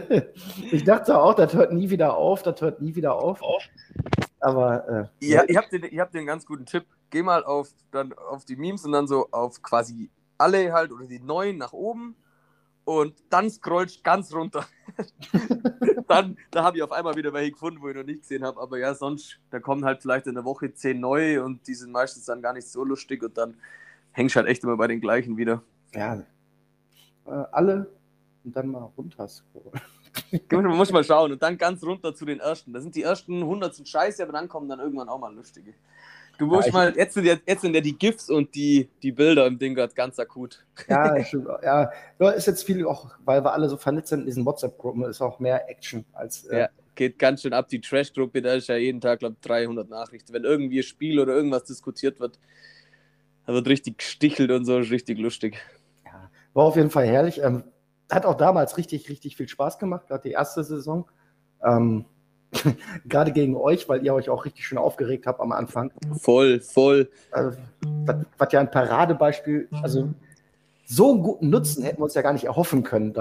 ich dachte auch, das hört nie wieder auf, das hört nie wieder auf. Aber äh, ja, ihr habt, den, ihr habt den ganz guten Tipp. Geh mal auf, dann auf die Memes und dann so auf quasi alle halt oder die neuen nach oben und dann scrollst ganz runter. dann, da habe ich auf einmal wieder welche gefunden, wo ich noch nicht gesehen habe. Aber ja, sonst, da kommen halt vielleicht in der Woche zehn neue und die sind meistens dann gar nicht so lustig und dann hängst halt echt immer bei den gleichen wieder. Ja. Äh, alle und dann mal runter scrollen. Man muss mal schauen und dann ganz runter zu den ersten. Da sind die ersten 100 sind scheiße, aber dann kommen dann irgendwann auch mal lustige. Du musst ja, mal, jetzt sind, ja, jetzt sind ja die GIFs und die, die Bilder im Ding ganz akut. Ja, stimmt. Ja, ist jetzt viel auch, weil wir alle so vernetzt sind in diesen WhatsApp-Gruppen, ist auch mehr Action als. Äh, ja, geht ganz schön ab. Die Trash-Gruppe, da ist ja jeden Tag, glaube ich, 300 Nachrichten. Wenn irgendwie ein Spiel oder irgendwas diskutiert wird, da wird richtig gestichelt und so, ist richtig lustig. Ja, war auf jeden Fall herrlich. Ähm, hat auch damals richtig, richtig viel Spaß gemacht, gerade die erste Saison. Ähm, gerade gegen euch, weil ihr euch auch richtig schön aufgeregt habt am Anfang. Voll, voll. Also, was, ja ein Paradebeispiel, also so einen guten Nutzen hätten wir uns ja gar nicht erhoffen können.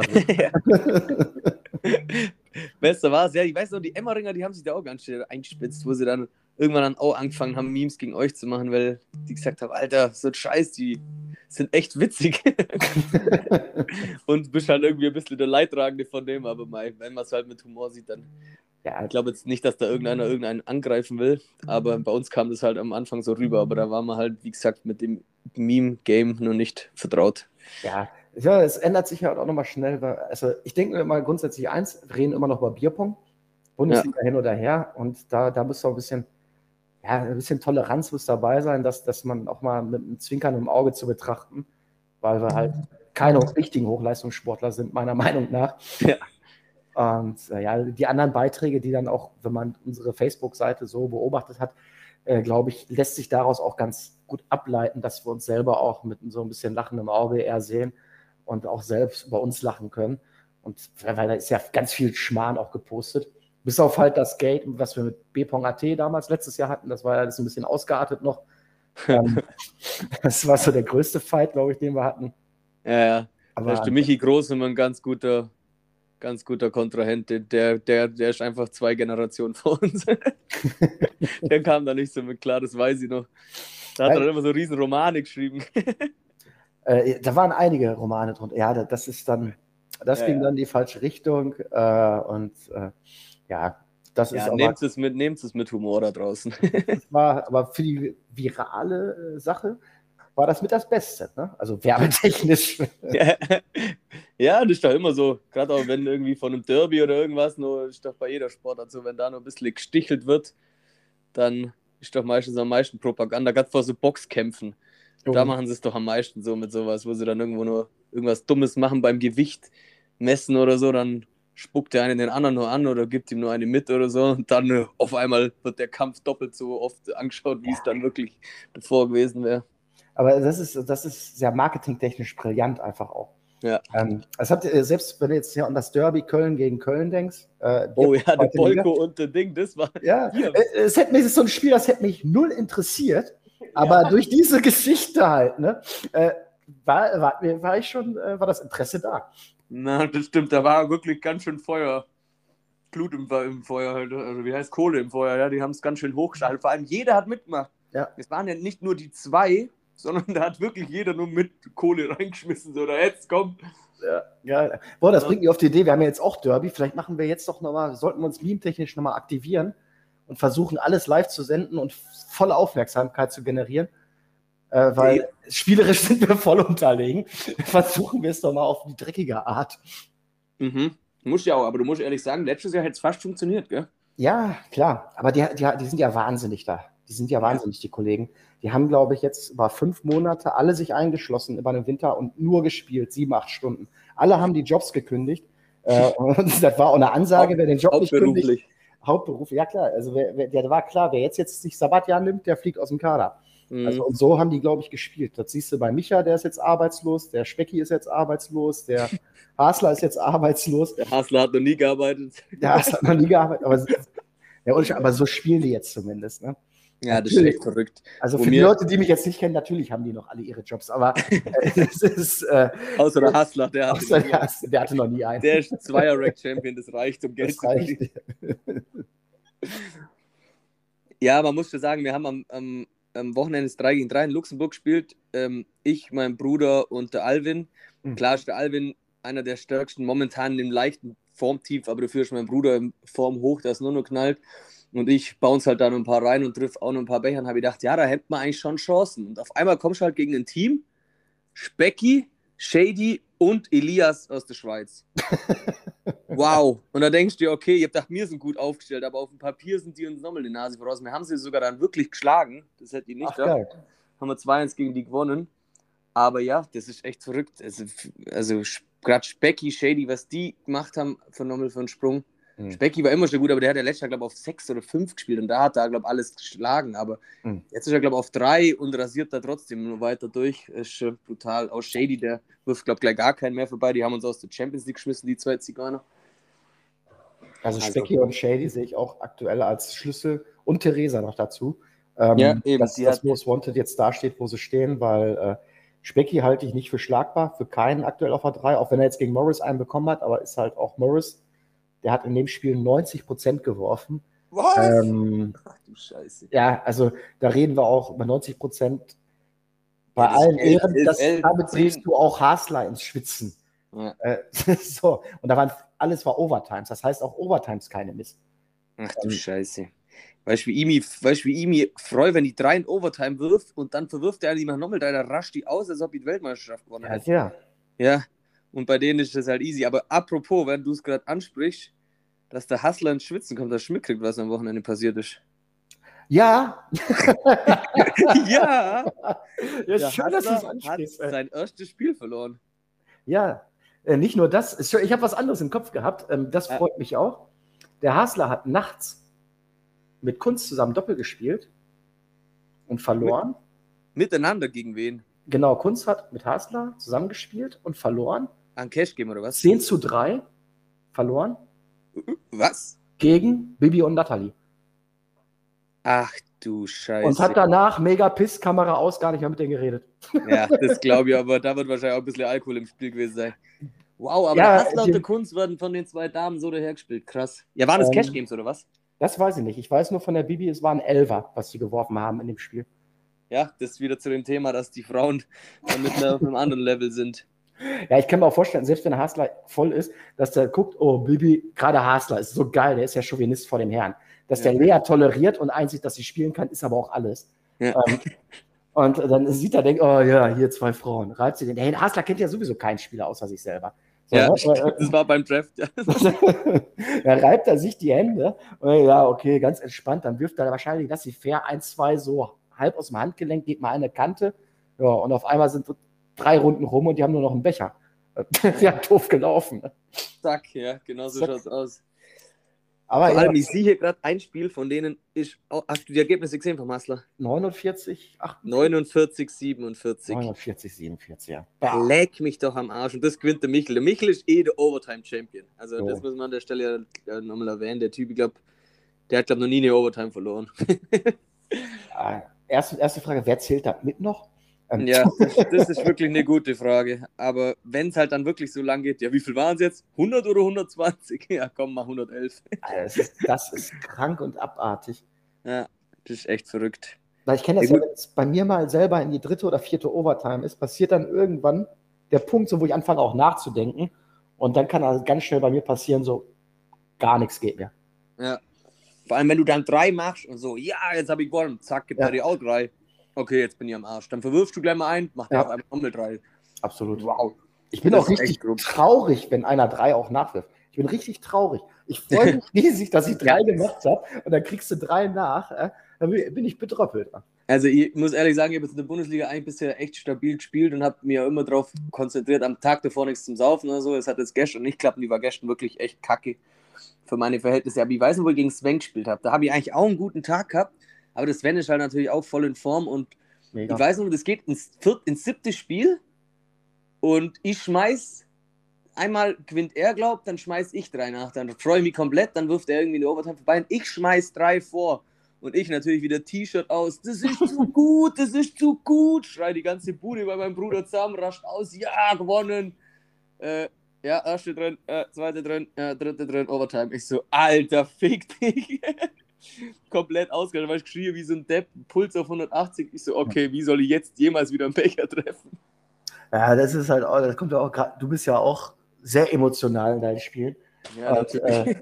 Beste war es, ja, ich weiß noch, die Emmeringer, die haben sich da auch ganz schön eingespitzt, wo sie dann irgendwann dann auch angefangen haben, Memes gegen euch zu machen, weil die gesagt haben, Alter, so ein Scheiß, die sind echt witzig. und bist halt irgendwie ein bisschen der Leidtragende von dem, aber mein, wenn man es halt mit Humor sieht, dann. Ja, ich glaube jetzt nicht, dass da irgendeiner irgendeinen angreifen will, aber bei uns kam das halt am Anfang so rüber, aber da waren wir halt, wie gesagt, mit dem Meme-Game noch nicht vertraut. Ja, Ja, es ändert sich halt auch nochmal schnell. Weil, also ich denke mir mal grundsätzlich eins, wir reden immer noch über Bierpong. Bundesliga ja. hin oder her. Und da, da muss auch ein bisschen, ja, ein bisschen Toleranz muss dabei sein, dass, dass man auch mal mit einem Zwinkern im Auge zu betrachten, weil wir halt keine richtigen Hochleistungssportler sind, meiner Meinung nach. Ja. Und äh, ja, die anderen Beiträge, die dann auch, wenn man unsere Facebook-Seite so beobachtet hat, äh, glaube ich, lässt sich daraus auch ganz gut ableiten, dass wir uns selber auch mit so ein bisschen lachendem Auge eher sehen und auch selbst über uns lachen können. Und weil da ist ja ganz viel Schmarrn auch gepostet. Bis auf halt das Gate, was wir mit Bpong.at damals letztes Jahr hatten, das war ja das ein bisschen ausgeartet noch. Ähm, das war so der größte Fight, glaube ich, den wir hatten. Ja, ja. Aber da ist der Michi Groß immer ein ganz guter, ganz guter Kontrahent. Der, der, der ist einfach zwei Generationen vor uns. der kam da nicht so mit klar, das weiß ich noch. Da hat er dann immer so riesen Romane geschrieben. äh, da waren einige Romane drunter. Ja, das ist dann, das ja, ging ja. dann in die falsche Richtung. Äh, und äh, ja, das ja, ist aber. Nehmt es mit, nehmt es mit Humor da draußen. war, aber für die virale äh, Sache war das mit das Beste, ne? Also werbetechnisch. ja, das ist doch immer so. Gerade auch wenn irgendwie von einem Derby oder irgendwas, nur ist doch bei jeder Sportart so, wenn da noch ein bisschen gestichelt wird, dann ist doch meistens am meisten Propaganda, gerade vor so Boxkämpfen. Oh. Da machen sie es doch am meisten so mit sowas, wo sie dann irgendwo nur irgendwas Dummes machen beim Gewicht messen oder so, dann spuckt der eine den anderen nur an oder gibt ihm nur eine mit oder so und dann äh, auf einmal wird der Kampf doppelt so oft angeschaut, wie es dann wirklich davor gewesen wäre. Aber das ist, das ist sehr marketingtechnisch brillant einfach auch. Ja. Ähm, das habt ihr, selbst wenn du jetzt hier an das Derby Köln gegen Köln denkst. Äh, oh ja, der Bolko und der Ding, das war. Ja, hier. Äh, es hätte mich so ein Spiel, das hätte mich null interessiert. Aber ja. durch diese Geschichte halt, ne, äh, war, war, war ich schon, äh, war das Interesse da. Na, das stimmt, da war wirklich ganz schön Feuer. Glut im, im Feuer, also wie heißt Kohle im Feuer, ja, die haben es ganz schön hochgeschaltet. Vor allem jeder hat mitgemacht. Ja. Es waren ja nicht nur die zwei, sondern da hat wirklich jeder nur mit Kohle reingeschmissen. So, da jetzt kommt. Ja, ja. Boah, das ja. bringt mich auf die Idee. Wir haben ja jetzt auch Derby. Vielleicht machen wir jetzt doch nochmal, sollten wir uns meme-technisch nochmal aktivieren und versuchen, alles live zu senden und volle Aufmerksamkeit zu generieren. Äh, weil okay. spielerisch sind wir voll unterlegen. Versuchen wir es doch mal auf die dreckige Art. Mhm. Muss ja auch, aber du musst ehrlich sagen, letztes Jahr hätte es fast funktioniert, gell? Ja, klar. Aber die, die, die sind ja wahnsinnig da. Die sind ja wahnsinnig, die Kollegen. Die haben, glaube ich, jetzt über fünf Monate alle sich eingeschlossen über den Winter und nur gespielt, sieben, acht Stunden. Alle haben die Jobs gekündigt. Äh, und das war auch eine Ansage, wer den Job nicht kündigt. Hauptberuf, ja klar. Also wer, wer, der war klar, wer jetzt, jetzt sich Sabbatjahr nimmt, der fliegt aus dem Kader. Mhm. Also, und so haben die, glaube ich, gespielt. Das siehst du bei Micha, der ist jetzt arbeitslos, der Specki ist jetzt arbeitslos, der Hasler ist jetzt arbeitslos. Der Hasler hat noch nie gearbeitet. Der Hasler hat noch nie gearbeitet, aber, ja, aber so spielen die jetzt zumindest. Ne? Ja, das ist echt verrückt. Also für die Leute, die mich jetzt nicht kennen, natürlich haben die noch alle ihre Jobs, aber es ist. Äh, außer der Hustler, der, außer der, Hustler, der hatte noch nie einen. Der ist Zweier-Rack-Champion, das reicht, um Geld das zu verdienen. Ja, man muss schon sagen, wir haben am, am, am Wochenende 3 gegen 3 in Luxemburg gespielt. Ähm, ich, mein Bruder und der Alvin. Mhm. Klar ist der Alvin einer der stärksten momentan im leichten Formtief, aber dafür ist mein Bruder in Form hoch, der ist nur noch knallt. Und ich bounce halt da noch ein paar rein und triff auch noch ein paar Becher und habe gedacht, ja, da hätte man eigentlich schon Chancen. Und auf einmal kommst du halt gegen ein Team, Specky, Shady und Elias aus der Schweiz. wow. Und da denkst du dir, okay, ihr habt gedacht, wir sind gut aufgestellt, aber auf dem Papier sind die uns nochmal die Nase voraus. Wir haben sie sogar dann wirklich geschlagen. Das hätte ich nicht Ach. Haben wir 2-1 gegen die gewonnen. Aber ja, das ist echt verrückt. Also, also gerade Specky, Shady, was die gemacht haben, phänomenal für einen Sprung. Mhm. Specky war immer schon gut, aber der hat ja letztes Jahr, glaube ich, auf sechs oder fünf gespielt und da hat er, glaube ich, alles geschlagen. Aber mhm. jetzt ist er, glaube ich, auf drei und rasiert da trotzdem nur weiter durch. Ist schon brutal. Auch Shady, der wirft, glaube ich, gleich gar keinen mehr vorbei. Die haben uns aus der Champions League geschmissen, die zwei Ziganer. Also, also Specky und Shady sehe ich auch aktuell als Schlüssel und Theresa noch dazu. Ähm, ja, eben. Dass das Most Wanted jetzt da steht, wo sie stehen, weil äh, Specky halte ich nicht für schlagbar, für keinen aktuell auf der 3, auch wenn er jetzt gegen Morris einen bekommen hat, aber ist halt auch Morris der hat in dem Spiel 90 Prozent geworfen. Was? Ähm, Ach du Scheiße. Ja, also da reden wir auch über 90 Prozent. Bei ja, allen Ehren, das, damit bringst du auch Hasler ins Schwitzen. Ja. Äh, so, und da waren alles war Overtimes. Das heißt auch Overtimes keine Mist. Ach du ähm, Scheiße. Weißt du, wie ich weißt, wie ich mich freue, wenn die drei in Overtime wirft und dann verwirft der die nochmal, da rascht die aus, als ob die Weltmeisterschaft gewonnen hätte. Ja, Ja, und bei denen ist das halt easy. Aber apropos, wenn du es gerade ansprichst, dass der Hustler ins Schwitzen kommt, dass Schmidt kriegt, was am Wochenende passiert ist. Ja. ja. ja schön, dass du es. Hat sein erstes Spiel verloren. Ja, äh, nicht nur das. Ich habe was anderes im Kopf gehabt. Ähm, das freut ja. mich auch. Der Hasler hat nachts mit Kunst zusammen Doppel gespielt und verloren. Mit, miteinander gegen wen? Genau, Kunst hat mit Hasler zusammengespielt und verloren. An Cash Game oder was? 10 zu 3 verloren. Was? Gegen Bibi und Natalie. Ach du Scheiße. Und hat danach mega Piss, Kamera aus, gar nicht mehr mit denen geredet. Ja, das glaube ich, aber da wird wahrscheinlich auch ein bisschen Alkohol im Spiel gewesen sein. Wow, aber ja, und der Kunst werden von den zwei Damen so dahergespielt. Krass. Ja, waren das ähm, Cash Games oder was? Das weiß ich nicht. Ich weiß nur von der Bibi, es waren Elfer, was sie geworfen haben in dem Spiel. Ja, das ist wieder zu dem Thema, dass die Frauen mit auf einem anderen Level sind. Ja, ich kann mir auch vorstellen, selbst wenn Hasler voll ist, dass der guckt, oh, Bibi, gerade Hasler ist so geil, der ist ja Chauvinist vor dem Herrn. Dass ja. der Lea toleriert und einsieht, dass sie spielen kann, ist aber auch alles. Ja. Ähm, und dann sieht er, denkt, oh ja, hier zwei Frauen, reibt sie den. Der Hasler kennt ja sowieso keinen Spieler außer sich selber. So, ja, ne? das war beim Draft. Ja. da reibt er sich die Hände. Und ja, okay, ganz entspannt. Dann wirft er wahrscheinlich, dass sie fair ein, zwei so halb aus dem Handgelenk, geht mal eine Kante. Ja, und auf einmal sind drei Runden rum und die haben nur noch einen Becher. ja, doof gelaufen. Zack, ja, genau so schaut es aus. Aber Vor allem, ja. ich sehe hier gerade ein Spiel, von denen ist. Oh, hast du die Ergebnisse gesehen vom Hassler? 49, 48. 49, 47. 49, 47, ja. Leck mich doch am Arsch. Und das gewinnt der Michel. Der Michel ist eh der Overtime-Champion. Also, so. das muss man an der Stelle ja nochmal erwähnen. Der Typ, ich glaube, der hat, glaube noch nie eine Overtime verloren. Ah, erste, erste Frage: Wer zählt da mit noch? Ähm, ja, das, ist wirklich eine gute Frage. Aber wenn es halt dann wirklich so lang geht, ja, wie viel waren es jetzt? 100 oder 120? Ja, komm, mal 111. Das ist, das ist krank und abartig. Ja, das ist echt verrückt. Weil ich kenne das ja, wenn es bei mir mal selber in die dritte oder vierte Overtime ist, passiert dann irgendwann der Punkt, so wo ich anfange auch nachzudenken. Und dann kann also ganz schnell bei mir passieren, so gar nichts geht mehr. Ja. Vor allem, wenn du dann drei machst und so, ja, jetzt habe ich gewonnen, zack, gibt ja. er dir auch drei okay, jetzt bin ich am Arsch. Dann verwirfst du gleich mal ein, mach ja. auf einmal nochmal drei. Absolut. Wow. Ich bin das auch richtig traurig, wenn einer drei auch nachwirft. Ich bin richtig traurig. Ich freue mich riesig, dass ich drei gemacht habe und dann kriegst du drei nach. Äh, dann bin ich betröppelt. Also ich muss ehrlich sagen, ich habe jetzt in der Bundesliga eigentlich bisher echt stabil gespielt und habe mir immer darauf konzentriert, am Tag davor nichts zum Saufen oder so. Es hat jetzt gestern nicht geklappt und die war gestern wirklich echt kacke für meine Verhältnisse. Aber ich weiß nicht, wo ich gegen Sven gespielt habe. Da habe ich eigentlich auch einen guten Tag gehabt aber das Sven ist halt natürlich auch voll in Form und Mega. ich weiß noch, das geht ins, viert, ins siebte Spiel und ich schmeiß einmal gewinnt er, glaubt, dann schmeiß ich drei nach. Dann freue ich mich komplett, dann wirft er irgendwie eine Overtime vorbei und ich schmeiß drei vor. Und ich natürlich wieder T-Shirt aus. Das ist zu gut, das ist zu gut. Schrei die ganze Bude bei meinem Bruder zusammen, rascht aus. Ja, gewonnen. Äh, ja, erste drin, äh, zweite drin, äh, dritte drin, Overtime. Ich so, Alter, fick dich. komplett ausgegangen, weil ich geschrien wie so ein Depp, Puls auf 180. Ich so, okay, wie soll ich jetzt jemals wieder einen Becher treffen? Ja, das ist halt auch, das kommt ja auch gerade, du bist ja auch sehr emotional in deinen Spielen. Ja, und, äh,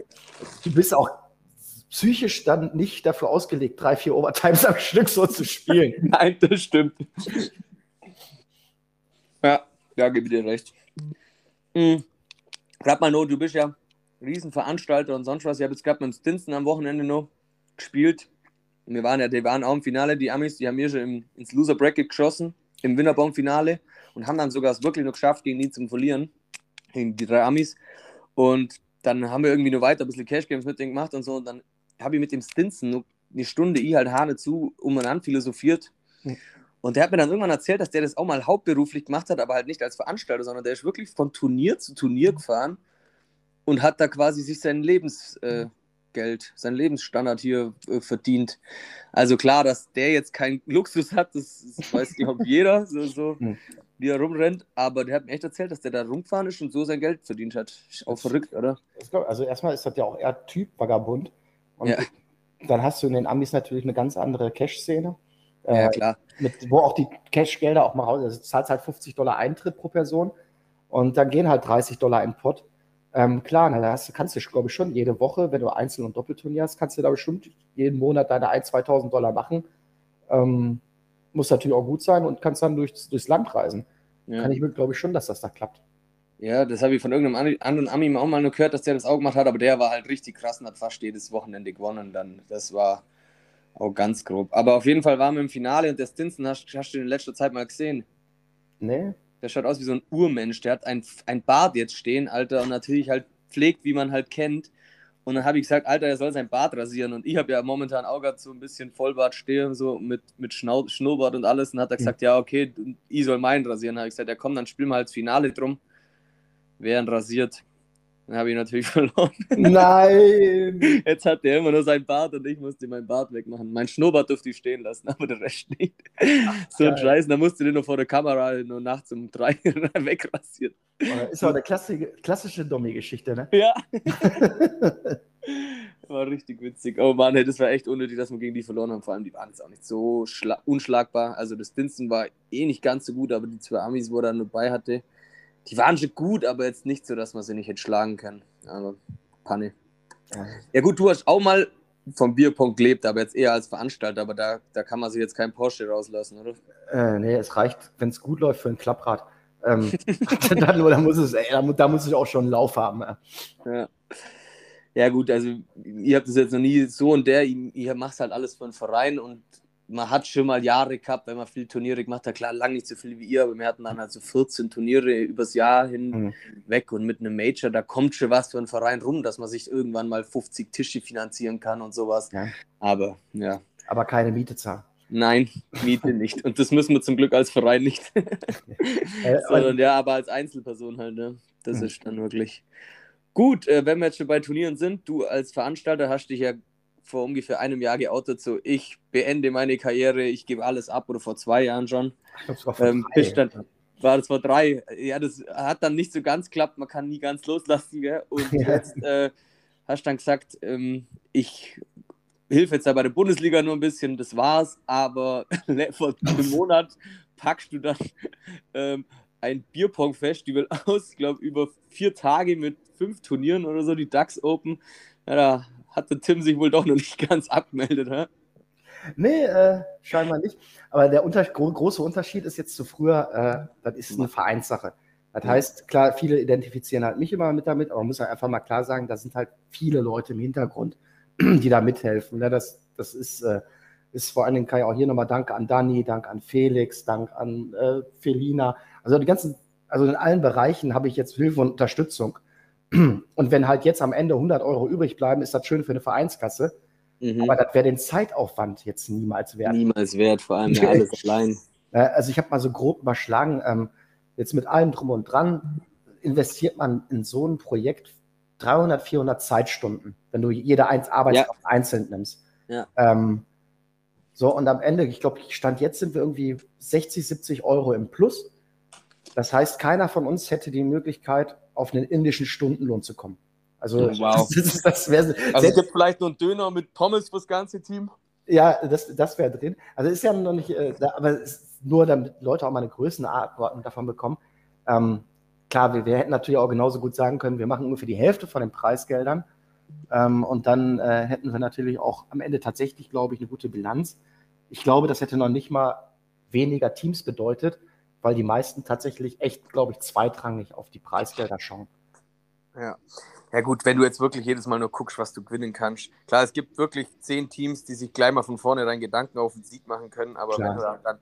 du bist auch psychisch dann nicht dafür ausgelegt, drei, vier Overtimes am Stück so zu spielen. Nein, das stimmt. ja, da gebe ich dir recht. Mhm. Gerade mal nur, du bist ja Riesenveranstalter und sonst was. Ich habe jetzt gerade mit Stinson am Wochenende noch gespielt. Wir waren ja, die waren auch im Finale, die Amis, die haben mir schon im, ins Loser Bracket geschossen, im Winnerbong-Finale und haben dann sogar es wirklich noch geschafft, gegen die zu verlieren, gegen die drei Amis. Und dann haben wir irgendwie nur weiter ein bisschen Cash Games mit denen gemacht und so. Und dann habe ich mit dem Stinson nur eine Stunde ich halt Hane zu umeinander philosophiert. Und der hat mir dann irgendwann erzählt, dass der das auch mal hauptberuflich gemacht hat, aber halt nicht als Veranstalter, sondern der ist wirklich von Turnier zu Turnier gefahren und hat da quasi sich sein Lebens, äh, Geld, sein Lebensstandard hier äh, verdient. Also klar, dass der jetzt keinen Luxus hat, das, das weiß, glaube jeder, so, so hm. wie er rumrennt. Aber der hat mir echt erzählt, dass der da rumgefahren ist und so sein Geld verdient hat. Ist auch verrückt, oder? Also erstmal ist das ja auch eher Typ Vagabund. Und ja. dann hast du in den Amis natürlich eine ganz andere Cash-Szene. Ja, äh, klar. Mit, wo auch die Cash-Gelder auch mal raus, also du zahlst halt 50 Dollar Eintritt pro Person und dann gehen halt 30 Dollar in Pott. Ähm, klar, na, da hast, kannst du, glaube ich, schon jede Woche, wenn du Einzel- und Doppelturnier hast, kannst du da bestimmt jeden Monat deine 1.000, 2.000 Dollar machen. Ähm, muss natürlich auch gut sein und kannst dann durch, durchs Land reisen. ja. kann ich mir, glaube ich, schon, dass das da klappt. Ja, das habe ich von irgendeinem anderen Ami auch mal nur gehört, dass der das auch gemacht hat, aber der war halt richtig krass und hat fast jedes Wochenende gewonnen. Dann, das war auch ganz grob. Aber auf jeden Fall waren wir im Finale und der Stinson hast, hast du in letzter Zeit mal gesehen. Nee. Der schaut aus wie so ein Urmensch. Der hat ein, ein Bart jetzt stehen, Alter, und natürlich halt pflegt, wie man halt kennt. Und dann habe ich gesagt, Alter, er soll sein Bart rasieren. Und ich habe ja momentan auch gerade so ein bisschen Vollbart stehen, so mit, mit Schnau Schnurrbart und alles. Und hat er gesagt, ja, okay, ich soll meinen rasieren. Habe ich gesagt, ja komm, dann spielen wir halt das Finale drum. Wer ihn rasiert. Dann habe ich natürlich verloren. Nein! Jetzt hat der immer nur sein Bart und ich musste meinen Bart wegmachen. Mein Schnurrbart durfte ich stehen lassen, aber der Rest nicht. Ach, so ein Scheiß, da musste den nur vor der Kamera nur nachts um drei wegrasieren. Ist auch eine klassische, klassische Dummy-Geschichte, ne? Ja. war richtig witzig. Oh Mann, das war echt unnötig, dass wir gegen die verloren haben. Vor allem, die waren jetzt auch nicht so unschlagbar. Also, das Stinson war eh nicht ganz so gut, aber die zwei Amis, wo er dann dabei hatte, die waren schon gut, aber jetzt nicht so, dass man sie nicht hätte schlagen können. Aber Panne. Ja, gut, du hast auch mal vom Bierpunkt gelebt, aber jetzt eher als Veranstalter, aber da, da kann man sich jetzt kein Porsche rauslassen, oder? Äh, nee, es reicht, wenn es gut läuft für ein Klapprad. Ähm, dann, da, muss es, ey, da muss ich auch schon einen Lauf haben. Ja. ja, gut, also ihr habt es jetzt noch nie so und der, ihr macht halt alles für einen Verein und man hat schon mal Jahre gehabt, wenn man viele Turniere gemacht hat. Klar, lang nicht so viel wie ihr, aber wir hatten dann halt so 14 Turniere übers Jahr hinweg mhm. und mit einem Major, da kommt schon was für einen Verein rum, dass man sich irgendwann mal 50 Tische finanzieren kann und sowas. Ja. Aber ja. Aber keine Miete zahlen. Nein, Miete nicht. Und das müssen wir zum Glück als Verein nicht. äh, Sondern ja, aber als Einzelperson halt, ne? Das mhm. ist dann wirklich. Gut, äh, wenn wir jetzt schon bei Turnieren sind, du als Veranstalter hast dich ja vor ungefähr einem Jahr geoutet, so ich beende meine Karriere, ich gebe alles ab oder vor zwei Jahren schon. Das war, ähm, dann, war das vor drei. Ja, das hat dann nicht so ganz geklappt, man kann nie ganz loslassen. Gell? Und ja. jetzt äh, hast du dann gesagt, ähm, ich hilfe jetzt da bei der Bundesliga nur ein bisschen, das war's, aber vor einem Monat packst du dann ähm, ein Bierpong-Festival aus, ich glaube über vier Tage mit fünf Turnieren oder so, die DAX Open. Ja, da hatte Tim sich wohl doch noch nicht ganz abgemeldet, hä? Nee, äh, scheinbar nicht. Aber der unter große Unterschied ist jetzt zu früher, äh, das ist eine Vereinssache. Das heißt, klar, viele identifizieren halt mich immer mit damit, aber man muss halt einfach mal klar sagen, da sind halt viele Leute im Hintergrund, die da mithelfen. Ne? Das, das ist, äh, ist vor allen Dingen, kann ich auch hier nochmal Danke an Dani, Dank an Felix, Dank an äh, Felina. Also die ganzen, also in allen Bereichen habe ich jetzt Hilfe und Unterstützung. Und wenn halt jetzt am Ende 100 Euro übrig bleiben, ist das schön für eine Vereinskasse. Mhm. Aber das wäre den Zeitaufwand jetzt niemals wert. Niemals wert, vor allem ja alles allein. Also ich habe mal so grob überschlagen, ähm, jetzt mit allem drum und dran investiert man in so ein Projekt 300, 400 Zeitstunden, wenn du jede eins Arbeitskraft ja. einzeln nimmst. Ja. Ähm, so, und am Ende, ich glaube, Stand jetzt sind wir irgendwie 60, 70 Euro im Plus. Das heißt, keiner von uns hätte die Möglichkeit, auf einen indischen Stundenlohn zu kommen. Also, oh, wow. das, das wär, also es gibt vielleicht noch einen Döner mit Pommes fürs ganze Team. Ja, das, das wäre drin. Also ist ja noch nicht, äh, da, aber nur damit Leute auch mal eine Größenordnung davon bekommen. Ähm, klar, wir, wir, hätten natürlich auch genauso gut sagen können, wir machen nur für die Hälfte von den Preisgeldern. Ähm, und dann äh, hätten wir natürlich auch am Ende tatsächlich, glaube ich, eine gute Bilanz. Ich glaube, das hätte noch nicht mal weniger Teams bedeutet, weil die meisten tatsächlich echt, glaube ich, zweitrangig auf die Preisgelder schauen. Ja. Ja gut, wenn du jetzt wirklich jedes Mal nur guckst, was du gewinnen kannst. Klar, es gibt wirklich zehn Teams, die sich gleich mal von vorne deinen Gedanken auf den Sieg machen können, aber Klar. wenn du dann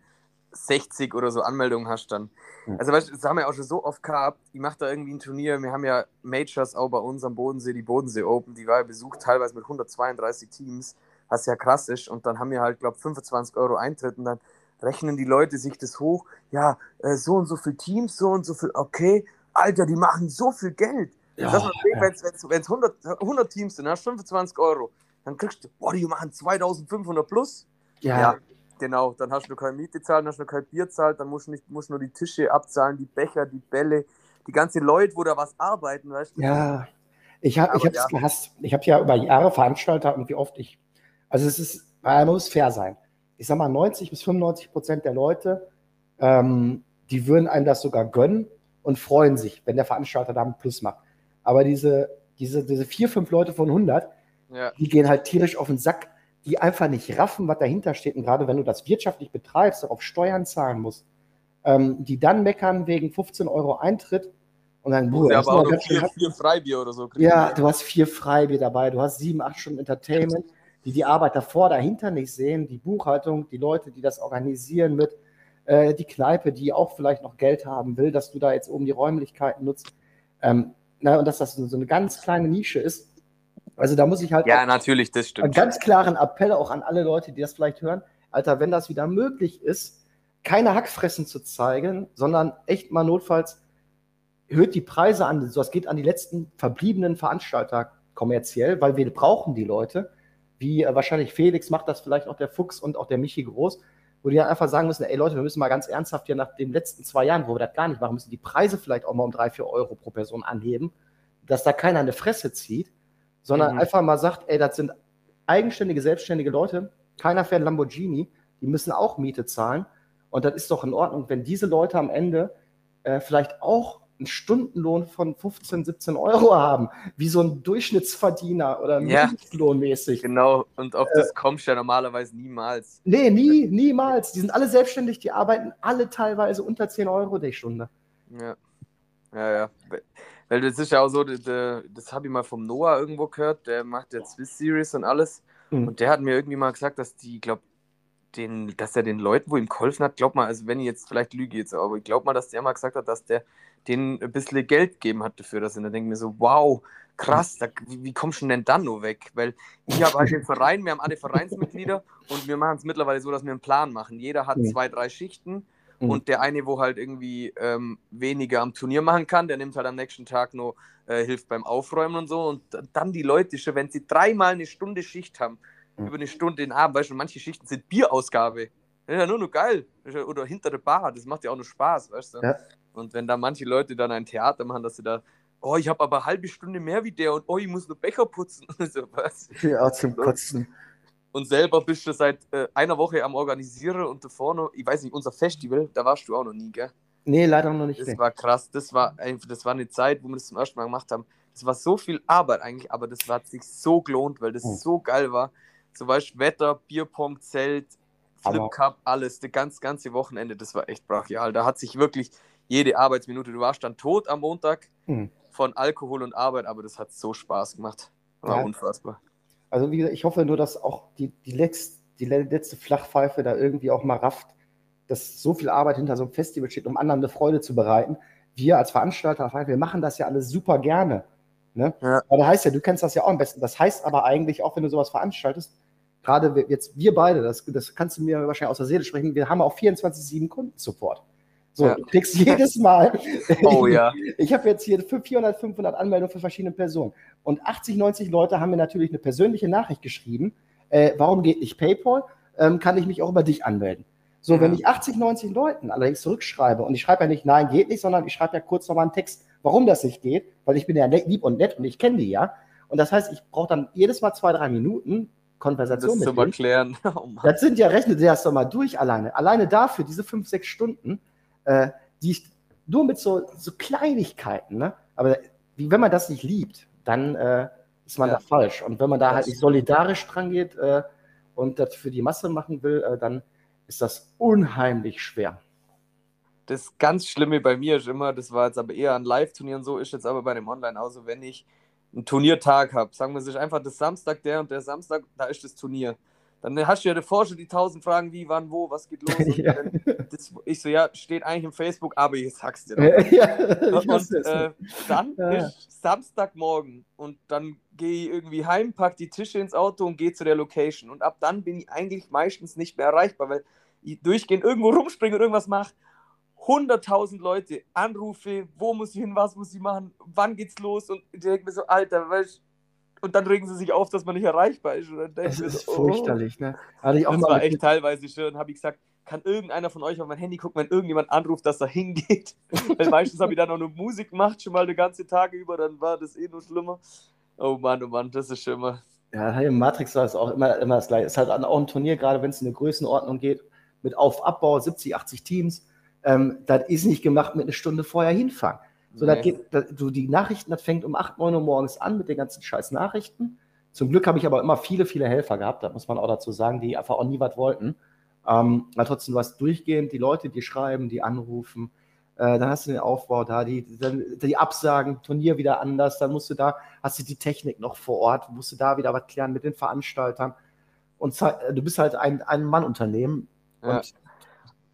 60 oder so Anmeldungen hast, dann. Ja. Also weißt, das haben wir auch schon so oft gehabt. Ich mache da irgendwie ein Turnier. Wir haben ja Majors auch bei uns am Bodensee, die Bodensee Open, die war ja besucht teilweise mit 132 Teams, was ja krass ist. Und dann haben wir halt, glaube ich, 25 Euro Eintritt und dann rechnen die Leute sich das hoch. Ja, äh, so und so viele Teams, so und so viel, okay. Alter, die machen so viel Geld. Ja, ja. Wenn es 100, 100 Teams sind, hast 25 Euro, dann kriegst du, boah, die machen 2500 plus. Ja. ja. Genau, dann hast du keine Miete zahlen, hast du kein Bier zahlen, dann musst du nicht, musst nur die Tische abzahlen, die Becher, die Bälle, die ganzen Leute, wo da was arbeiten, weißt du? Ja, ich habe es ja. gehasst. Ich habe ja über Jahre Veranstalter und wie oft ich, also es ist, man muss fair sein ich sag mal, 90 bis 95 Prozent der Leute, ähm, die würden einem das sogar gönnen und freuen sich, wenn der Veranstalter da einen Plus macht. Aber diese, diese, diese vier, fünf Leute von 100, ja. die gehen halt tierisch auf den Sack, die einfach nicht raffen, was dahinter steht. Und gerade wenn du das wirtschaftlich betreibst, darauf Steuern zahlen musst, ähm, die dann meckern wegen 15 Euro Eintritt und dann, boah, aber auch vier, vier, Freibier oder so. Kriegen. Ja, du hast vier Freibier dabei, du hast sieben, acht Stunden Entertainment, die die Arbeit davor, dahinter nicht sehen, die Buchhaltung, die Leute, die das organisieren mit, äh, die Kneipe, die auch vielleicht noch Geld haben will, dass du da jetzt oben die Räumlichkeiten nutzt. Ähm, na, und dass das so eine ganz kleine Nische ist. Also da muss ich halt. Ja, natürlich, das stimmt. Einen ganz klaren Appell auch an alle Leute, die das vielleicht hören. Alter, wenn das wieder möglich ist, keine Hackfressen zu zeigen, sondern echt mal notfalls hört die Preise an. So, das geht an die letzten verbliebenen Veranstalter kommerziell, weil wir brauchen die Leute. Wie äh, wahrscheinlich Felix macht das vielleicht auch der Fuchs und auch der Michi Groß, wo die dann einfach sagen müssen, ey Leute, wir müssen mal ganz ernsthaft hier nach den letzten zwei Jahren, wo wir das gar nicht machen müssen, die Preise vielleicht auch mal um drei, vier Euro pro Person anheben, dass da keiner eine Fresse zieht, sondern mhm. einfach mal sagt, ey, das sind eigenständige, selbstständige Leute, keiner fährt Lamborghini, die müssen auch Miete zahlen und das ist doch in Ordnung, wenn diese Leute am Ende äh, vielleicht auch einen Stundenlohn von 15, 17 Euro haben, wie so ein Durchschnittsverdiener oder ja, Mindestlohnmäßig. Genau, und auf das äh, kommst du ja normalerweise niemals. Nee, nie, niemals. Die sind alle selbstständig, die arbeiten alle teilweise unter 10 Euro die Stunde. Ja, ja, ja. Weil das ist ja auch so, das habe ich mal vom Noah irgendwo gehört, der macht ja Swiss Series und alles. Mhm. Und der hat mir irgendwie mal gesagt, dass die, glaube den, dass er den Leuten, wo ihm geholfen hat, glaub mal, also wenn ich jetzt vielleicht lüge jetzt, aber ich glaube mal, dass der mal gesagt hat, dass der denen ein bisschen Geld gegeben hat dafür, dass er dann denkt mir so, wow, krass, da, wie, wie kommst du denn dann nur weg? Weil ich habe halt den Verein, wir haben alle Vereinsmitglieder und wir machen es mittlerweile so, dass wir einen Plan machen. Jeder hat zwei, drei Schichten mhm. und der eine, wo halt irgendwie ähm, weniger am Turnier machen kann, der nimmt halt am nächsten Tag nur, äh, hilft beim Aufräumen und so und dann die Leute, wenn sie dreimal eine Stunde Schicht haben, mhm. über eine Stunde den Abend, weißt du, manche Schichten sind Bierausgabe. Das ist ja nur noch geil. Oder hinter der Bar, das macht ja auch nur Spaß, weißt du? Ja. Und wenn da manche Leute dann ein Theater machen, dass sie da, oh, ich habe aber eine halbe Stunde mehr wie der und oh, ich muss nur Becher putzen und so was. Ja, zum Kotzen. Und selber bist du seit äh, einer Woche am Organisieren und davor noch, ich weiß nicht, unser Festival, da warst du auch noch nie, gell? Nee, leider noch nicht. Das mehr. war krass. Das war, einfach, das war eine Zeit, wo wir das zum ersten Mal gemacht haben. Das war so viel Arbeit eigentlich, aber das hat sich so gelohnt, weil das oh. so geil war. Zum Beispiel Wetter, Bierpong, Zelt, Flip Cup, alles, das ganz, ganze Wochenende, das war echt brachial. Da hat sich wirklich jede Arbeitsminute, du warst dann tot am Montag hm. von Alkohol und Arbeit, aber das hat so Spaß gemacht. War ja. unfassbar. Also wie gesagt, ich hoffe nur, dass auch die, die, letzte, die letzte Flachpfeife da irgendwie auch mal rafft, dass so viel Arbeit hinter so einem Festival steht, um anderen eine Freude zu bereiten. Wir als Veranstalter, wir machen das ja alles super gerne. Ne? Ja. Aber das heißt ja, du kennst das ja auch am besten. Das heißt aber eigentlich, auch wenn du sowas veranstaltest, gerade jetzt wir beide, das, das kannst du mir wahrscheinlich aus der Seele sprechen, wir haben auch 24-7 Kundensupport. So, ja. du kriegst jedes Mal. Oh ja. Ich habe jetzt hier 400, 500 Anmeldungen für verschiedene Personen. Und 80, 90 Leute haben mir natürlich eine persönliche Nachricht geschrieben. Äh, warum geht nicht PayPal? Ähm, kann ich mich auch über dich anmelden? So, ja. wenn ich 80, 90 Leuten allerdings zurückschreibe und ich schreibe ja nicht, nein, geht nicht, sondern ich schreibe ja kurz nochmal einen Text, warum das nicht geht, weil ich bin ja lieb und nett und ich kenne die ja. Und das heißt, ich brauche dann jedes Mal zwei, drei Minuten, Konversation das mit zu erklären. Oh das sind ja, rechne dir das doch mal durch alleine. Alleine dafür, diese fünf, sechs Stunden, äh, die ich nur mit so, so Kleinigkeiten, ne? aber wie, wenn man das nicht liebt, dann äh, ist man ja. da falsch. Und wenn man da halt nicht solidarisch dran geht äh, und das für die Masse machen will, äh, dann ist das unheimlich schwer. Das ganz Schlimme bei mir ist immer, das war jetzt aber eher an Live-Turnieren so, ist jetzt aber bei dem Online auch so, wenn ich einen Turniertag habe, sagen wir sich einfach das Samstag, der und der Samstag, da ist das Turnier. Dann hast du ja davor schon die tausend Fragen, wie, wann, wo, was geht los. Ja. Das, ich so, ja, steht eigentlich im Facebook, aber ich sag's dir noch. Ja, und äh, dann ja. ist Samstagmorgen und dann gehe ich irgendwie heim, pack die Tische ins Auto und gehe zu der Location. Und ab dann bin ich eigentlich meistens nicht mehr erreichbar, weil ich durchgehend irgendwo rumspringe und irgendwas mache. 100.000 Leute, Anrufe, wo muss ich hin, was muss ich machen, wann geht's los? Und denke mir so, Alter, weißt und dann regen sie sich auf, dass man nicht erreichbar ist. das ist so, fürchterlich, oh. ne? Hatte ich auch das mal war echt teilweise schön. Habe ich gesagt, kann irgendeiner von euch auf mein Handy gucken, wenn irgendjemand anruft, dass er hingeht? Weil meistens habe ich dann auch nur Musik gemacht, schon mal den ganzen Tag über, dann war das eh nur schlimmer. Oh Mann, oh Mann, das ist schon immer. Ja, im Matrix war es auch immer, immer das Gleiche. Es ist halt auch ein Turnier, gerade wenn es in eine Größenordnung geht, mit Auf-Abbau, 70, 80 Teams. Ähm, das ist nicht gemacht mit einer Stunde vorher hinfahren. So, nee. geht, das, so die Nachrichten, das fängt um 8, 9 Uhr morgens an mit den ganzen scheiß Nachrichten. Zum Glück habe ich aber immer viele, viele Helfer gehabt, da muss man auch dazu sagen, die einfach auch nie was wollten. Ähm, aber trotzdem, du hast durchgehend die Leute, die schreiben, die anrufen. Äh, dann hast du den Aufbau da, die, die, die Absagen, Turnier wieder anders. Dann musst du da, hast du die Technik noch vor Ort, musst du da wieder was klären mit den Veranstaltern. Und du bist halt ein, ein Mann-Unternehmen Ja. und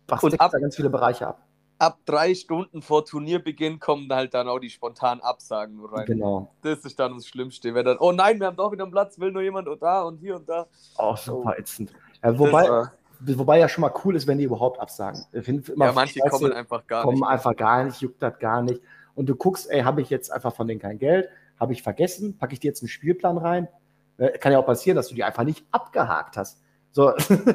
machst Und ab- da ganz viele Bereiche ab. Ab drei Stunden vor Turnierbeginn kommen halt dann auch die spontanen Absagen nur rein. Genau. Das ist dann das Schlimmste. Wenn dann, oh nein, wir haben doch wieder einen Platz, will nur jemand und da und hier und da. Auch super Oh. ätzend. Ja, wobei, war- wobei ja schon mal cool ist, wenn die überhaupt absagen. Ja, manche scheiße, kommen einfach gar kommen nicht. einfach gar nicht, juckt das gar nicht. Und du guckst, ey, habe ich jetzt einfach von denen kein Geld? Habe ich vergessen? Packe ich dir jetzt einen Spielplan rein? Äh, Kann ja auch passieren, dass du die einfach nicht abgehakt hast. So, und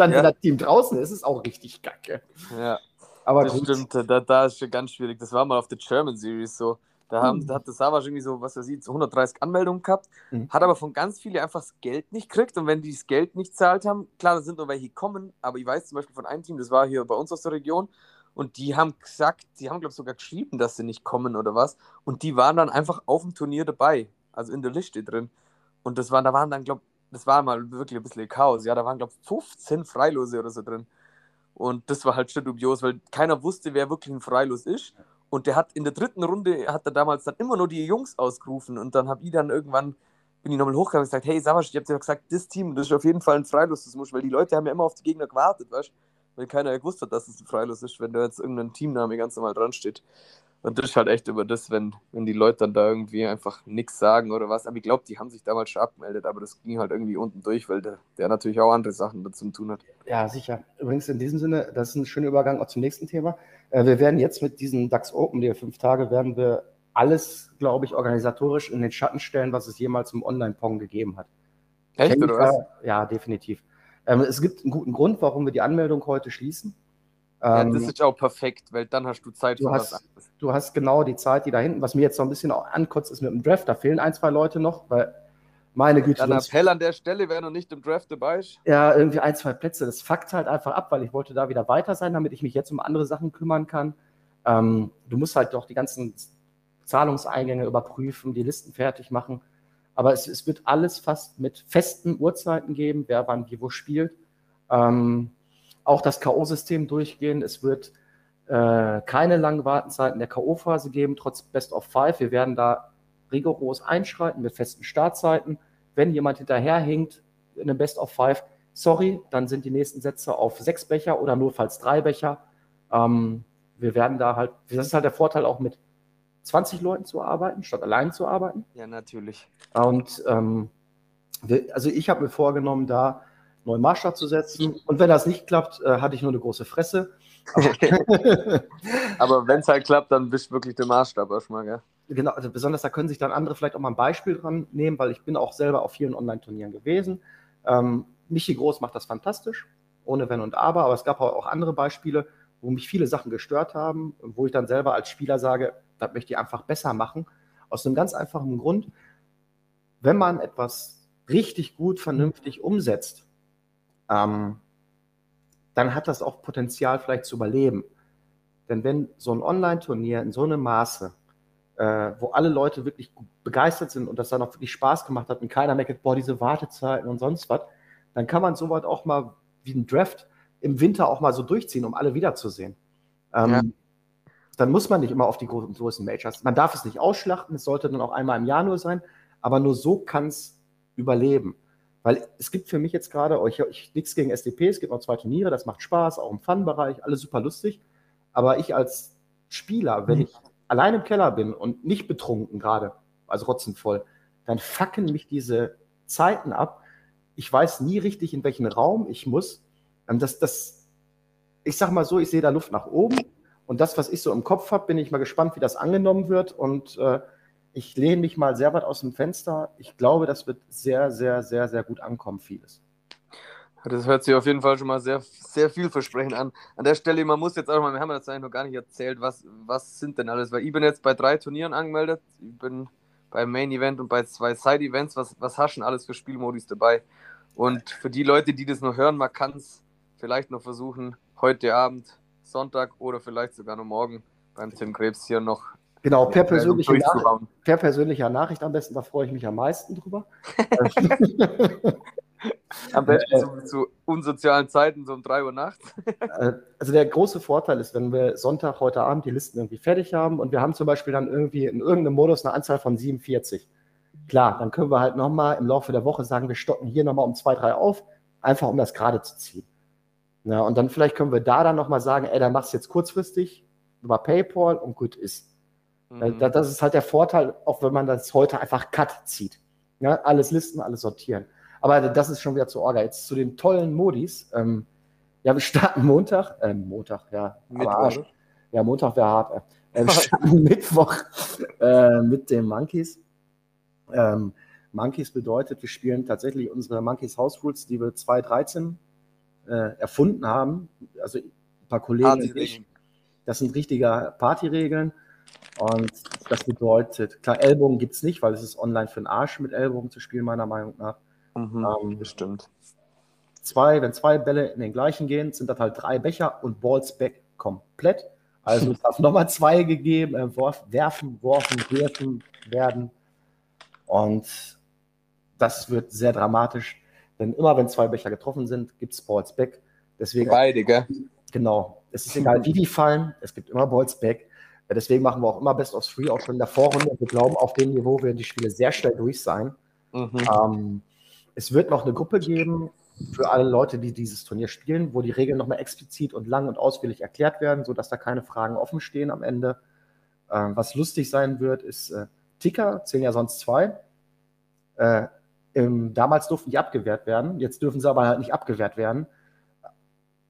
dann, Ja. wenn das Team draußen ist, ist es auch richtig kacke. Ja, Aber das gut. stimmt. Da, da ist schon ganz schwierig. Das war mal auf der German Series so. Da, haben, Hm. da hat der Savas irgendwie so, was weiß ich, so 130 Anmeldungen gehabt, Mhm. hat aber von ganz vielen einfach das Geld nicht gekriegt. Und wenn die das Geld nicht zahlt haben, klar, da sind nur welche gekommen, aber ich weiß zum Beispiel von einem Team, das war hier bei uns aus der Region, und die haben gesagt, die haben, glaube ich, sogar geschrieben, dass sie nicht kommen oder was. Und die waren dann einfach auf dem Turnier dabei, also in der Liste drin. Und das waren, da waren dann, glaube das war mal wirklich ein bisschen Chaos. Ja, da waren, glaube ich, 15 Freilose oder so drin. Und das war halt schon dubios, weil keiner wusste, wer wirklich ein Freilos ist. Und der hat in der dritten Runde, hat er damals dann immer nur die Jungs ausgerufen. Und dann habe ich dann irgendwann, bin ich nochmal hochgegangen und gesagt, hey Savasch, ich habe dir doch gesagt, das Team, das ist auf jeden Fall ein Freilos, das muss, weil die Leute haben ja immer auf die Gegner gewartet, weißt du? Weil keiner ja gewusst hat, dass es ein Freilos ist, wenn da jetzt irgendein Teamname ganz normal dran steht. Und das ist halt echt über das, wenn, wenn die Leute dann da irgendwie einfach nichts sagen oder was. Aber ich glaube, die haben sich damals schon abgemeldet, aber das ging halt irgendwie unten durch, weil der, der natürlich auch andere Sachen dazu zu tun hat. Ja, sicher. Übrigens in diesem Sinne, das ist ein schöner Übergang auch zum nächsten Thema. Äh, Wir werden jetzt mit diesen DAX Open, die fünf Tage, werden wir alles, glaube ich, organisatorisch in den Schatten stellen, was es jemals im Online-Pong gegeben hat. Echt, oder was? Ja, ja, definitiv. Ähm, es gibt einen guten Grund, warum wir die Anmeldung heute schließen. Ja, Ähm, das ist auch perfekt, weil dann hast du Zeit Du für hast- was anderes. du hast genau die Zeit, die da hinten, was mir jetzt noch ein bisschen auch ankotzt, ist mit dem Draft. Da fehlen ein, zwei Leute noch, weil meine Güte, Dann Appell an der Stelle, wer noch nicht im Draft dabei ist. ja, irgendwie ein, zwei Plätze. Das fuckt halt einfach ab, weil ich wollte da wieder weiter sein, damit ich mich jetzt um andere Sachen kümmern kann. Ähm, du musst halt doch die ganzen Zahlungseingänge überprüfen, die Listen fertig machen. Aber es, es wird alles fast mit festen Uhrzeiten geben, wer wann wie wo spielt. Ähm, auch das K.O.-System durchgehen. Es wird äh, keine langen Wartenzeiten der K.O.-Phase geben, trotz Best of Five. Wir werden da rigoros einschreiten mit festen Startzeiten. Wenn jemand hinterherhinkt in einem Best of Five, sorry, dann sind die nächsten Sätze auf sechs Becher oder notfalls drei Becher. Ähm, wir werden da halt, das ist halt der Vorteil auch mit 20 Leuten zu arbeiten, statt allein zu arbeiten. Ja, natürlich. Und ähm, wir, also ich habe mir vorgenommen, da neuen Maßstab zu setzen. Und wenn das nicht klappt, äh, hatte ich nur eine große Fresse. Aber, Aber wenn es halt klappt, dann bist du wirklich der Maßstab erstmal, gell? genau, also besonders da können sich dann andere vielleicht auch mal ein Beispiel dran nehmen, weil ich bin auch selber auf vielen Online-Turnieren gewesen. Ähm, Michi Groß macht das fantastisch, ohne Wenn und Aber, aber es gab auch andere Beispiele, wo mich viele Sachen gestört haben, wo ich dann selber als Spieler sage, das möchte ich einfach besser machen. Aus einem ganz einfachen Grund, wenn man etwas richtig gut, vernünftig umsetzt, ähm, dann hat das auch Potenzial vielleicht zu überleben. Denn wenn so ein Online-Turnier in so einem Maße, äh, wo alle Leute wirklich begeistert sind und das dann auch wirklich Spaß gemacht hat und keiner merkt, boah, diese Wartezeiten und sonst was, dann kann man sowas auch mal wie ein Draft im Winter auch mal so durchziehen, um alle wiederzusehen. Ähm, Ja. Dann muss man nicht immer auf die großen, großen Majors. Man darf es nicht ausschlachten, es sollte dann auch einmal im Jahr nur sein, aber nur so kann es überleben. Weil es gibt für mich jetzt gerade, oh, ich, ich nichts gegen SDP, es gibt noch zwei Turniere, das macht Spaß, auch im Fun-Bereich, alles super lustig. Aber ich als Spieler, wenn ich allein im Keller bin und nicht betrunken gerade, also rotzenvoll, dann fucken mich diese Zeiten ab. Ich weiß nie richtig, in welchen Raum ich muss. Ähm, Das, das, ich sag mal so, ich sehe da Luft nach oben. Und das, was ich so im Kopf habe, bin ich mal gespannt, wie das angenommen wird. Und äh, ich lehne mich mal sehr weit aus dem Fenster. Ich glaube, das wird sehr, sehr, sehr, sehr gut ankommen, vieles. Das hört sich auf jeden Fall schon mal sehr, sehr vielversprechend an. An der Stelle, man muss jetzt auch mal, wir haben das eigentlich noch gar nicht erzählt, was, was sind denn alles, weil ich bin jetzt bei drei Turnieren angemeldet, ich bin beim Main Event und bei zwei Side Events, was, was hast du denn alles für Spielmodis dabei? Und für die Leute, die das noch hören, man kann es vielleicht noch versuchen, heute Abend, Sonntag oder vielleicht sogar noch morgen beim Tim Krebs hier noch Genau, per äh, persönliche, Nachricht, durchzubauen. per persönlicher Nachricht am besten, da freue ich mich am meisten drüber. Am besten äh, zu, zu, unsozialen Zeiten, so um 3 Uhr nachts. Äh, also der große Vorteil ist, wenn wir Sonntag, heute Abend die Listen irgendwie fertig haben und wir haben zum Beispiel dann irgendwie in irgendeinem Modus eine Anzahl von 47. Klar, dann können wir halt nochmal im Laufe der Woche sagen, wir stocken hier nochmal um zwei, drei auf, einfach um das gerade zu ziehen. Ja, und dann vielleicht können wir da dann nochmal sagen, ey, dann machst du jetzt kurzfristig über PayPal und gut ist. Mhm. Das ist halt der Vorteil, auch wenn man das heute einfach Cut zieht. Ja, alles listen, alles sortieren. Aber das ist schon wieder zu Orga. Jetzt zu den tollen Modis. Ähm, ja, wir starten Montag, äh, Montag, ja. Mittwoch. Ja, Montag wäre hart. Äh, wir starten Mittwoch äh, mit den Monkeys. Ähm, Monkeys bedeutet, wir spielen tatsächlich unsere Monkeys House Rules, die wir 2013 äh, erfunden haben. Also ein paar Kollegen. Ich, das sind richtige Partyregeln. Und das bedeutet, klar, Ellbogen gibt es nicht, weil es ist online für den Arsch, mit Ellbogen zu spielen, meiner Meinung nach. Mhm, ähm, bestimmt. Zwei, wenn zwei Bälle in den gleichen gehen, sind das halt drei Becher und Balls back komplett. Also es darf nochmal zwei gegeben, äh, werfen, worfen, werfen werden. Und das wird sehr dramatisch, denn immer wenn zwei Becher getroffen sind, gibt es Balls back. Deswegen, Beide, gell? Genau. Es ist egal, wie die fallen, es gibt immer Balls back. Deswegen machen wir auch immer Best of Three, auch schon in der Vorrunde. Wir glauben, auf dem Niveau werden die Spiele sehr schnell durch sein. Mhm. Ähm, es wird noch eine Gruppe geben für alle Leute, die dieses Turnier spielen, wo die Regeln nochmal explizit und lang und ausführlich erklärt werden, sodass da keine Fragen offen stehen am Ende. Ähm, was lustig sein wird, ist äh, Ticker, zählen ja sonst zwei. Äh, im, damals durften die abgewehrt werden, jetzt dürfen sie aber halt nicht abgewehrt werden.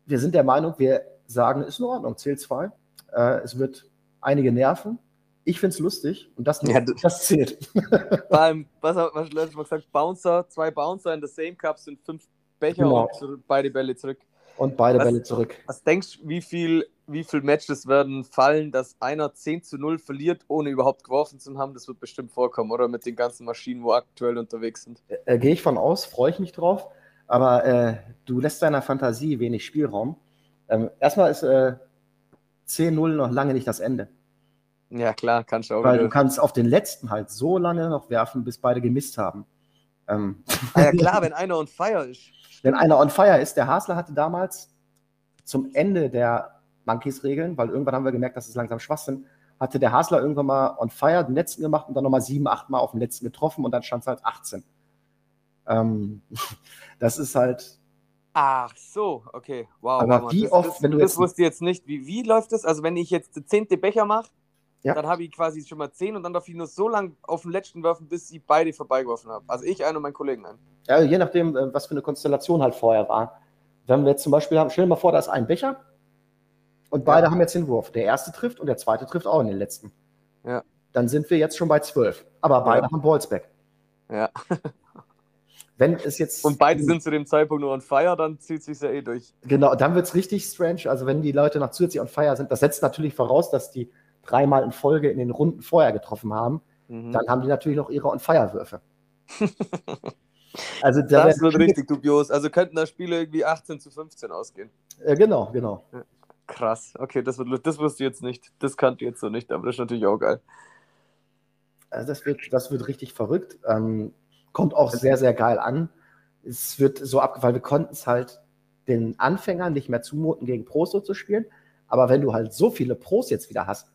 Wir sind der Meinung, wir sagen, ist in Ordnung, zählt zwei. Äh, es wird einige nerven. Ich finde es lustig und das, ja, das zählt. Beim, was hat man letztes Mal gesagt? Bouncer, zwei Bouncer in der Same Cup sind fünf Becher genau. und beide Bälle zurück. Und beide was, Bälle zurück. Was denkst du, wie viel, wie viel Matches werden fallen, dass einer 10 zu 0 verliert, ohne überhaupt geworfen zu haben? Das wird bestimmt vorkommen, oder? Mit den ganzen Maschinen, wo aktuell unterwegs sind. Äh, äh Gehe ich von aus, freue ich mich drauf. Aber äh, du lässt deiner Fantasie wenig Spielraum. Ähm, erstmal ist äh, 10-0 noch lange nicht das Ende. Ja, klar, kannst du auch. Weil du kannst auf den letzten halt so lange noch werfen, bis beide gemisst haben. Ähm. Ah, ja, klar, wenn einer on fire ist. Wenn einer on fire ist, der Hasler hatte damals zum Ende der Monkeys-Regeln, weil irgendwann haben wir gemerkt, dass es langsam Schwachsinn, hatte der Hasler irgendwann mal on fire den letzten gemacht und dann nochmal sieben, acht Mal auf den letzten getroffen und dann stand es halt 18. Ähm, das ist halt. Ach so, okay, wow. Aber wie das, oft, das, wenn du das jetzt. Das wusste jetzt nicht. Wie, wie läuft das? Also, wenn ich jetzt zehnte Becher mache, ja. Dann habe ich quasi schon mal 10 und dann darf ich nur so lange auf den letzten werfen, bis sie beide vorbeigeworfen haben. Also ich einen und mein Kollegen einen. Ja, je nachdem, äh, was für eine Konstellation halt vorher war. Wenn wir jetzt zum Beispiel haben, stell dir mal vor, da ist ein Becher und beide ja. haben jetzt den Wurf. Der erste trifft und der zweite trifft auch in den letzten. Ja. Dann sind wir jetzt schon bei 12. Aber beide ja. haben Ballsback. Ja. Wenn es jetzt. Und beide sind zu dem Zeitpunkt nur on fire, dann zieht es sich ja eh durch. Genau, dann wird es richtig strange. Also, wenn die Leute noch zusätzlich on fire sind, das setzt natürlich voraus, dass die dreimal in Folge in den Runden vorher getroffen haben, mhm. dann haben die natürlich noch ihre On-Fire-Würfe. also da das wird richtig dubios. Also könnten da Spiele irgendwie 18 zu 15 ausgehen. Äh, genau, genau. Krass, okay, das, wird, das wusste ich jetzt nicht. Das kannte ich jetzt so nicht, aber das ist natürlich auch geil. Also das wird, das wird richtig verrückt. Ähm, kommt auch sehr, sehr geil an. Es wird so abgefallen, wir konnten es halt den Anfängern nicht mehr zumuten, gegen Pros so zu spielen. Aber wenn du halt so viele Pros jetzt wieder hast,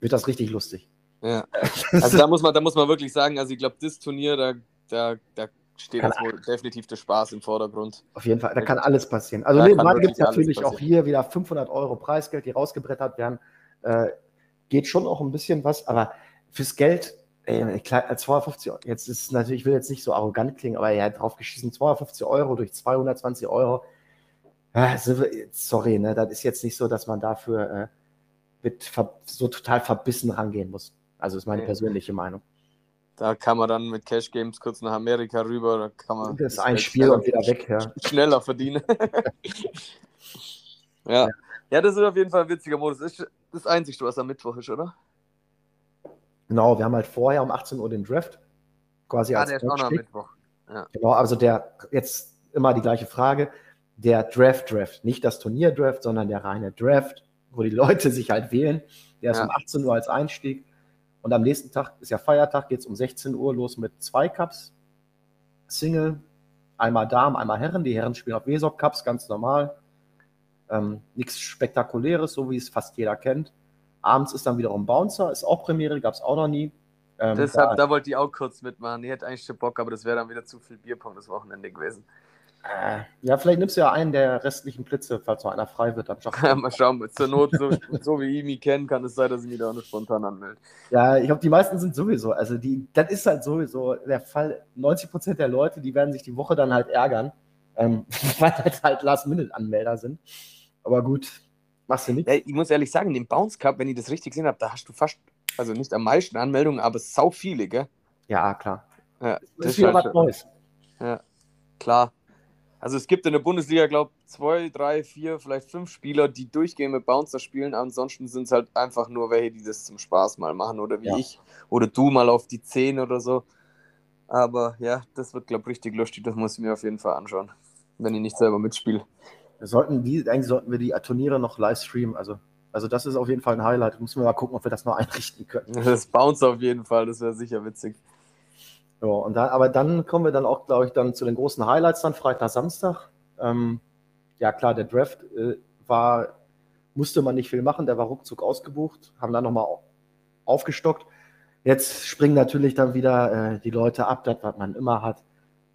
wird das richtig lustig. Ja. Also da muss man, da muss man wirklich sagen, also ich glaube, das Turnier, da, da, da steht jetzt wohl definitiv der Spaß im Vordergrund. Auf jeden Fall, da kann alles passieren. Also nebenbei gibt es natürlich auch hier wieder 500 Euro Preisgeld, die rausgebrettert werden. Äh, geht schon auch ein bisschen was, aber fürs Geld, ey, klar, 250 Euro, jetzt ist natürlich, ich will jetzt nicht so arrogant klingen, aber er hat drauf geschissen, 250 Euro durch 220 Euro. Äh, sorry, ne, das ist jetzt nicht so, dass man dafür äh, mit so total verbissen rangehen muss. Also ist meine persönliche Meinung. Da kann man dann mit Cash Games kurz nach Amerika rüber, da kann man. Das ist ein Spiel und wieder weg, ja. Schneller verdienen. ja. ja. das ist auf jeden Fall ein witziger Modus. Das ist das Einzige, was am Mittwoch ist, oder? Genau, wir haben halt vorher um 18 Uhr den Draft. Quasi ah, als der ist auch noch Mittwoch. Ja. Genau, also der, jetzt immer die gleiche Frage. Der Draft-Draft, nicht das Turnier-Draft, sondern der reine Draft wo die Leute sich halt wählen. Der ist ja. um 18 Uhr als Einstieg. Und am nächsten Tag ist ja Feiertag, geht es um 16 Uhr los mit zwei Cups. Single, einmal Damen, einmal Herren. Die Herren spielen auf Wesop Cups, ganz normal. Ähm, Nichts Spektakuläres, so wie es fast jeder kennt. Abends ist dann wiederum Bouncer, ist auch Premiere, gab es auch noch nie. Ähm, Deshalb, da, da, wollte ich auch kurz mitmachen. Ich hätte eigentlich schon Bock, aber das wäre dann wieder zu viel Bierpong das Wochenende gewesen. Äh, ja, vielleicht nimmst du ja einen der restlichen Plätze, falls noch einer frei wird. Dann ja, mal schauen. Zur Not, so, so wie ich mich kenne, kann es sein, dass ich mich da auch spontan anmelde. Ja, ich glaube, die meisten sind sowieso. Also, die, das ist halt sowieso der Fall. 90 Prozent der Leute, die werden sich die Woche dann halt ärgern, ähm, weil das halt Last-Minute-Anmelder sind. Aber gut, machst du nicht. Ja, ich muss ehrlich sagen, den Bounce Cup, wenn ich das richtig gesehen habe, da hast du fast, also nicht am meisten Anmeldungen, aber sau viele, gell? Ja, klar. Ja, das, das ist wieder halt was Neues. Ja, klar. Also es gibt in der Bundesliga, glaube ich, zwei, drei, vier, vielleicht fünf Spieler, die durchgehend mit Bouncer spielen. Ansonsten sind es halt einfach nur welche, die das zum Spaß mal machen oder wie ja. ich oder du mal auf die zehn oder so. Aber ja, das wird, glaube ich, richtig lustig. Das muss ich mir auf jeden Fall anschauen, wenn ich nicht selber mitspiele. Sollten die, eigentlich sollten wir die Turniere noch live streamen. Also, also das ist auf jeden Fall ein Highlight. Müssen wir mal gucken, ob wir das noch einrichten können. Das Bouncer auf jeden Fall, das wäre sicher witzig. Ja, und dann, aber dann kommen wir dann auch, glaube ich, dann zu den großen Highlights dann Freitag, Samstag. Ähm, ja, klar, der Draft äh, war, musste man nicht viel machen, der war ruckzuck ausgebucht, haben dann nochmal aufgestockt. Jetzt springen natürlich dann wieder äh, die Leute ab, das, was man immer hat.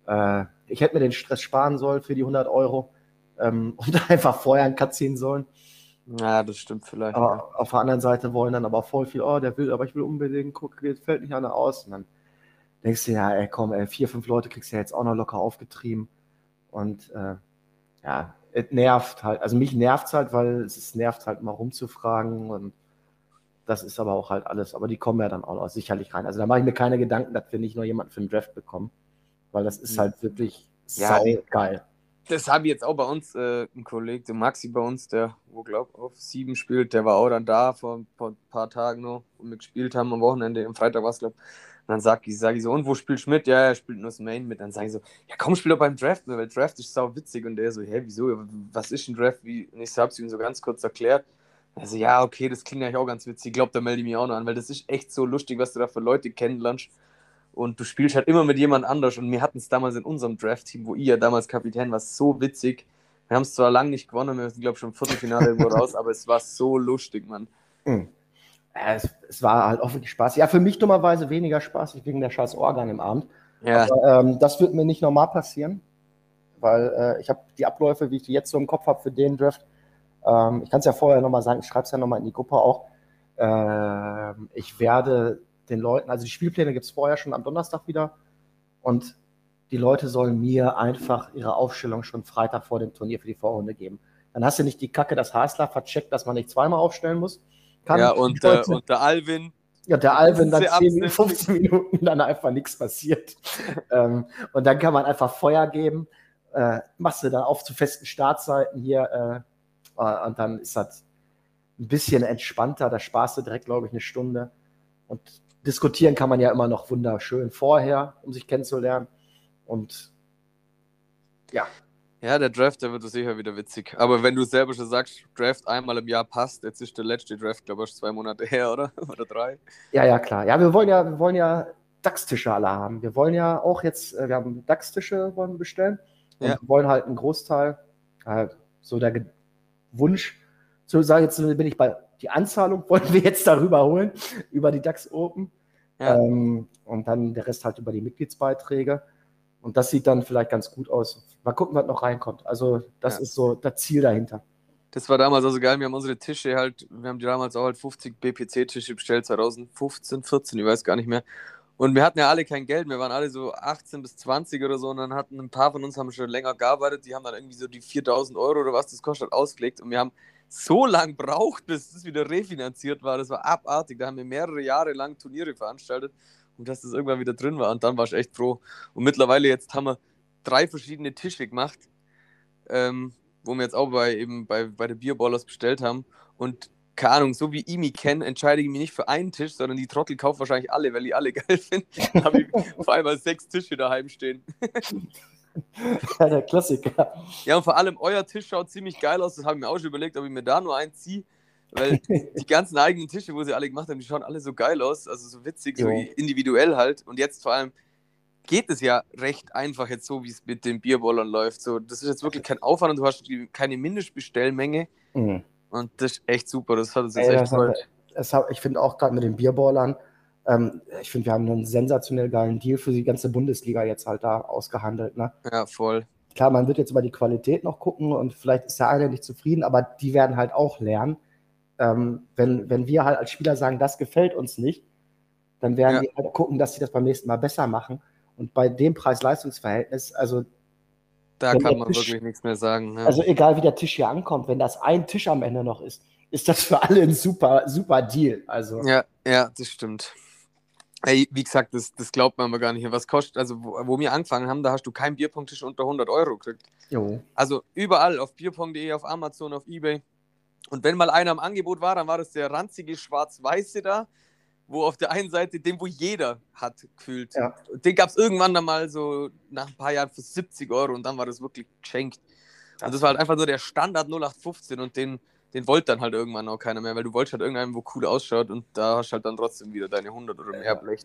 Äh, ich hätte mir den Stress sparen sollen für die 100 Euro ähm, und einfach vorher einen Cut ziehen sollen. Ja, das stimmt vielleicht. Aber ja. auf der anderen Seite wollen dann aber voll viel, oh, der will, aber ich will unbedingt, guck, fällt nicht einer aus. Und dann denkst du ja, ey, komm, ey, vier, fünf Leute kriegst du ja jetzt auch noch locker aufgetrieben. Und äh, ja, es nervt halt. Also mich nervt es halt, weil es nervt halt mal rumzufragen und das ist aber auch halt alles. Aber die kommen ja dann auch noch sicherlich rein. Also da mache ich mir keine Gedanken, dass wir nicht nur jemanden für den Draft bekommen, weil das ist hm. halt wirklich ja, sau geil. Das habe ich jetzt auch bei uns, äh, ein Kollege, der Maxi bei uns, der, wo glaub auf sieben spielt, der war auch dann da vor ein paar Tagen noch, wo wir gespielt haben am Wochenende, am Freitag war es, glaube ich dann sag ich, sag ich so, und wo spielst du mit? Ja, er spielt nur das Main mit. Dann sage ich so, ja komm, spiel doch beim Draft weil Draft ist sau witzig. Und der so, hä, wieso? Was ist ein Draft? Wie? Und ich hab's ihm so ganz kurz erklärt. Also ja, okay, das klingt eigentlich auch ganz witzig. Ich glaube, da melde ich mich auch noch an, weil das ist echt so lustig, was du da für Leute kennenlernst. Und du spielst halt immer mit jemand anders. Und wir hatten es damals in unserem Draft-Team, wo ihr ja damals Kapitän war, so witzig. Wir haben es zwar lange nicht gewonnen, wir sind, glaube ich, schon im Viertelfinale irgendwo raus, aber es war so lustig, Mann. Mhm es, es, war halt auch wirklich Spaß. Ja, für mich dummerweise weniger Spaß wegen der scheiß Organ im Abend. Ja. Aber, ähm, das wird mir nicht normal passieren, weil äh, ich habe die Abläufe, wie ich die jetzt so im Kopf habe für den Draft. Ähm, ich kann es ja vorher nochmal sagen, ich schreibe es ja nochmal in die Gruppe auch. Äh, ich werde den Leuten, also die Spielpläne gibt es vorher schon am Donnerstag wieder und die Leute sollen mir einfach ihre Aufstellung schon Freitag vor dem Turnier für die Vorrunde geben. Dann hast du nicht die Kacke, dass Hasler vercheckt, dass man nicht zweimal aufstellen muss kann. Ja, und, äh, und der Alvin. Ja, der Alvin dann 10, 15 Minuten dann einfach nichts passiert. ähm, und dann kann man einfach Feuer geben, äh, machst du dann auf zu festen Startseiten hier äh, äh, und dann ist das ein bisschen entspannter. Da sparst du direkt, glaube ich, eine Stunde. Und diskutieren kann man ja immer noch wunderschön vorher, um sich kennenzulernen. Und ja, ja, der Draft, der wird sicher wieder witzig. Aber wenn du selber schon sagst, Draft einmal im Jahr passt, jetzt ist der letzte Draft, glaube ich, zwei Monate her, oder? Oder drei? Ja, ja, klar. Ja, wir wollen ja, wir wollen ja DAX-Tische alle haben. Wir wollen ja auch jetzt, äh, wir haben DAX-Tische wollen wir bestellen. Und ja. wir wollen halt einen Großteil, äh, so der Wunsch, so sage jetzt bin ich bei die Anzahlung, wollen wir jetzt darüber holen, über die DAX Open. Ja. Ähm, und dann der Rest halt über die Mitgliedsbeiträge. Und das sieht dann vielleicht ganz gut aus. Mal gucken, was noch reinkommt. Also, das ja. ist so das Ziel dahinter. Das war damals also geil. Wir haben unsere Tische halt, wir haben die damals auch halt 50 BPC-Tische bestellt, 2015, 14, ich weiß gar nicht mehr. Und wir hatten ja alle kein Geld, wir waren alle so 18 bis 20 oder so und dann hatten ein paar von uns haben schon länger gearbeitet, die haben dann irgendwie so die 4000 Euro oder was das kostet ausgelegt und wir haben so lang braucht, bis das wieder refinanziert war. Das war abartig. Da haben wir mehrere Jahre lang Turniere veranstaltet und dass das irgendwann wieder drin war. Und dann war ich echt froh. Und mittlerweile jetzt haben wir drei verschiedene Tische gemacht, ähm, wo wir jetzt auch bei, eben bei, bei der Bierballers bestellt haben. Und keine Ahnung, so wie ich mich kenne, entscheide ich mich nicht für einen Tisch, sondern die Trottel kaufen wahrscheinlich alle, weil ich alle geil finde. Dann habe ich vor allem sechs Tische daheim stehen. ja, der Klassiker. Ja, und vor allem euer Tisch schaut ziemlich geil aus. Das habe ich mir auch schon überlegt, ob ich mir da nur einen ziehe. Weil die ganzen eigenen Tische, wo sie alle gemacht haben, die schauen alle so geil aus, also so witzig, so individuell halt. Und jetzt vor allem, geht es ja recht einfach jetzt so, wie es mit den Bierbollern läuft. So, das ist jetzt wirklich kein Aufwand und du hast keine Mindestbestellmenge. Mhm. Und das ist echt super. Das hat uns jetzt Ey, echt gefreut. Ich finde auch gerade mit den Bierballern, ähm, ich finde, wir haben einen sensationell geilen Deal für die ganze Bundesliga jetzt halt da ausgehandelt. Ne? Ja, voll. Klar, man wird jetzt über die Qualität noch gucken und vielleicht ist der eine nicht zufrieden, aber die werden halt auch lernen. Ähm, wenn, wenn wir halt als Spieler sagen, das gefällt uns nicht, dann werden ja. die halt gucken, dass sie das beim nächsten Mal besser machen. Und bei dem Preis-Leistungs-Verhältnis, also. Da kann man Tisch, wirklich nichts mehr sagen. Ja. Also, egal wie der Tisch hier ankommt, wenn das ein Tisch am Ende noch ist, ist das für alle ein super, super Deal. Also. Ja, ja, das stimmt. Ey, wie gesagt, das, das glaubt man aber gar nicht. Was kostet, also wo, wo wir angefangen haben, da hast du keinen Bierpunkttisch unter 100 Euro gekriegt. Jo. Also überall, auf bierpunkt.de, auf Amazon, auf Ebay. Und wenn mal einer im Angebot war, dann war das der ranzige Schwarz-Weiße da, wo auf der einen Seite den, wo jeder hat, gefühlt. Ja. Den gab es irgendwann dann mal so nach ein paar Jahren für 70 Euro und dann war das wirklich geschenkt. Und das war halt einfach nur der Standard 0815 und den den wollte dann halt irgendwann auch keiner mehr, weil du wolltest halt irgendeinen, wo cool ausschaut und da hast du halt dann trotzdem wieder deine 100 oder mehr Blech.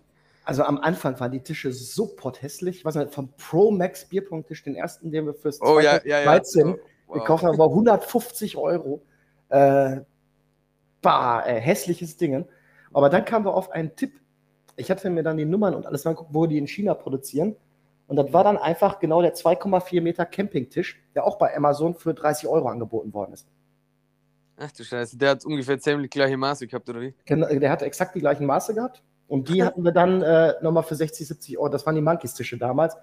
Also am Anfang waren die Tische so potthässlich. Was vom Pro Max Bierpunkttisch, den ersten, den wir fürs oh, 2013 ja, ja, ja. wow. gekauft haben, war 150 Euro. Äh, bah, äh, hässliches Ding. Aber dann kamen wir auf einen Tipp. Ich hatte mir dann die Nummern und alles angeguckt, wo die in China produzieren. Und das war dann einfach genau der 2,4 Meter Campingtisch, der auch bei Amazon für 30 Euro angeboten worden ist. Ach du Scheiße, der hat ungefähr ziemlich gleiche Maße gehabt, oder wie? Genau, der hat exakt die gleichen Maße gehabt. Und die hatten wir dann äh, nochmal für 60, 70 Euro, das waren die Monkeys-Tische damals,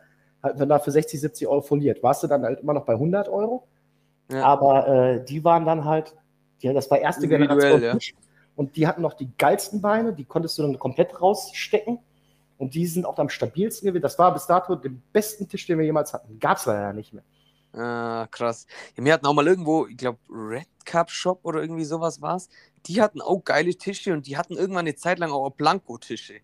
hatten wir da für 60, 70 Euro foliert. Warst du dann halt immer noch bei 100 Euro? Ja. Aber äh, die waren dann halt, ja, das war erste Generation ja. Und die hatten noch die geilsten Beine, die konntest du dann komplett rausstecken. Und die sind auch am stabilsten gewesen. Das war bis dato der besten Tisch, den wir jemals hatten. Gab es leider nicht mehr. Ah, krass. Ja, wir hatten auch mal irgendwo, ich glaube, Red Cup Shop oder irgendwie sowas war es. Die hatten auch geile Tische und die hatten irgendwann eine Zeit lang auch Blanko-Tische.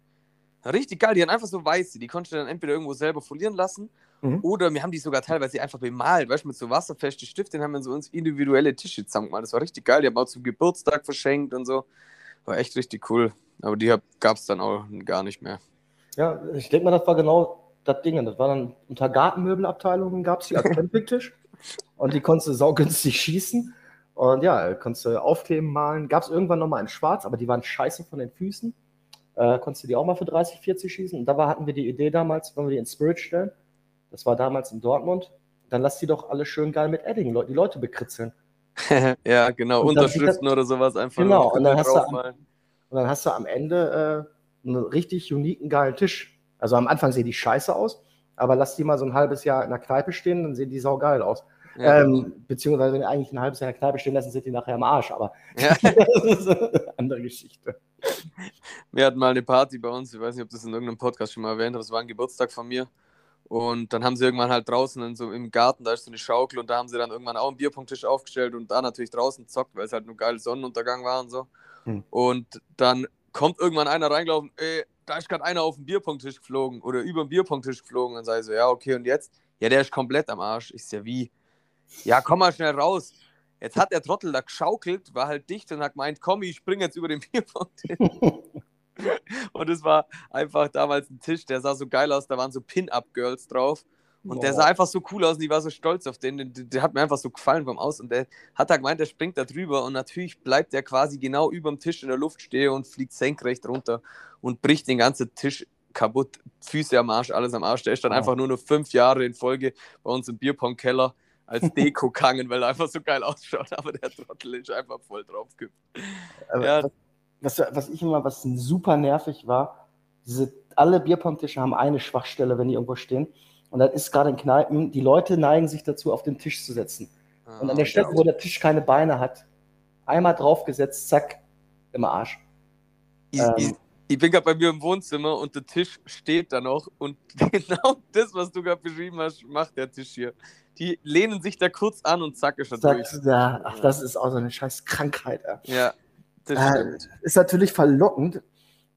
Richtig geil, die hatten einfach so weiße. Die konntest du dann entweder irgendwo selber folieren lassen mhm. oder wir haben die sogar teilweise einfach bemalt, weißt du, mit so wasserfesten Stiften haben wir so uns individuelle Tische zusammengemalt. Das war richtig geil. Die haben auch zum Geburtstag verschenkt und so. War echt richtig cool. Aber die gab es dann auch gar nicht mehr. Ja, ich denke mal, das war genau das Ding. Das war dann unter Gartenmöbelabteilungen gab es die als Campingtisch. und die konntest du saugünstig schießen. Und ja, konntest du aufkleben, malen. Gab es irgendwann nochmal in Schwarz, aber die waren scheiße von den Füßen. Äh, konntest du die auch mal für 30, 40 schießen. Und da war, hatten wir die Idee damals, wenn wir die in Spirit stellen. Das war damals in Dortmund. Dann lass die doch alle schön geil mit Edding, die Leute bekritzeln. ja, genau, und Unterschriften das, oder sowas einfach. Genau, und dann, hast du am, und dann hast du am Ende äh, einen richtig uniken, geilen Tisch. Also am Anfang sehen die scheiße aus, aber lass die mal so ein halbes Jahr in der Kneipe stehen, dann sehen die saugeil aus. Ja. Ähm, beziehungsweise wenn die eigentlich ein halbes Jahr in der Kneipe stehen lassen, sind die nachher am Arsch, aber ja. das ist eine andere Geschichte. Wir hatten mal eine Party bei uns, ich weiß nicht, ob das in irgendeinem Podcast schon mal erwähnt habe, es war ein Geburtstag von mir. Und dann haben sie irgendwann halt draußen in so im Garten, da ist so eine Schaukel und da haben sie dann irgendwann auch einen Bierpunkttisch aufgestellt und da natürlich draußen zockt, weil es halt nur geil Sonnenuntergang war und so. Hm. Und dann kommt irgendwann einer reingelaufen, ey, da ist gerade einer auf den Bierpunkttisch geflogen oder über den Bierpunkttisch geflogen. Und ich so, ja, okay, und jetzt? Ja, der ist komplett am Arsch. Ich ja, wie? Ja, komm mal schnell raus. Jetzt hat der Trottel da geschaukelt, war halt dicht und hat gemeint, komm, ich spring jetzt über den Bierpunkttisch. und es war einfach damals ein Tisch, der sah so geil aus, da waren so Pin-Up-Girls drauf. Und Boah. der sah einfach so cool aus und ich war so stolz auf den. Der, der hat mir einfach so gefallen vom Aus. Und der hat da gemeint, der springt da drüber und natürlich bleibt der quasi genau über dem Tisch in der Luft stehen und fliegt senkrecht runter und bricht den ganzen Tisch kaputt. Füße am Arsch, alles am Arsch. Der ist dann oh. einfach nur noch fünf Jahre in Folge bei uns im Bierpong-Keller als Deko gehangen, weil er einfach so geil ausschaut. Aber der Trottel ist einfach voll draufgekippt. Ja. Was, was ich immer, was super nervig war, diese, alle Bierpong-Tische haben eine Schwachstelle, wenn die irgendwo stehen. Und das ist gerade in Kneipen, die Leute neigen sich dazu, auf den Tisch zu setzen. Ah, und an der Stelle, wo der Tisch keine Beine hat, einmal draufgesetzt, zack, im Arsch. Ich, ähm, ich, ich bin gerade bei mir im Wohnzimmer und der Tisch steht da noch und genau das, was du gerade beschrieben hast, macht der Tisch hier. Die lehnen sich da kurz an und zack ist durch. Ja, ach, das ist auch so eine scheiß Krankheit. Ja, das äh, Ist natürlich verlockend,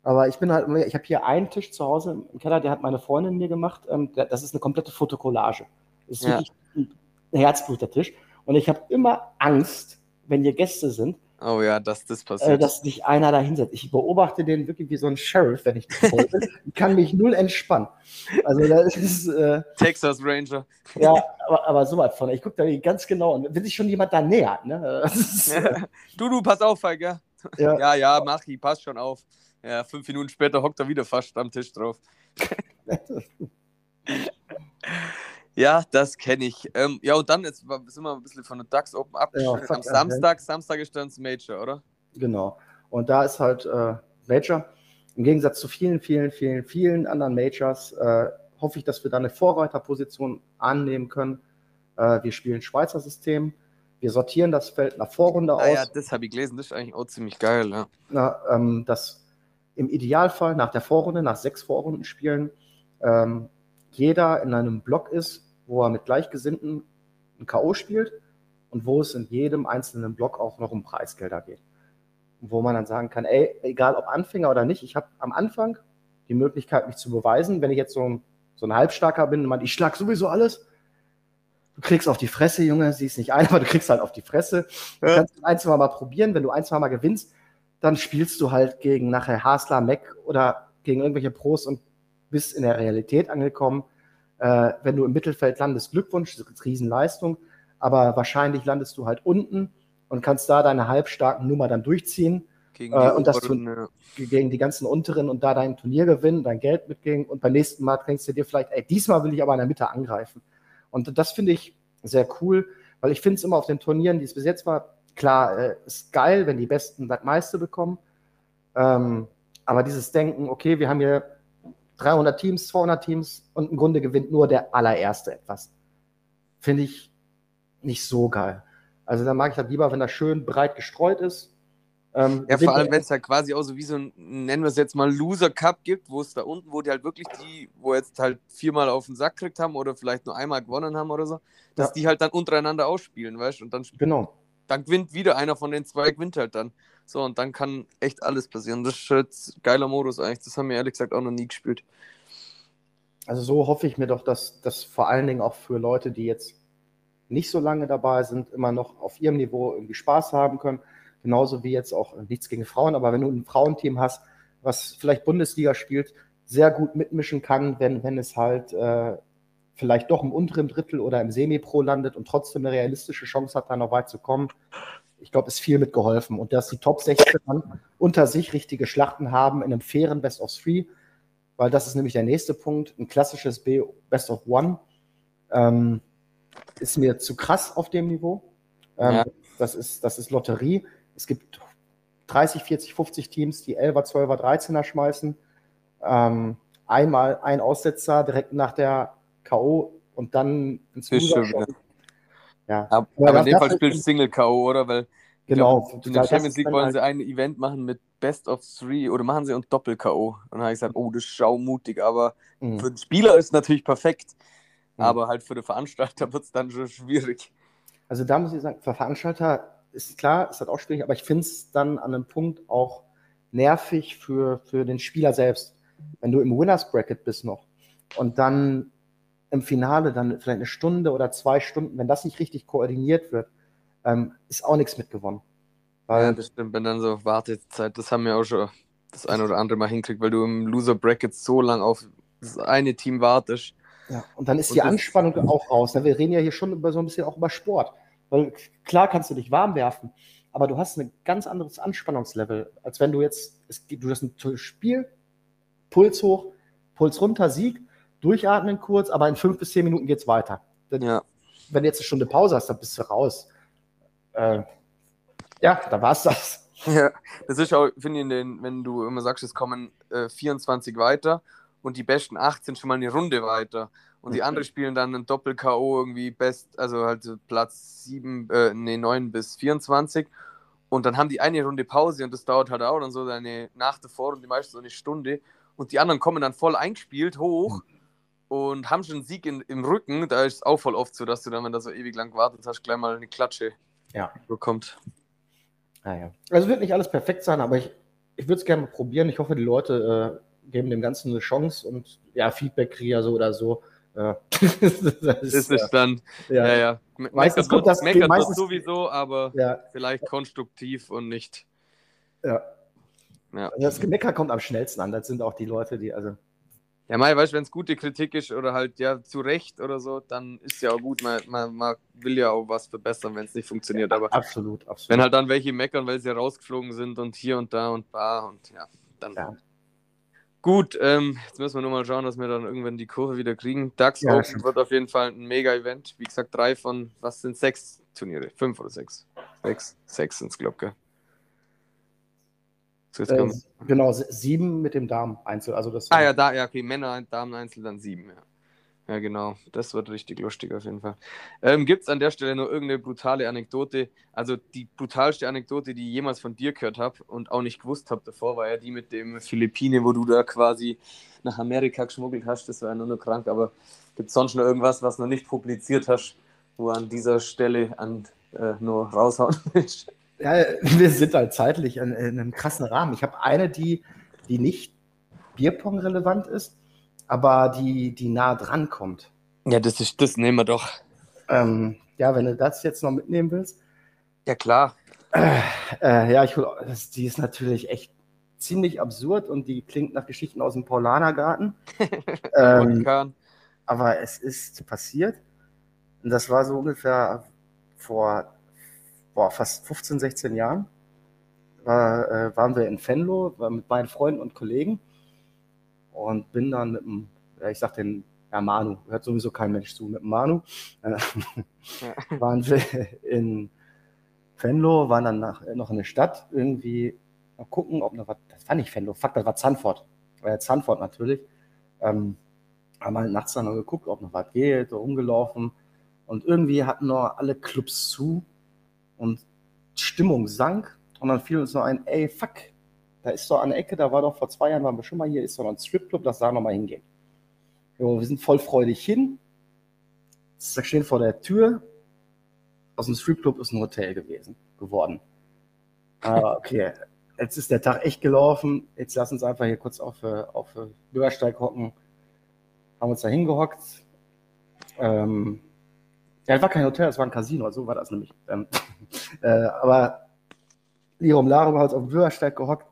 aber ich bin halt, ich habe hier einen Tisch zu Hause im Keller, der hat meine Freundin mir gemacht. Ähm, das ist eine komplette Fotokollage. Das ist ja. wirklich ein Herzblut, der Tisch. Und ich habe immer Angst, wenn hier Gäste sind, Oh ja, dass das äh, passiert. dass sich einer da hinsetzt. Ich beobachte den wirklich wie so ein Sheriff, wenn ich das folge. und kann mich null entspannen. Also das ist, äh, Texas Ranger. ja, aber, aber so was von. Ich gucke da ganz genau und wenn sich schon jemand da nähert, ne? Ist, äh, du, du, pass auf, Feiger. ja. Ja, ja, mach ich, pass schon auf. Ja, fünf Minuten später hockt er wieder fast am Tisch drauf. Ja, das kenne ich. Ähm, ja, und dann jetzt sind wir ein bisschen von der DAX Open Ja, abgeschnitten. fuck Am ja, Samstag, Samstag ist dann das Major, oder? Genau. Und da ist halt äh, Major. Im Gegensatz zu vielen, vielen, vielen, vielen anderen Majors äh, hoffe ich, dass wir da eine Vorreiterposition annehmen können. Äh, wir spielen Schweizer System. Wir sortieren das Feld nach Vorrunde Ah ja, aus. das habe ich gelesen. Das ist eigentlich auch ziemlich geil, ja. Na, ähm, dass im Idealfall nach der Vorrunde, nach sechs Vorrundenspielen, ähm, jeder in einem Block ist, wo er mit Gleichgesinnten ein K.O. spielt und wo es in jedem einzelnen Block auch noch um Preisgelder geht. Wo man dann sagen kann, ey, egal ob Anfänger oder nicht, ich habe am Anfang die Möglichkeit, mich zu beweisen, wenn ich jetzt so ein, so ein Halbstarker bin und man, ich schlag sowieso alles. Du kriegst auf die Fresse, Junge, siehst nicht ein, aber du kriegst halt auf die Fresse. Du Ja. kannst ein, zwei Mal probieren. Wenn du ein, zwei Mal gewinnst, dann spielst du halt gegen nachher Hasler, Mac oder gegen irgendwelche Pros und bist in der Realität angekommen. Äh, wenn du im Mittelfeld landest, Glückwunsch, das ist Riesenleistung, aber wahrscheinlich landest du halt unten und kannst da deine halbstarken Nummer dann durchziehen Gegen Äh, und das ja. gegen die ganzen unteren und da dein Turnier gewinnen, dein Geld mitgehen und beim nächsten Mal denkst du dir vielleicht, ey, diesmal will ich aber in der Mitte angreifen. Und das finde ich sehr cool, weil ich finde es immer auf den Turnieren, die es bis jetzt war, klar, äh, ist geil, wenn die Besten das meiste bekommen. Ähm, aber dieses Denken, okay, wir haben hier 300 Teams, 200 Teams und im Grunde gewinnt nur der allererste etwas, finde ich nicht so geil. Also da mag ich halt lieber, wenn das schön breit gestreut ist. Ähm, Ja, vor allem, wenn es halt quasi auch so wie so ein, nennen wir es jetzt mal Loser Cup gibt, wo es da unten, wo die halt wirklich die, wo jetzt halt viermal auf den Sack gekriegt haben oder vielleicht nur einmal gewonnen haben oder so, dass Ja. die halt dann untereinander ausspielen, weißt du? Und dann, Genau. Dann gewinnt wieder einer von den zwei, gewinnt halt dann. So, und dann kann echt alles passieren. Das ist jetzt ein geiler Modus eigentlich. Das haben wir ehrlich gesagt auch noch nie gespielt. Also so hoffe ich mir doch, dass das vor allen Dingen auch für Leute, die jetzt nicht so lange dabei sind, immer noch auf ihrem Niveau irgendwie Spaß haben können. Genauso wie jetzt auch nichts gegen Frauen, aber wenn du ein Frauenteam hast, was vielleicht Bundesliga spielt, sehr gut mitmischen kann, wenn, wenn es halt äh, vielleicht doch im unteren Drittel oder im Semi-Pro landet und trotzdem eine realistische Chance hat, da noch weit zu kommen. Ich glaube, ist viel mitgeholfen. Und dass die Top 16 dann unter sich richtige Schlachten haben in einem fairen Best of Three, weil das ist nämlich der nächste Punkt. Ein klassisches B Best of One ähm, ist mir zu krass auf dem Niveau. Ähm, Ja. das, ist, das ist Lotterie. Es gibt 30, 40, 50 Teams, die 11er, 12er, 13er schmeißen. Ähm, einmal ein Aussetzer direkt nach der K.O. und dann ins Loser schon. Ja, Aber, Aber aber in dem Fall spielst du Single K.O., oder? Weil genau. in der Champions League wollen halt- sie ein Event machen mit Best of Three oder machen sie und Doppel-K.O. Und dann habe ich gesagt, oh, das ist schaumutig, aber Mhm. für den Spieler ist es natürlich perfekt. Mhm. Aber halt für den Veranstalter wird es dann schon schwierig. Also da muss ich sagen, für Veranstalter ist klar, ist das auch schwierig, aber ich finde es dann an einem Punkt auch nervig für, für den Spieler selbst. Wenn du im Winners Bracket bist noch und dann im Finale dann vielleicht eine Stunde oder zwei Stunden, wenn das nicht richtig koordiniert wird, ähm, ist auch nichts mitgewonnen. Weil, Ja, das stimmt, wenn dann so Wartezeit, das haben wir auch schon das eine oder andere Mal hinkriegt, weil du im Loser Bracket so lang auf das eine Team wartest. Ja, und dann ist die Anspannung auch raus. ne? Wir reden ja hier schon über so ein bisschen auch über Sport. Weil klar kannst du dich warm werfen, aber du hast ein ganz anderes Anspannungslevel, als wenn du jetzt, es, du hast ein Spiel, Puls hoch, Puls runter, Sieg, durchatmen kurz, aber in fünf bis zehn Minuten geht's weiter. Dann, Ja, Wenn du jetzt eine Stunde Pause hast, dann bist du raus. Äh, ja, da war's das. ja. Das ist auch, finde ich, den, wenn du immer sagst, es kommen äh, 24 weiter und die besten 8 sind schon mal eine Runde weiter. Und die Mhm. anderen spielen dann ein Doppel-K.O. irgendwie best, also halt Platz 7, äh, nee, 9 bis 24. Und dann haben die eine Runde Pause und das dauert halt auch dann so eine nach der Vorrunde meistens so eine Stunde. Und die anderen kommen dann voll eingespielt hoch und haben schon einen Sieg in, im Rücken. Da ist es auch voll oft so, dass du dann, wenn du so ewig lang gewartet hast, gleich mal eine Klatsche Ja. bekommt. Naja. Also wird nicht alles perfekt sein, aber ich, ich würde es gerne mal probieren. Ich hoffe, die Leute äh, geben dem Ganzen eine Chance und ja, Feedback kriege ja so oder so. Äh, das Das ist dann, ja, ja, ja. meistens kommt das meckert meistens, sowieso, aber ja. vielleicht konstruktiv und nicht. Ja. ja. Also das Gemecker kommt am schnellsten an. Das sind auch die Leute, die, also. Ja, mal, weißt du, wenn es gute Kritik ist oder halt ja zu Recht oder so, dann ist ja auch gut. Man, man, man will ja auch was verbessern, wenn es nicht funktioniert. Aber absolut, absolut. Wenn halt dann welche meckern, weil sie rausgeflogen sind und hier und da und da und ja, dann. Ja. Gut, ähm, jetzt müssen wir nur mal schauen, dass wir dann irgendwann die Kurve wieder kriegen. DAX ja, Open wird auf jeden Fall ein Mega-Event. Wie gesagt, drei von, was sind sechs Turniere? Fünf oder sechs? Sechs, sechs sind es, glaube ich. Äh, genau, sieben mit dem Damen-Einzel. Also das ah ja, da, ja, okay, Männer, Damen-Einzel, dann sieben, ja. Ja, genau. Das wird richtig lustig auf jeden Fall. Ähm, Gibt es an der Stelle nur irgendeine brutale Anekdote? Also die brutalste Anekdote, die ich jemals von dir gehört habe und auch nicht gewusst habe davor, war ja die mit dem Philippine, wo du da quasi nach Amerika geschmuggelt hast. Das war ja nur noch krank. Aber gibt es sonst noch irgendwas, was noch nicht publiziert hast, wo an dieser Stelle an, äh, nur raushauen willst? Ja, wir sind halt zeitlich in, in einem krassen Rahmen. Ich habe eine, die, die nicht Bierpong relevant ist aber die, die nah dran kommt. Ja, das, ist, das nehmen wir doch. Ähm, ja, wenn du das jetzt noch mitnehmen willst. Ja, klar. Äh, äh, ja, ich das, die ist natürlich echt ziemlich absurd und die klingt nach Geschichten aus dem Paulanergarten. ähm, aber es ist passiert. Und das war so ungefähr vor boah, fast 15, 16 Jahren. War, äh, waren wir in Venlo mit meinen Freunden und Kollegen und bin dann mit dem, ja, ich sag den, ja, Manu, hört sowieso kein Mensch zu, mit dem Manu, äh, ja. waren wir in Venlo, waren dann nach, noch in der Stadt irgendwie mal gucken, ob noch was, das war nicht Venlo, fuck, das war Zandvoort, war ja Zandvoort natürlich, ähm, haben halt nachts dann noch geguckt, ob noch was geht, rumgelaufen und irgendwie hatten noch alle Clubs zu und Stimmung sank und dann fiel uns noch ein, ey, fuck, da ist doch der Ecke, da war doch vor zwei Jahren, waren wir schon mal hier, ist doch noch ein Stripclub, lass da nochmal hingehen. Jo, wir sind voll freudig hin. Wir stehen vor der Tür. Aus dem Stripclub ist ein Hotel gewesen, geworden. Ah, okay. Jetzt ist der Tag echt gelaufen. Jetzt lass uns einfach hier kurz auf, auf Bürgersteig hocken. Haben uns da hingehockt. Ähm, ja, es war kein Hotel, es war ein Casino, so war das nämlich. Ähm, äh, aber Lirum Larum hat auf dem Bürgersteig gehockt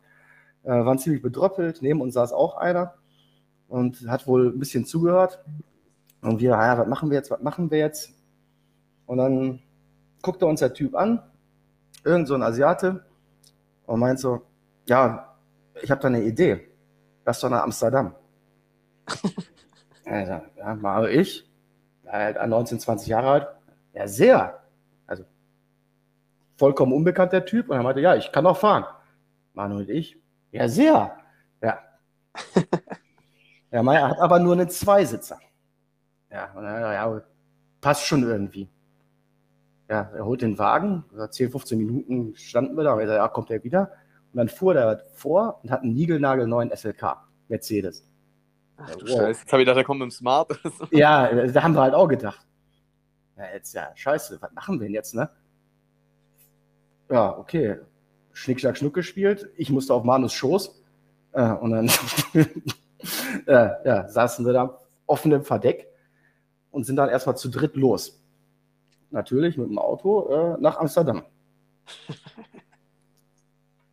äh, waren ziemlich bedröppelt. Neben uns saß auch einer und hat wohl ein bisschen zugehört. Und wir, ja, was machen wir jetzt, was machen wir jetzt? Und dann guckte uns der Typ an, irgend so ein Asiate, und meint so, ja, ich habe da eine Idee. Lass doch nach Amsterdam. also, ja, mache ich. Halt 19, 20 Jahre alt. Ja, sehr. Also, vollkommen unbekannt der Typ. Und er meinte, ja, ich kann auch fahren. Manu und ich, ja, sehr. Ja. ja, Meier hat aber nur einen Zweisitzer. Ja, ja, passt schon irgendwie. Ja, er holt den Wagen, 10, 15 Minuten standen wir da, und ja, kommt er wieder. Und dann fuhr der vor und hat einen niegelnagelneuen SLK, Mercedes. Ach du wow. Scheiße, jetzt habe ich gedacht, der kommt mit dem Smart. ja, da haben wir halt auch gedacht. Ja, jetzt ja, scheiße, was machen wir denn jetzt, ne? Ja, okay, Schnick, Schnack, Schnuck gespielt. Ich musste auf Manus Schoß. Äh, und dann äh, ja, saßen wir da offen im Verdeck und sind dann erstmal zu dritt los. Natürlich mit dem Auto äh, nach Amsterdam.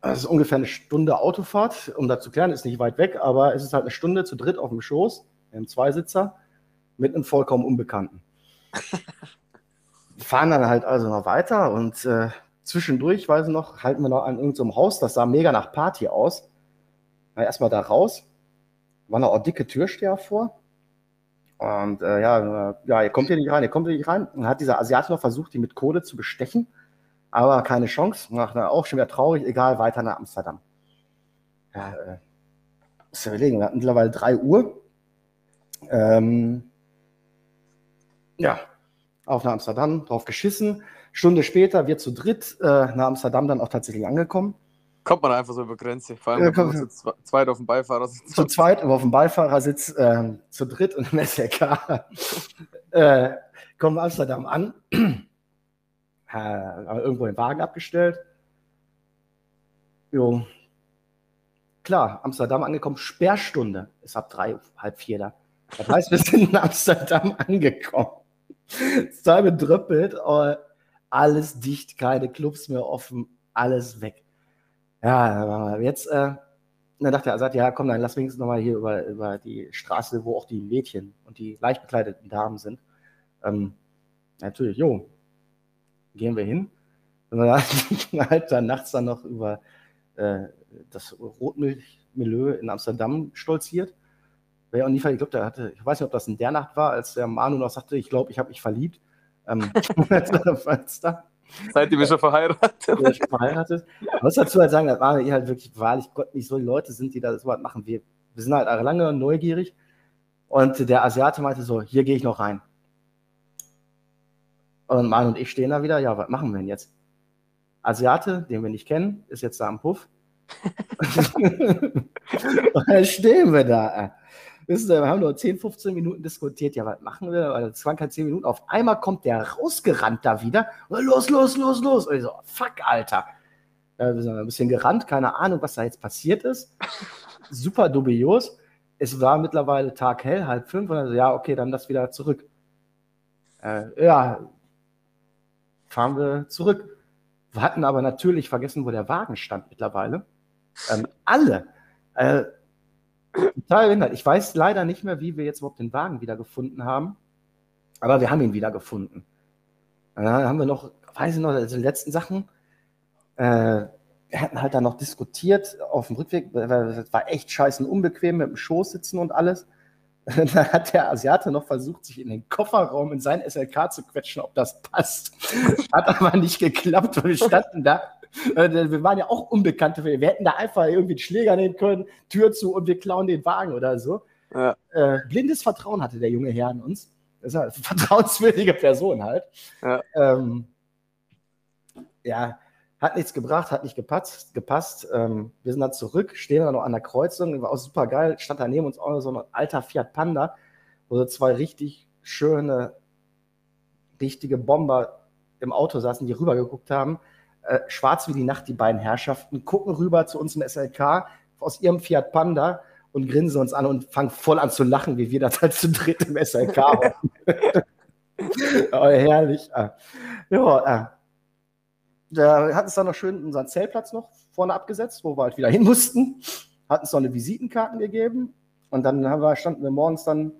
Das ist ungefähr eine Stunde Autofahrt, um das zu klären, ist nicht weit weg, aber es ist halt eine Stunde zu dritt auf dem Schoß, im Zweisitzer, mit einem vollkommen Unbekannten. Wir fahren dann halt also noch weiter und äh, zwischendurch, weiß ich noch, halten wir noch an irgendeinem Haus, das sah mega nach Party aus. Na, erstmal da raus, waren auch dicke Türsteher vor. Und äh, ja, ja, ihr kommt hier nicht rein, ihr kommt hier nicht rein. Und dann hat dieser Asiate noch versucht, die mit Kohle zu bestechen, aber keine Chance. Ach, na, auch schon wieder traurig, egal, weiter nach Amsterdam. Ja, äh, muss ja überlegen, wir hatten mittlerweile 3 Uhr. Ähm, ja, auf nach Amsterdam, drauf geschissen. Stunde später, wir zu dritt äh, nach Amsterdam dann auch tatsächlich angekommen. Kommt man einfach so über Grenze, vor allem ja, zu zweit auf dem Beifahrersitz. Zu zweit auf dem Beifahrersitz, äh, zu dritt und im SLK. äh, kommen wir Amsterdam an, irgendwo den Wagen abgestellt. Jo. Klar, Amsterdam angekommen, Sperrstunde ist ab drei, halb vier da. Das heißt, wir sind in Amsterdam angekommen. total bedröppelt. Oh, alles dicht, keine Clubs mehr offen, alles weg. Ja, jetzt, äh, dann dachte er, sagt, ja, komm, dann lass wenigstens nochmal hier über, über die Straße, wo auch die Mädchen und die leicht bekleideten Damen sind. Ähm, natürlich, jo, gehen wir hin. Und dann halt dann nachts dann noch über äh, das Rotmilieu in Amsterdam stolziert. Wer auch nie ich glaube, der hatte, ich weiß nicht, ob das in der Nacht war, als der Manu noch sagte, ich glaube, ich habe mich verliebt. Ähm, Seitdem wir schon verheiratet. Ja, schon verheiratet. Ich muss dazu halt sagen, das war halt wirklich wahrlich Gott nicht so die Leute sind, die da so was machen. Wir, wir sind halt lange neugierig. Und der Asiate meinte so, hier gehe ich noch rein. Und Manu und ich stehen da wieder, ja, was machen wir denn jetzt? Asiate, den wir nicht kennen, ist jetzt da am Puff. und dann stehen wir da. Wissen Sie, wir haben nur 10, 15 Minuten diskutiert. Ja, was machen wir? Das waren keine 10 Minuten. Auf einmal kommt der rausgerannt da wieder. Los, los, los, los. Und ich so, fuck, Alter. Ja, wir sind ein bisschen gerannt, keine Ahnung, was da jetzt passiert ist. Super dubios. Es war mittlerweile Tag hell, halb fünf. Und dann so, ja, okay, dann das wieder zurück. Äh, ja, fahren wir zurück. Wir hatten aber natürlich vergessen, wo der Wagen stand mittlerweile. Ähm, alle. Äh, total behindert. Ich weiß leider nicht mehr, wie wir jetzt überhaupt den Wagen wieder gefunden haben. Aber wir haben ihn wieder gefunden. Dann haben wir noch, weiß ich noch, also die letzten Sachen. Äh, wir hatten halt dann noch diskutiert auf dem Rückweg, es war echt scheiße unbequem mit dem Schoß sitzen und alles. da hat der Asiate noch versucht, sich in den Kofferraum in sein SLK zu quetschen, ob das passt. Hat aber nicht geklappt, weil wir standen da. Äh, wir waren ja auch Unbekannte. Wir hätten da einfach irgendwie einen Schläger nehmen können, Tür zu und wir klauen den Wagen oder so. Ja. Äh, blindes Vertrauen hatte der junge Herr in uns. Das ist eine vertrauenswürdige Person halt. Ja. Ähm, ja, hat nichts gebracht, hat nicht gepasst. gepasst. Ähm, wir sind dann zurück, stehen dann noch an der Kreuzung, war auch super geil. Stand da neben uns auch so ein alter Fiat Panda, wo so zwei richtig schöne, richtige Bomber im Auto saßen, die rübergeguckt haben. Äh, schwarz wie die Nacht, die beiden Herrschaften, gucken rüber zu uns im SLK aus ihrem Fiat Panda und grinsen uns an und fangen voll an zu lachen, wie wir das halt zu dritt im SLK haben. oh, herrlich. Ja, äh, da hat es dann noch schön unseren Zeltplatz noch vorne abgesetzt, wo wir halt wieder hin mussten. Hat uns noch eine Visitenkarten gegeben. Und dann haben wir, standen wir morgens dann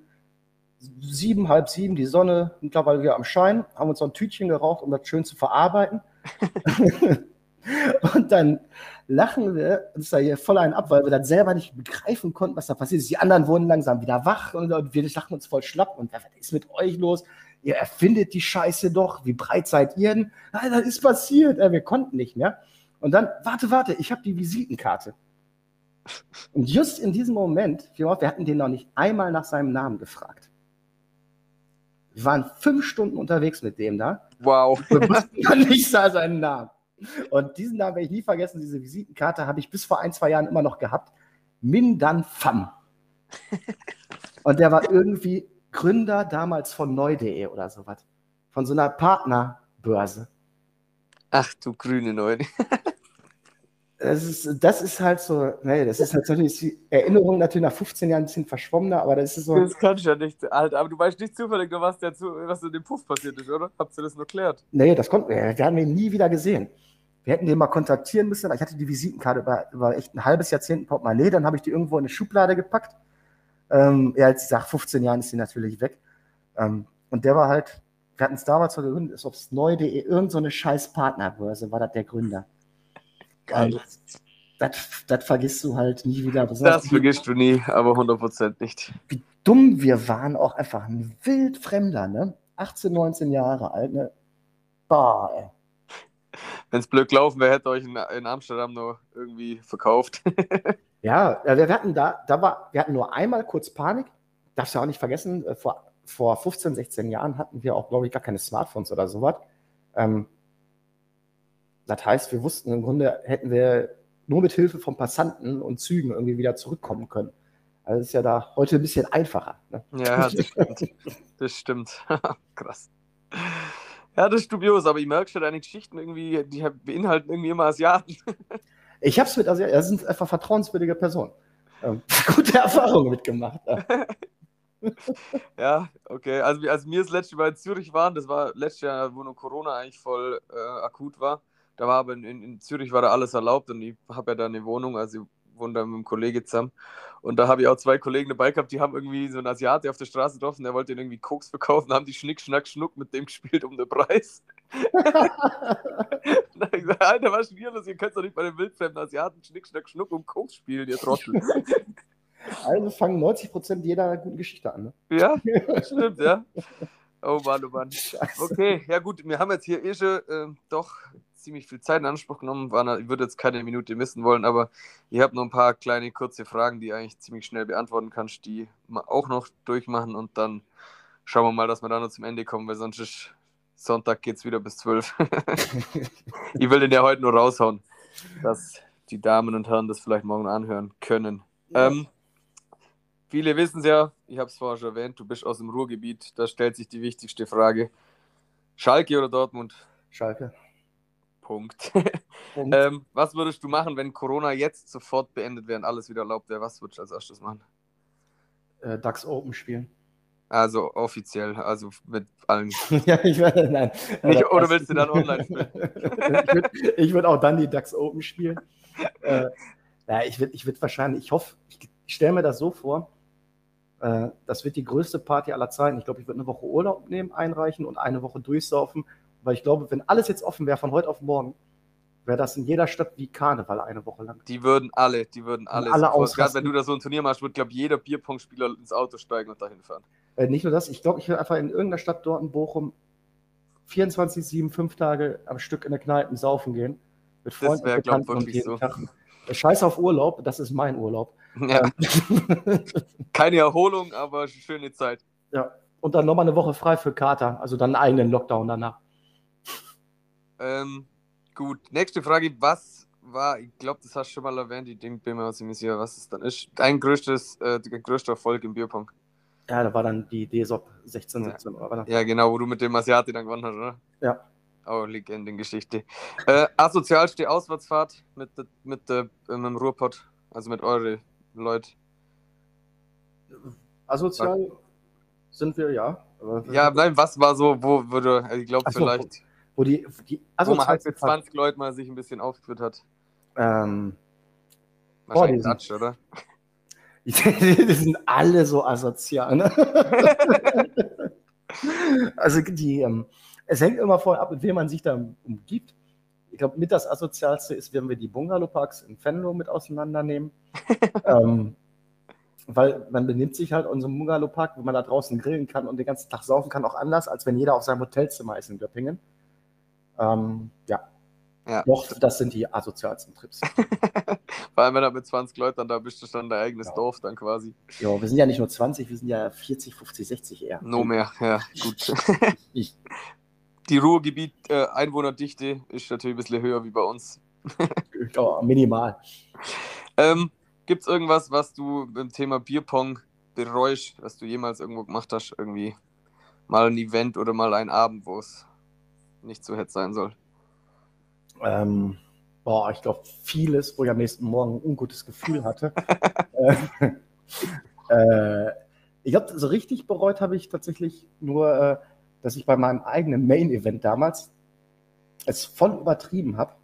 sieben, halb sieben, die Sonne mittlerweile wieder am Schein, haben uns so ein Tütchen geraucht, um das schön zu verarbeiten. und dann lachen wir uns da hier voll einen ab, weil wir dann selber nicht begreifen konnten, was da passiert ist. Die anderen wurden langsam wieder wach und wir lachen uns voll schlapp. Und was ist mit euch los? Ihr erfindet die Scheiße doch, wie breit seid ihr denn? Nein, das ist passiert, wir konnten nicht mehr. Und dann, warte, warte, ich habe die Visitenkarte. Und just in diesem Moment, wir hatten den noch nicht einmal nach seinem Namen gefragt. Wir waren fünf Stunden unterwegs mit dem da. Wow. Wir wussten noch nicht seinen Namen. Und diesen Namen werde ich nie vergessen. Diese Visitenkarte habe ich bis vor ein, zwei Jahren immer noch gehabt. Mindan Pham. Und der war irgendwie Gründer damals von neu.de oder sowas. Von so einer Partnerbörse. Ach du grüne Neune. das, ist, das ist halt so, nee, das ist halt so die Erinnerung natürlich nach 15 Jahren ein bisschen verschwommener, aber das ist so. Das kann ich ja nicht, Alter, aber du weißt nicht zufällig, was, der zu, was in dem Puff passiert ist, oder? Habt ihr das noch klärt? Nee, das konnten wir, wir haben ihn nie wieder gesehen. Wir hätten den mal kontaktieren müssen. Ich hatte die Visitenkarte über, über echt ein halbes Jahrzehnt Portemonnaie, dann habe ich die irgendwo in eine Schublade gepackt ähm, ja, als ich sage, 15 Jahren ist sie natürlich weg. Ähm, und der war halt, wir hatten es damals so gegründet, ist aufs Neu.de, irgend so eine scheiß Partnerbörse, war das der Gründer. Geil. Das, das vergisst du halt nie wieder. Das, das vergisst du nie, aber 100% nicht. Wie dumm wir waren, auch einfach ein Wildfremder, ne? 18, 19 Jahre alt, ne? Boah, ey. Wenn es blöd gelaufen wäre, hätte euch in, in Amsterdam nur irgendwie verkauft. Ja, wir hatten da, da war, wir hatten nur einmal kurz Panik. Darfst du auch nicht vergessen, äh, vor, vor 15, 16 Jahren hatten wir auch, glaube ich, gar keine Smartphones oder sowas. Ähm, das heißt, wir wussten im Grunde, hätten wir nur mit Hilfe von Passanten und Zügen irgendwie wieder zurückkommen können. Also ist ja da heute ein bisschen einfacher. Ne? Ja, das stimmt. Das stimmt. Krass. Ja, das ist dubios, aber ich merke schon, deine Geschichten irgendwie, die beinhalten irgendwie immer Asiaten. Ich habe es mit, also, das sind einfach vertrauenswürdige Personen. Ähm, gute Erfahrungen mitgemacht. ja, okay. Also, als wir das letzte Mal in Zürich waren, das war letztes Jahr, wo nur Corona eigentlich voll äh, akut war. Da war aber in, in Zürich war da alles erlaubt und ich habe ja da eine Wohnung, also ich wohne da mit einem Kollegen zusammen. Und da habe ich auch zwei Kollegen dabei gehabt, die haben irgendwie so einen Asiate auf der Straße getroffen, der wollte irgendwie Koks verkaufen, haben die Schnick, Schnack, Schnuck mit dem gespielt um den Preis. habe ich gesagt, Alter, was ist denn das? Ihr könnt doch nicht bei den wildfremden Asiaten Schnick, Schnack, Schnuck um Koks spielen, ihr Trottel. Also fangen 90% jeder guten Geschichte an. Ne? Ja, stimmt, ja. Oh Mann, oh Mann. Okay, ja gut, wir haben jetzt hier eh schon äh, doch ziemlich viel Zeit in Anspruch genommen. Ich würde jetzt keine Minute missen wollen, aber ihr habt noch ein paar kleine, kurze Fragen, die eigentlich ziemlich schnell beantworten kannst, die wir auch noch durchmachen und dann schauen wir mal, dass wir da noch zum Ende kommen, weil sonst ist Sonntag geht es wieder bis 12. ich will den ja heute nur raushauen, dass die Damen und Herren das vielleicht morgen anhören können. Ja. Ähm, viele wissen es ja, ich habe es vorher schon erwähnt, du bist aus dem Ruhrgebiet. Da stellt sich die wichtigste Frage: Schalke oder Dortmund? Schalke. Punkt. Punkt. ähm, was würdest du machen, wenn Corona jetzt sofort beendet wäre und alles wieder erlaubt wäre? Was würdest du als erstes machen? Äh, DAX Open spielen. Also offiziell, also mit allen. ja, ich werde, nein. Nicht, oder willst du dann online spielen? ich würde würd auch dann die DAX Open spielen. äh, ja, ich würde ich würd wahrscheinlich, ich hoffe, ich, ich stelle mir das so vor, äh, das wird die größte Party aller Zeiten. Ich glaube, ich würde eine Woche Urlaub nehmen, einreichen und eine Woche durchsaufen weil ich glaube, wenn alles jetzt offen wäre von heute auf morgen, wäre das in jeder Stadt wie Karneval eine Woche lang. Die würden alle, die würden alle. alle Gerade wenn du da so ein Turnier machst, würde, glaube ich, jeder Bierpong-Spieler ins Auto steigen und dahin fahren. Äh, nicht nur das, ich glaube, ich würde einfach in irgendeiner Stadt dort in Bochum 24, 7, 5 Tage am Stück in der Kneipe saufen gehen. Mit Freunden das wäre, glaube ich, wirklich so. Tag. Äh, scheiß auf Urlaub, das ist mein Urlaub. Ja. Ähm. Keine Erholung, aber schöne Zeit. Ja, und dann nochmal eine Woche frei für Kater, also dann einen eigenen Lockdown danach. Ähm, gut, nächste Frage. Was war, ich glaube, das hast du schon mal erwähnt, ich bin mir ziemlich sicher, was es dann ist. Dein größtes, äh, größter Erfolg im Bierpong? Ja, da war dann die DSOP 16, 17. Ja. ja, genau, wo du mit dem Asiati dann gewonnen hast, oder? Ja. Oh, Legendengeschichte. Äh, asozialste Auswärtsfahrt mit, mit, äh, mit dem Ruhrpott, also mit euren Leuten. Asozial sind wir, ja. ja, nein, was war so, wo würde, ich glaube, vielleicht wo die, die also wo man halt mit 20 Leuten mal sich ein bisschen aufgeführt hat. Ähm, Wahrscheinlich Dutch, oder? die sind alle so asozial. Ne? also die, ähm, es hängt immer voll ab, mit wem man sich da umgibt. Ich glaube, mit das Asozialste ist, wenn wir die Bungalow-Parks in Venlo mit auseinandernehmen. ähm, weil man benimmt sich halt in so einem Bungalow-Park, wo man da draußen grillen kann und den ganzen Tag saufen kann, auch anders, als wenn jeder auf seinem Hotelzimmer ist in Göppingen. Ähm, ja. ja. Doch, das sind die asozialsten Trips. Vor allem, wenn du mit 20 Leuten da bist, ist dann dein eigenes ja. Dorf dann quasi. Ja, wir sind ja nicht nur 20, wir sind ja 40, 50, 60 eher. No mehr, ja, gut. ich. Die Ruhrgebiet äh, Einwohnerdichte ist natürlich ein bisschen höher wie bei uns. ja, minimal. Ähm, Gibt es irgendwas, was du beim Thema Bierpong bereust, was du jemals irgendwo gemacht hast? Irgendwie mal ein Event oder mal ein Abend, wo es nicht so hätte sein soll? Ähm, boah, ich glaube vieles, wo ich am nächsten Morgen ein ungutes Gefühl hatte. äh, äh, ich glaube, so richtig bereut habe ich tatsächlich nur, äh, dass ich bei meinem eigenen Main-Event damals es voll übertrieben habe,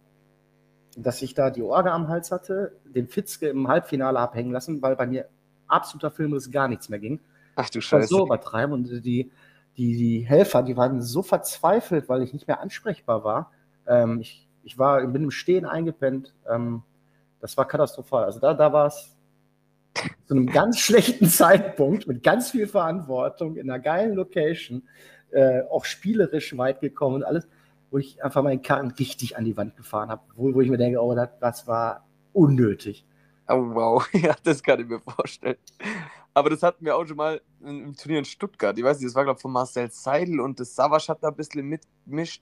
dass ich da die Orga am Hals hatte, den Fitzke im Halbfinale habe hängen lassen, weil bei mir absoluter Filmriss gar nichts mehr ging. Ach du Scheiße. so übertreiben und die, die, die Helfer, die waren so verzweifelt, weil ich nicht mehr ansprechbar war. Ähm, ich, ich war, bin im Stehen eingepennt. Ähm, das war katastrophal. Also da, da war es zu einem ganz schlechten Zeitpunkt mit ganz viel Verantwortung in einer geilen Location, äh, auch spielerisch weit gekommen und alles, wo ich einfach meinen Karren richtig an die Wand gefahren habe, wo, wo ich mir denke, oh, das, das war unnötig. Oh, wow, ja, das kann ich mir vorstellen. Aber das hatten wir auch schon mal im Turnier in Stuttgart. Ich weiß nicht, das war, glaube ich, von Marcel Seidel und das Savas hat da ein bisschen mitgemischt.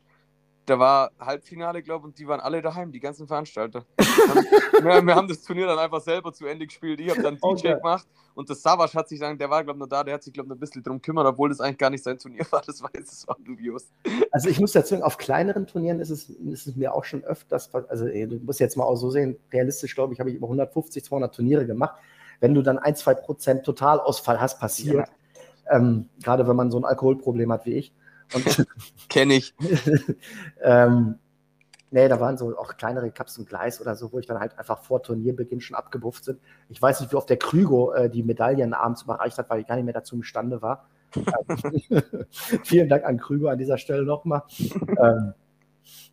Da war Halbfinale, glaube ich, und die waren alle daheim, die ganzen Veranstalter. wir, wir, haben das Turnier dann einfach selber zu Ende gespielt. Ich habe dann DJ okay. gemacht und das Savas hat sich dann, der war, glaube ich, noch da, der hat sich, glaube ich, ein bisschen drum kümmern, obwohl das eigentlich gar nicht sein Turnier war. Das war das war dubios. Also ich muss dazu sagen, auf kleineren Turnieren ist es, ist es mir auch schon öfters, also ey, du musst jetzt mal auch so sehen, realistisch, glaube ich, habe ich über 150, 200 Turniere gemacht wenn du dann ein, zwei Prozent Totalausfall hast, passiert. Ja. Ähm, gerade wenn man so ein Alkoholproblem hat wie ich. Kenne ich. ähm, nee, da waren so auch kleinere Cups und Gleis oder so, wo ich dann halt einfach vor Turnierbeginn schon abgebufft sind. Ich weiß nicht, wie oft der Krügo äh, die Medaillen abends überreicht hat, weil ich gar nicht mehr dazu imstande war. Vielen Dank an Krüger an dieser Stelle nochmal. ähm,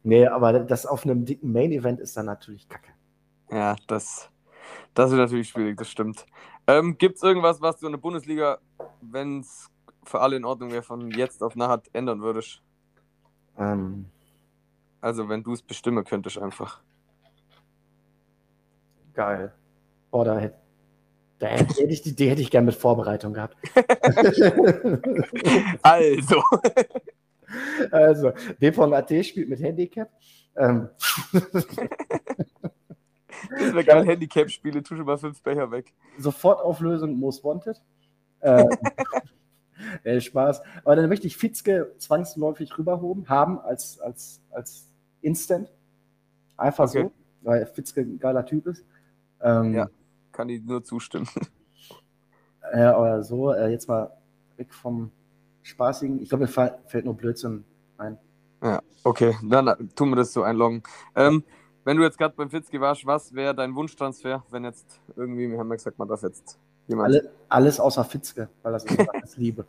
nee, aber das auf einem dicken Main-Event ist dann natürlich kacke. Ja, das, das ist natürlich schwierig, das stimmt. Ähm, Gibt es irgendwas, was du in der Bundesliga, wenn es für alle in Ordnung wäre, von jetzt auf nachher ändern würdest? Ähm, also, wenn du es bestimmen könntest, einfach. Geil. Boah, da hätte da hätte ich, die, die hätte ich gerne mit Vorbereitung gehabt. also. Also, Bpong.at spielt mit Handicap. Ähm. Das wäre geil, Handicap-Spiele, tu schon mal fünf Becher weg. Sofortauflösung Most Wanted. Äh, äh, Spaß. Aber dann möchte ich Fitzke zwangsläufig rüberhoben, haben als, als, als Instant. Einfach okay. so, weil Fitzke ein geiler Typ ist. Ähm, ja kann ich nur zustimmen. Ja, oder so, äh, jetzt mal weg vom Spaßigen. Ich glaube, mir fällt nur Blödsinn ein. Ja, okay, dann tun wir das so einloggen. Ähm, wenn du jetzt gerade beim Fitzki warst, was wäre dein Wunschtransfer, wenn jetzt irgendwie, wir haben ja gesagt, man darf jetzt jemand. Alle, alles außer Fitzke, weil das ist das Liebe.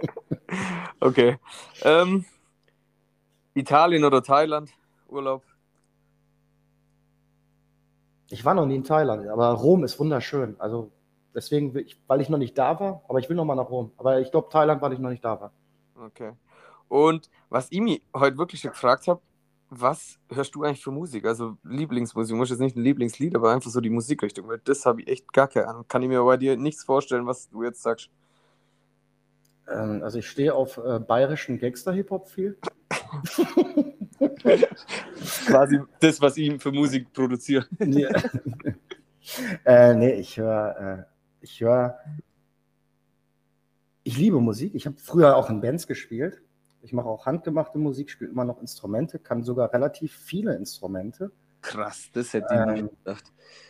okay. Ähm, Italien oder Thailand, Urlaub? Ich war noch nie in Thailand, aber Rom ist wunderschön. Also deswegen, weil ich noch nicht da war, aber ich will noch mal nach Rom. Aber ich glaube Thailand, weil ich noch nicht da war. Okay. Und was ich mich heute wirklich gefragt habe, was hörst du eigentlich für Musik? Also Lieblingsmusik, muss jetzt nicht ein Lieblingslied, aber einfach so die Musikrichtung, weil das habe ich echt gar keine Ahnung. Kann ich mir bei dir nichts vorstellen, was du jetzt sagst. Ähm, also ich stehe auf äh, bayerischen Gangster-Hip-Hop viel. Quasi das, was ich für Musik produziere. nee. äh, nee, ich höre, äh, ich höre, ich liebe Musik. Ich habe früher auch in Bands gespielt. Ich mache auch handgemachte Musik, spiele immer noch Instrumente, kann sogar relativ viele Instrumente. Krass, das hätte ich ähm, nicht gedacht.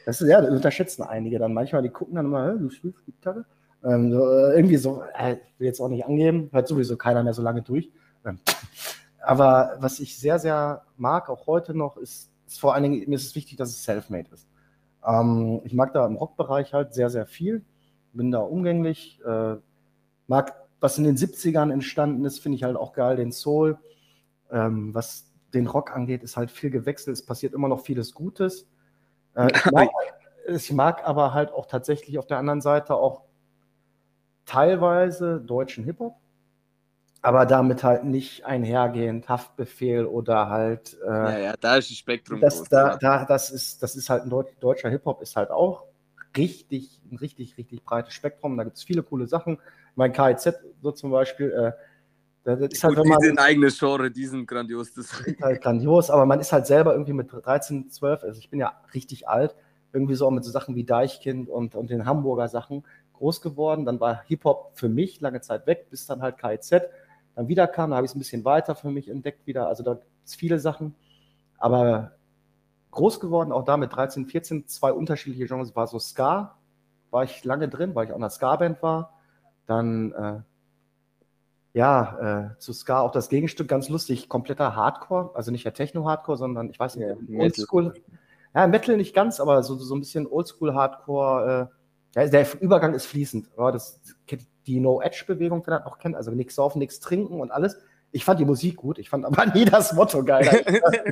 Das ist, ja, das unterschätzen einige dann manchmal. Die gucken dann immer, du spielst Gitarre. Ähm, so, äh, irgendwie so, äh, will jetzt auch nicht angeben, hört sowieso keiner mehr so lange durch. Ähm, aber was ich sehr, sehr mag, auch heute noch, ist, ist vor allen Dingen, mir ist es wichtig, dass es self-made ist. Ähm, ich mag da im Rockbereich halt sehr, sehr viel, bin da umgänglich, äh, mag, was in den 70ern entstanden ist, finde ich halt auch geil, den Soul. Ähm, was den Rock angeht, ist halt viel gewechselt, es passiert immer noch vieles Gutes. Äh, ich, mag, ich mag aber halt auch tatsächlich auf der anderen Seite auch teilweise deutschen Hip-Hop aber damit halt nicht einhergehend Haftbefehl oder halt. Äh, ja, ja, da ist das Spektrum. Das, groß, da, da, das, ist, das ist halt ein deutscher Hip-Hop, ist halt auch richtig, ein richtig, richtig breites Spektrum. Da gibt es viele coole Sachen. Mein KIZ, so zum Beispiel, äh, das ist halt, Gut, wenn man, die sind eigenes Genre, die sind grandios. Das ist halt grandios, aber man ist halt selber irgendwie mit 13, 12, also ich bin ja richtig alt, irgendwie so mit so Sachen wie Deichkind und, und den Hamburger Sachen groß geworden. Dann war Hip-Hop für mich lange Zeit weg, bis dann halt KIZ dann wieder kam, da habe ich es ein bisschen weiter für mich entdeckt wieder. Also da gibt es viele Sachen. Aber groß geworden, auch da mit 13, 14, zwei unterschiedliche Genres, war so Ska, war ich lange drin, weil ich auch in einer Ska-Band war. Dann, äh, ja, äh, zu Ska auch das Gegenstück, ganz lustig, kompletter Hardcore, also nicht der Techno-Hardcore, sondern ich weiß nicht, ja, Oldschool. Ja, Metal nicht ganz, aber so, so ein bisschen Oldschool-Hardcore. Äh, ja, der Übergang ist fließend. Ja, das die No-Edge-Bewegung vielleicht noch kennt, also nichts saufen, nichts trinken und alles. Ich fand die Musik gut, ich fand aber nie das Motto geil.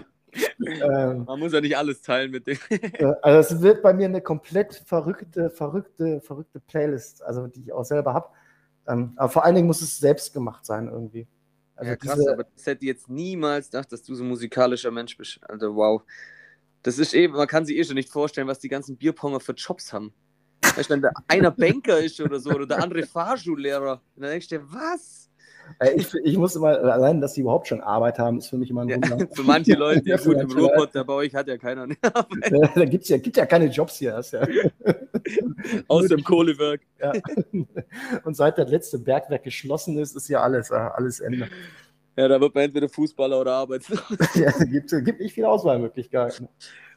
ähm, Man muss ja nicht alles teilen mit dem. Äh, also es wird bei mir eine komplett verrückte, verrückte, verrückte Playlist, also die ich auch selber habe. Ähm, aber vor allen Dingen muss es selbst gemacht sein irgendwie. Also ja, krass, aber das hätte ich jetzt niemals gedacht, dass du so ein musikalischer Mensch bist. Also wow. Das ist eben, man kann sich eh schon nicht vorstellen, was die ganzen Bierponger für Jobs haben. Weißt du, wenn der einer Banker ist oder so oder der andere Fahrschullehrer, dann denkst du dir, was? Ich, ich muss immer, allein, dass sie überhaupt schon Arbeit haben, ist für mich immer ein Wunder. Ja, für manche Leute, ja, gut, im Ruhrpott, bei euch hat ja keiner eine Arbeit. Ja, da gibt es ja, gibt ja keine Jobs hier. Das ja. Aus dem Kohlewerk. Ja. Und seit das letzte Bergwerk geschlossen ist, ist ja alles, äh, alles Ende. Ja, da wird man entweder Fußballer oder Arbeitslos. ja, es gibt, gibt nicht viele Auswahlmöglichkeiten.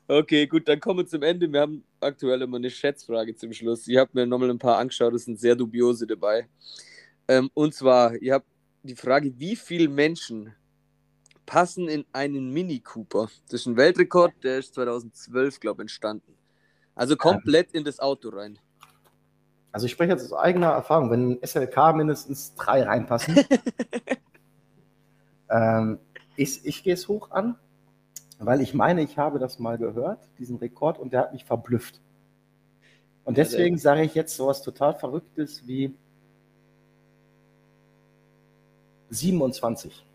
Okay, gut, dann kommen wir zum Ende. Wir haben aktuell immer eine Schätzfrage zum Schluss. Ich habe mir nochmal ein paar angeschaut, es sind sehr dubiose dabei. Ähm, und zwar, ihr habt die Frage, wie viele Menschen passen in einen Mini Cooper? Das ist ein Weltrekord, der ist 2012, glaube ich, entstanden. Also komplett in das Auto rein. Also ich spreche jetzt aus eigener Erfahrung, wenn ein SLK mindestens drei reinpassen. ähm, ich ich gehe es hoch an, weil ich meine, ich habe das mal gehört, diesen Rekord, und der hat mich verblüfft. Und deswegen sage ich jetzt sowas total Verrücktes wie 27.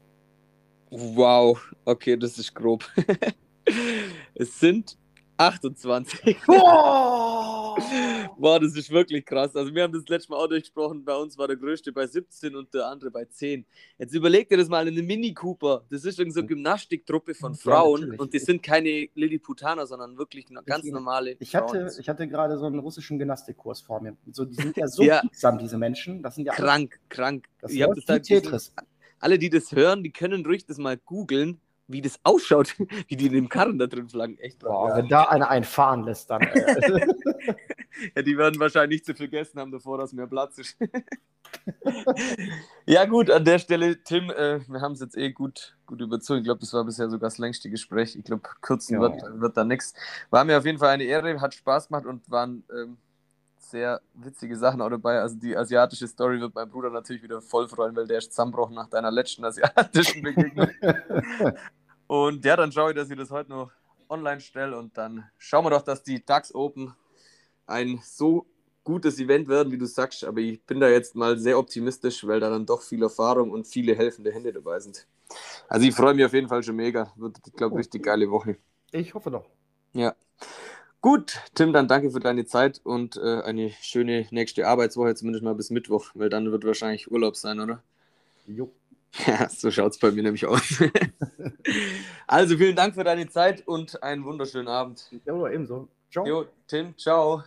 Wow, okay, das ist grob. es sind 28. Boah! Boah, das ist wirklich krass. Also wir haben das letzte Mal auch durchgesprochen, bei uns war der größte bei 17 und der andere bei 10. Jetzt überleg dir das mal, eine Mini Cooper, das ist irgendeine so Gymnastiktruppe von Frauen ja, und die sind keine Lilliputaner, sondern wirklich ganz ich, normale ich hatte, Ich hatte gerade so einen russischen Gymnastikkurs vor mir. So, die sind ja so ja. Diese Menschen. Das sind ja krank, krank. Das halt Tetris. Alle, die das hören, die können ruhig das mal googeln wie das ausschaut, wie die in dem Karren da drin flaggen. Echt. Boah, ja. wenn da einer einen fahren lässt, dann. Äh. ja, die werden wahrscheinlich nicht zu viel gegessen haben, bevor das mehr Platz ist. ja, gut, an der Stelle, Tim, äh, wir haben es jetzt eh gut, gut überzogen. Ich glaube, das war bisher sogar das längste Gespräch. Ich glaube, kürzen ja. wird, wird da nichts. War mir auf jeden Fall eine Ehre, hat Spaß gemacht und waren. Ähm, sehr witzige Sachen auch dabei. Also die asiatische Story wird mein Bruder natürlich wieder voll freuen, weil der ist zusammenbrochen nach deiner letzten asiatischen Begegnung. und ja, dann schaue ich, dass ich das heute noch online stelle und dann schauen wir doch, dass die DAX Open ein so gutes Event werden, wie du sagst. Aber ich bin da jetzt mal sehr optimistisch, weil da dann doch viel Erfahrung und viele helfende Hände dabei sind. Also ich freue mich auf jeden Fall schon mega. Wird, ich glaube, richtig geile Woche. Ich hoffe doch. Ja. Gut, Tim, dann danke für deine Zeit und äh, eine schöne nächste Arbeitswoche, zumindest mal bis Mittwoch, weil dann wird wahrscheinlich Urlaub sein, oder? Jo. Ja, so schaut es bei mir nämlich aus. also vielen Dank für deine Zeit und einen wunderschönen Abend. Ja, ebenso. Ciao. Jo, Tim, ciao.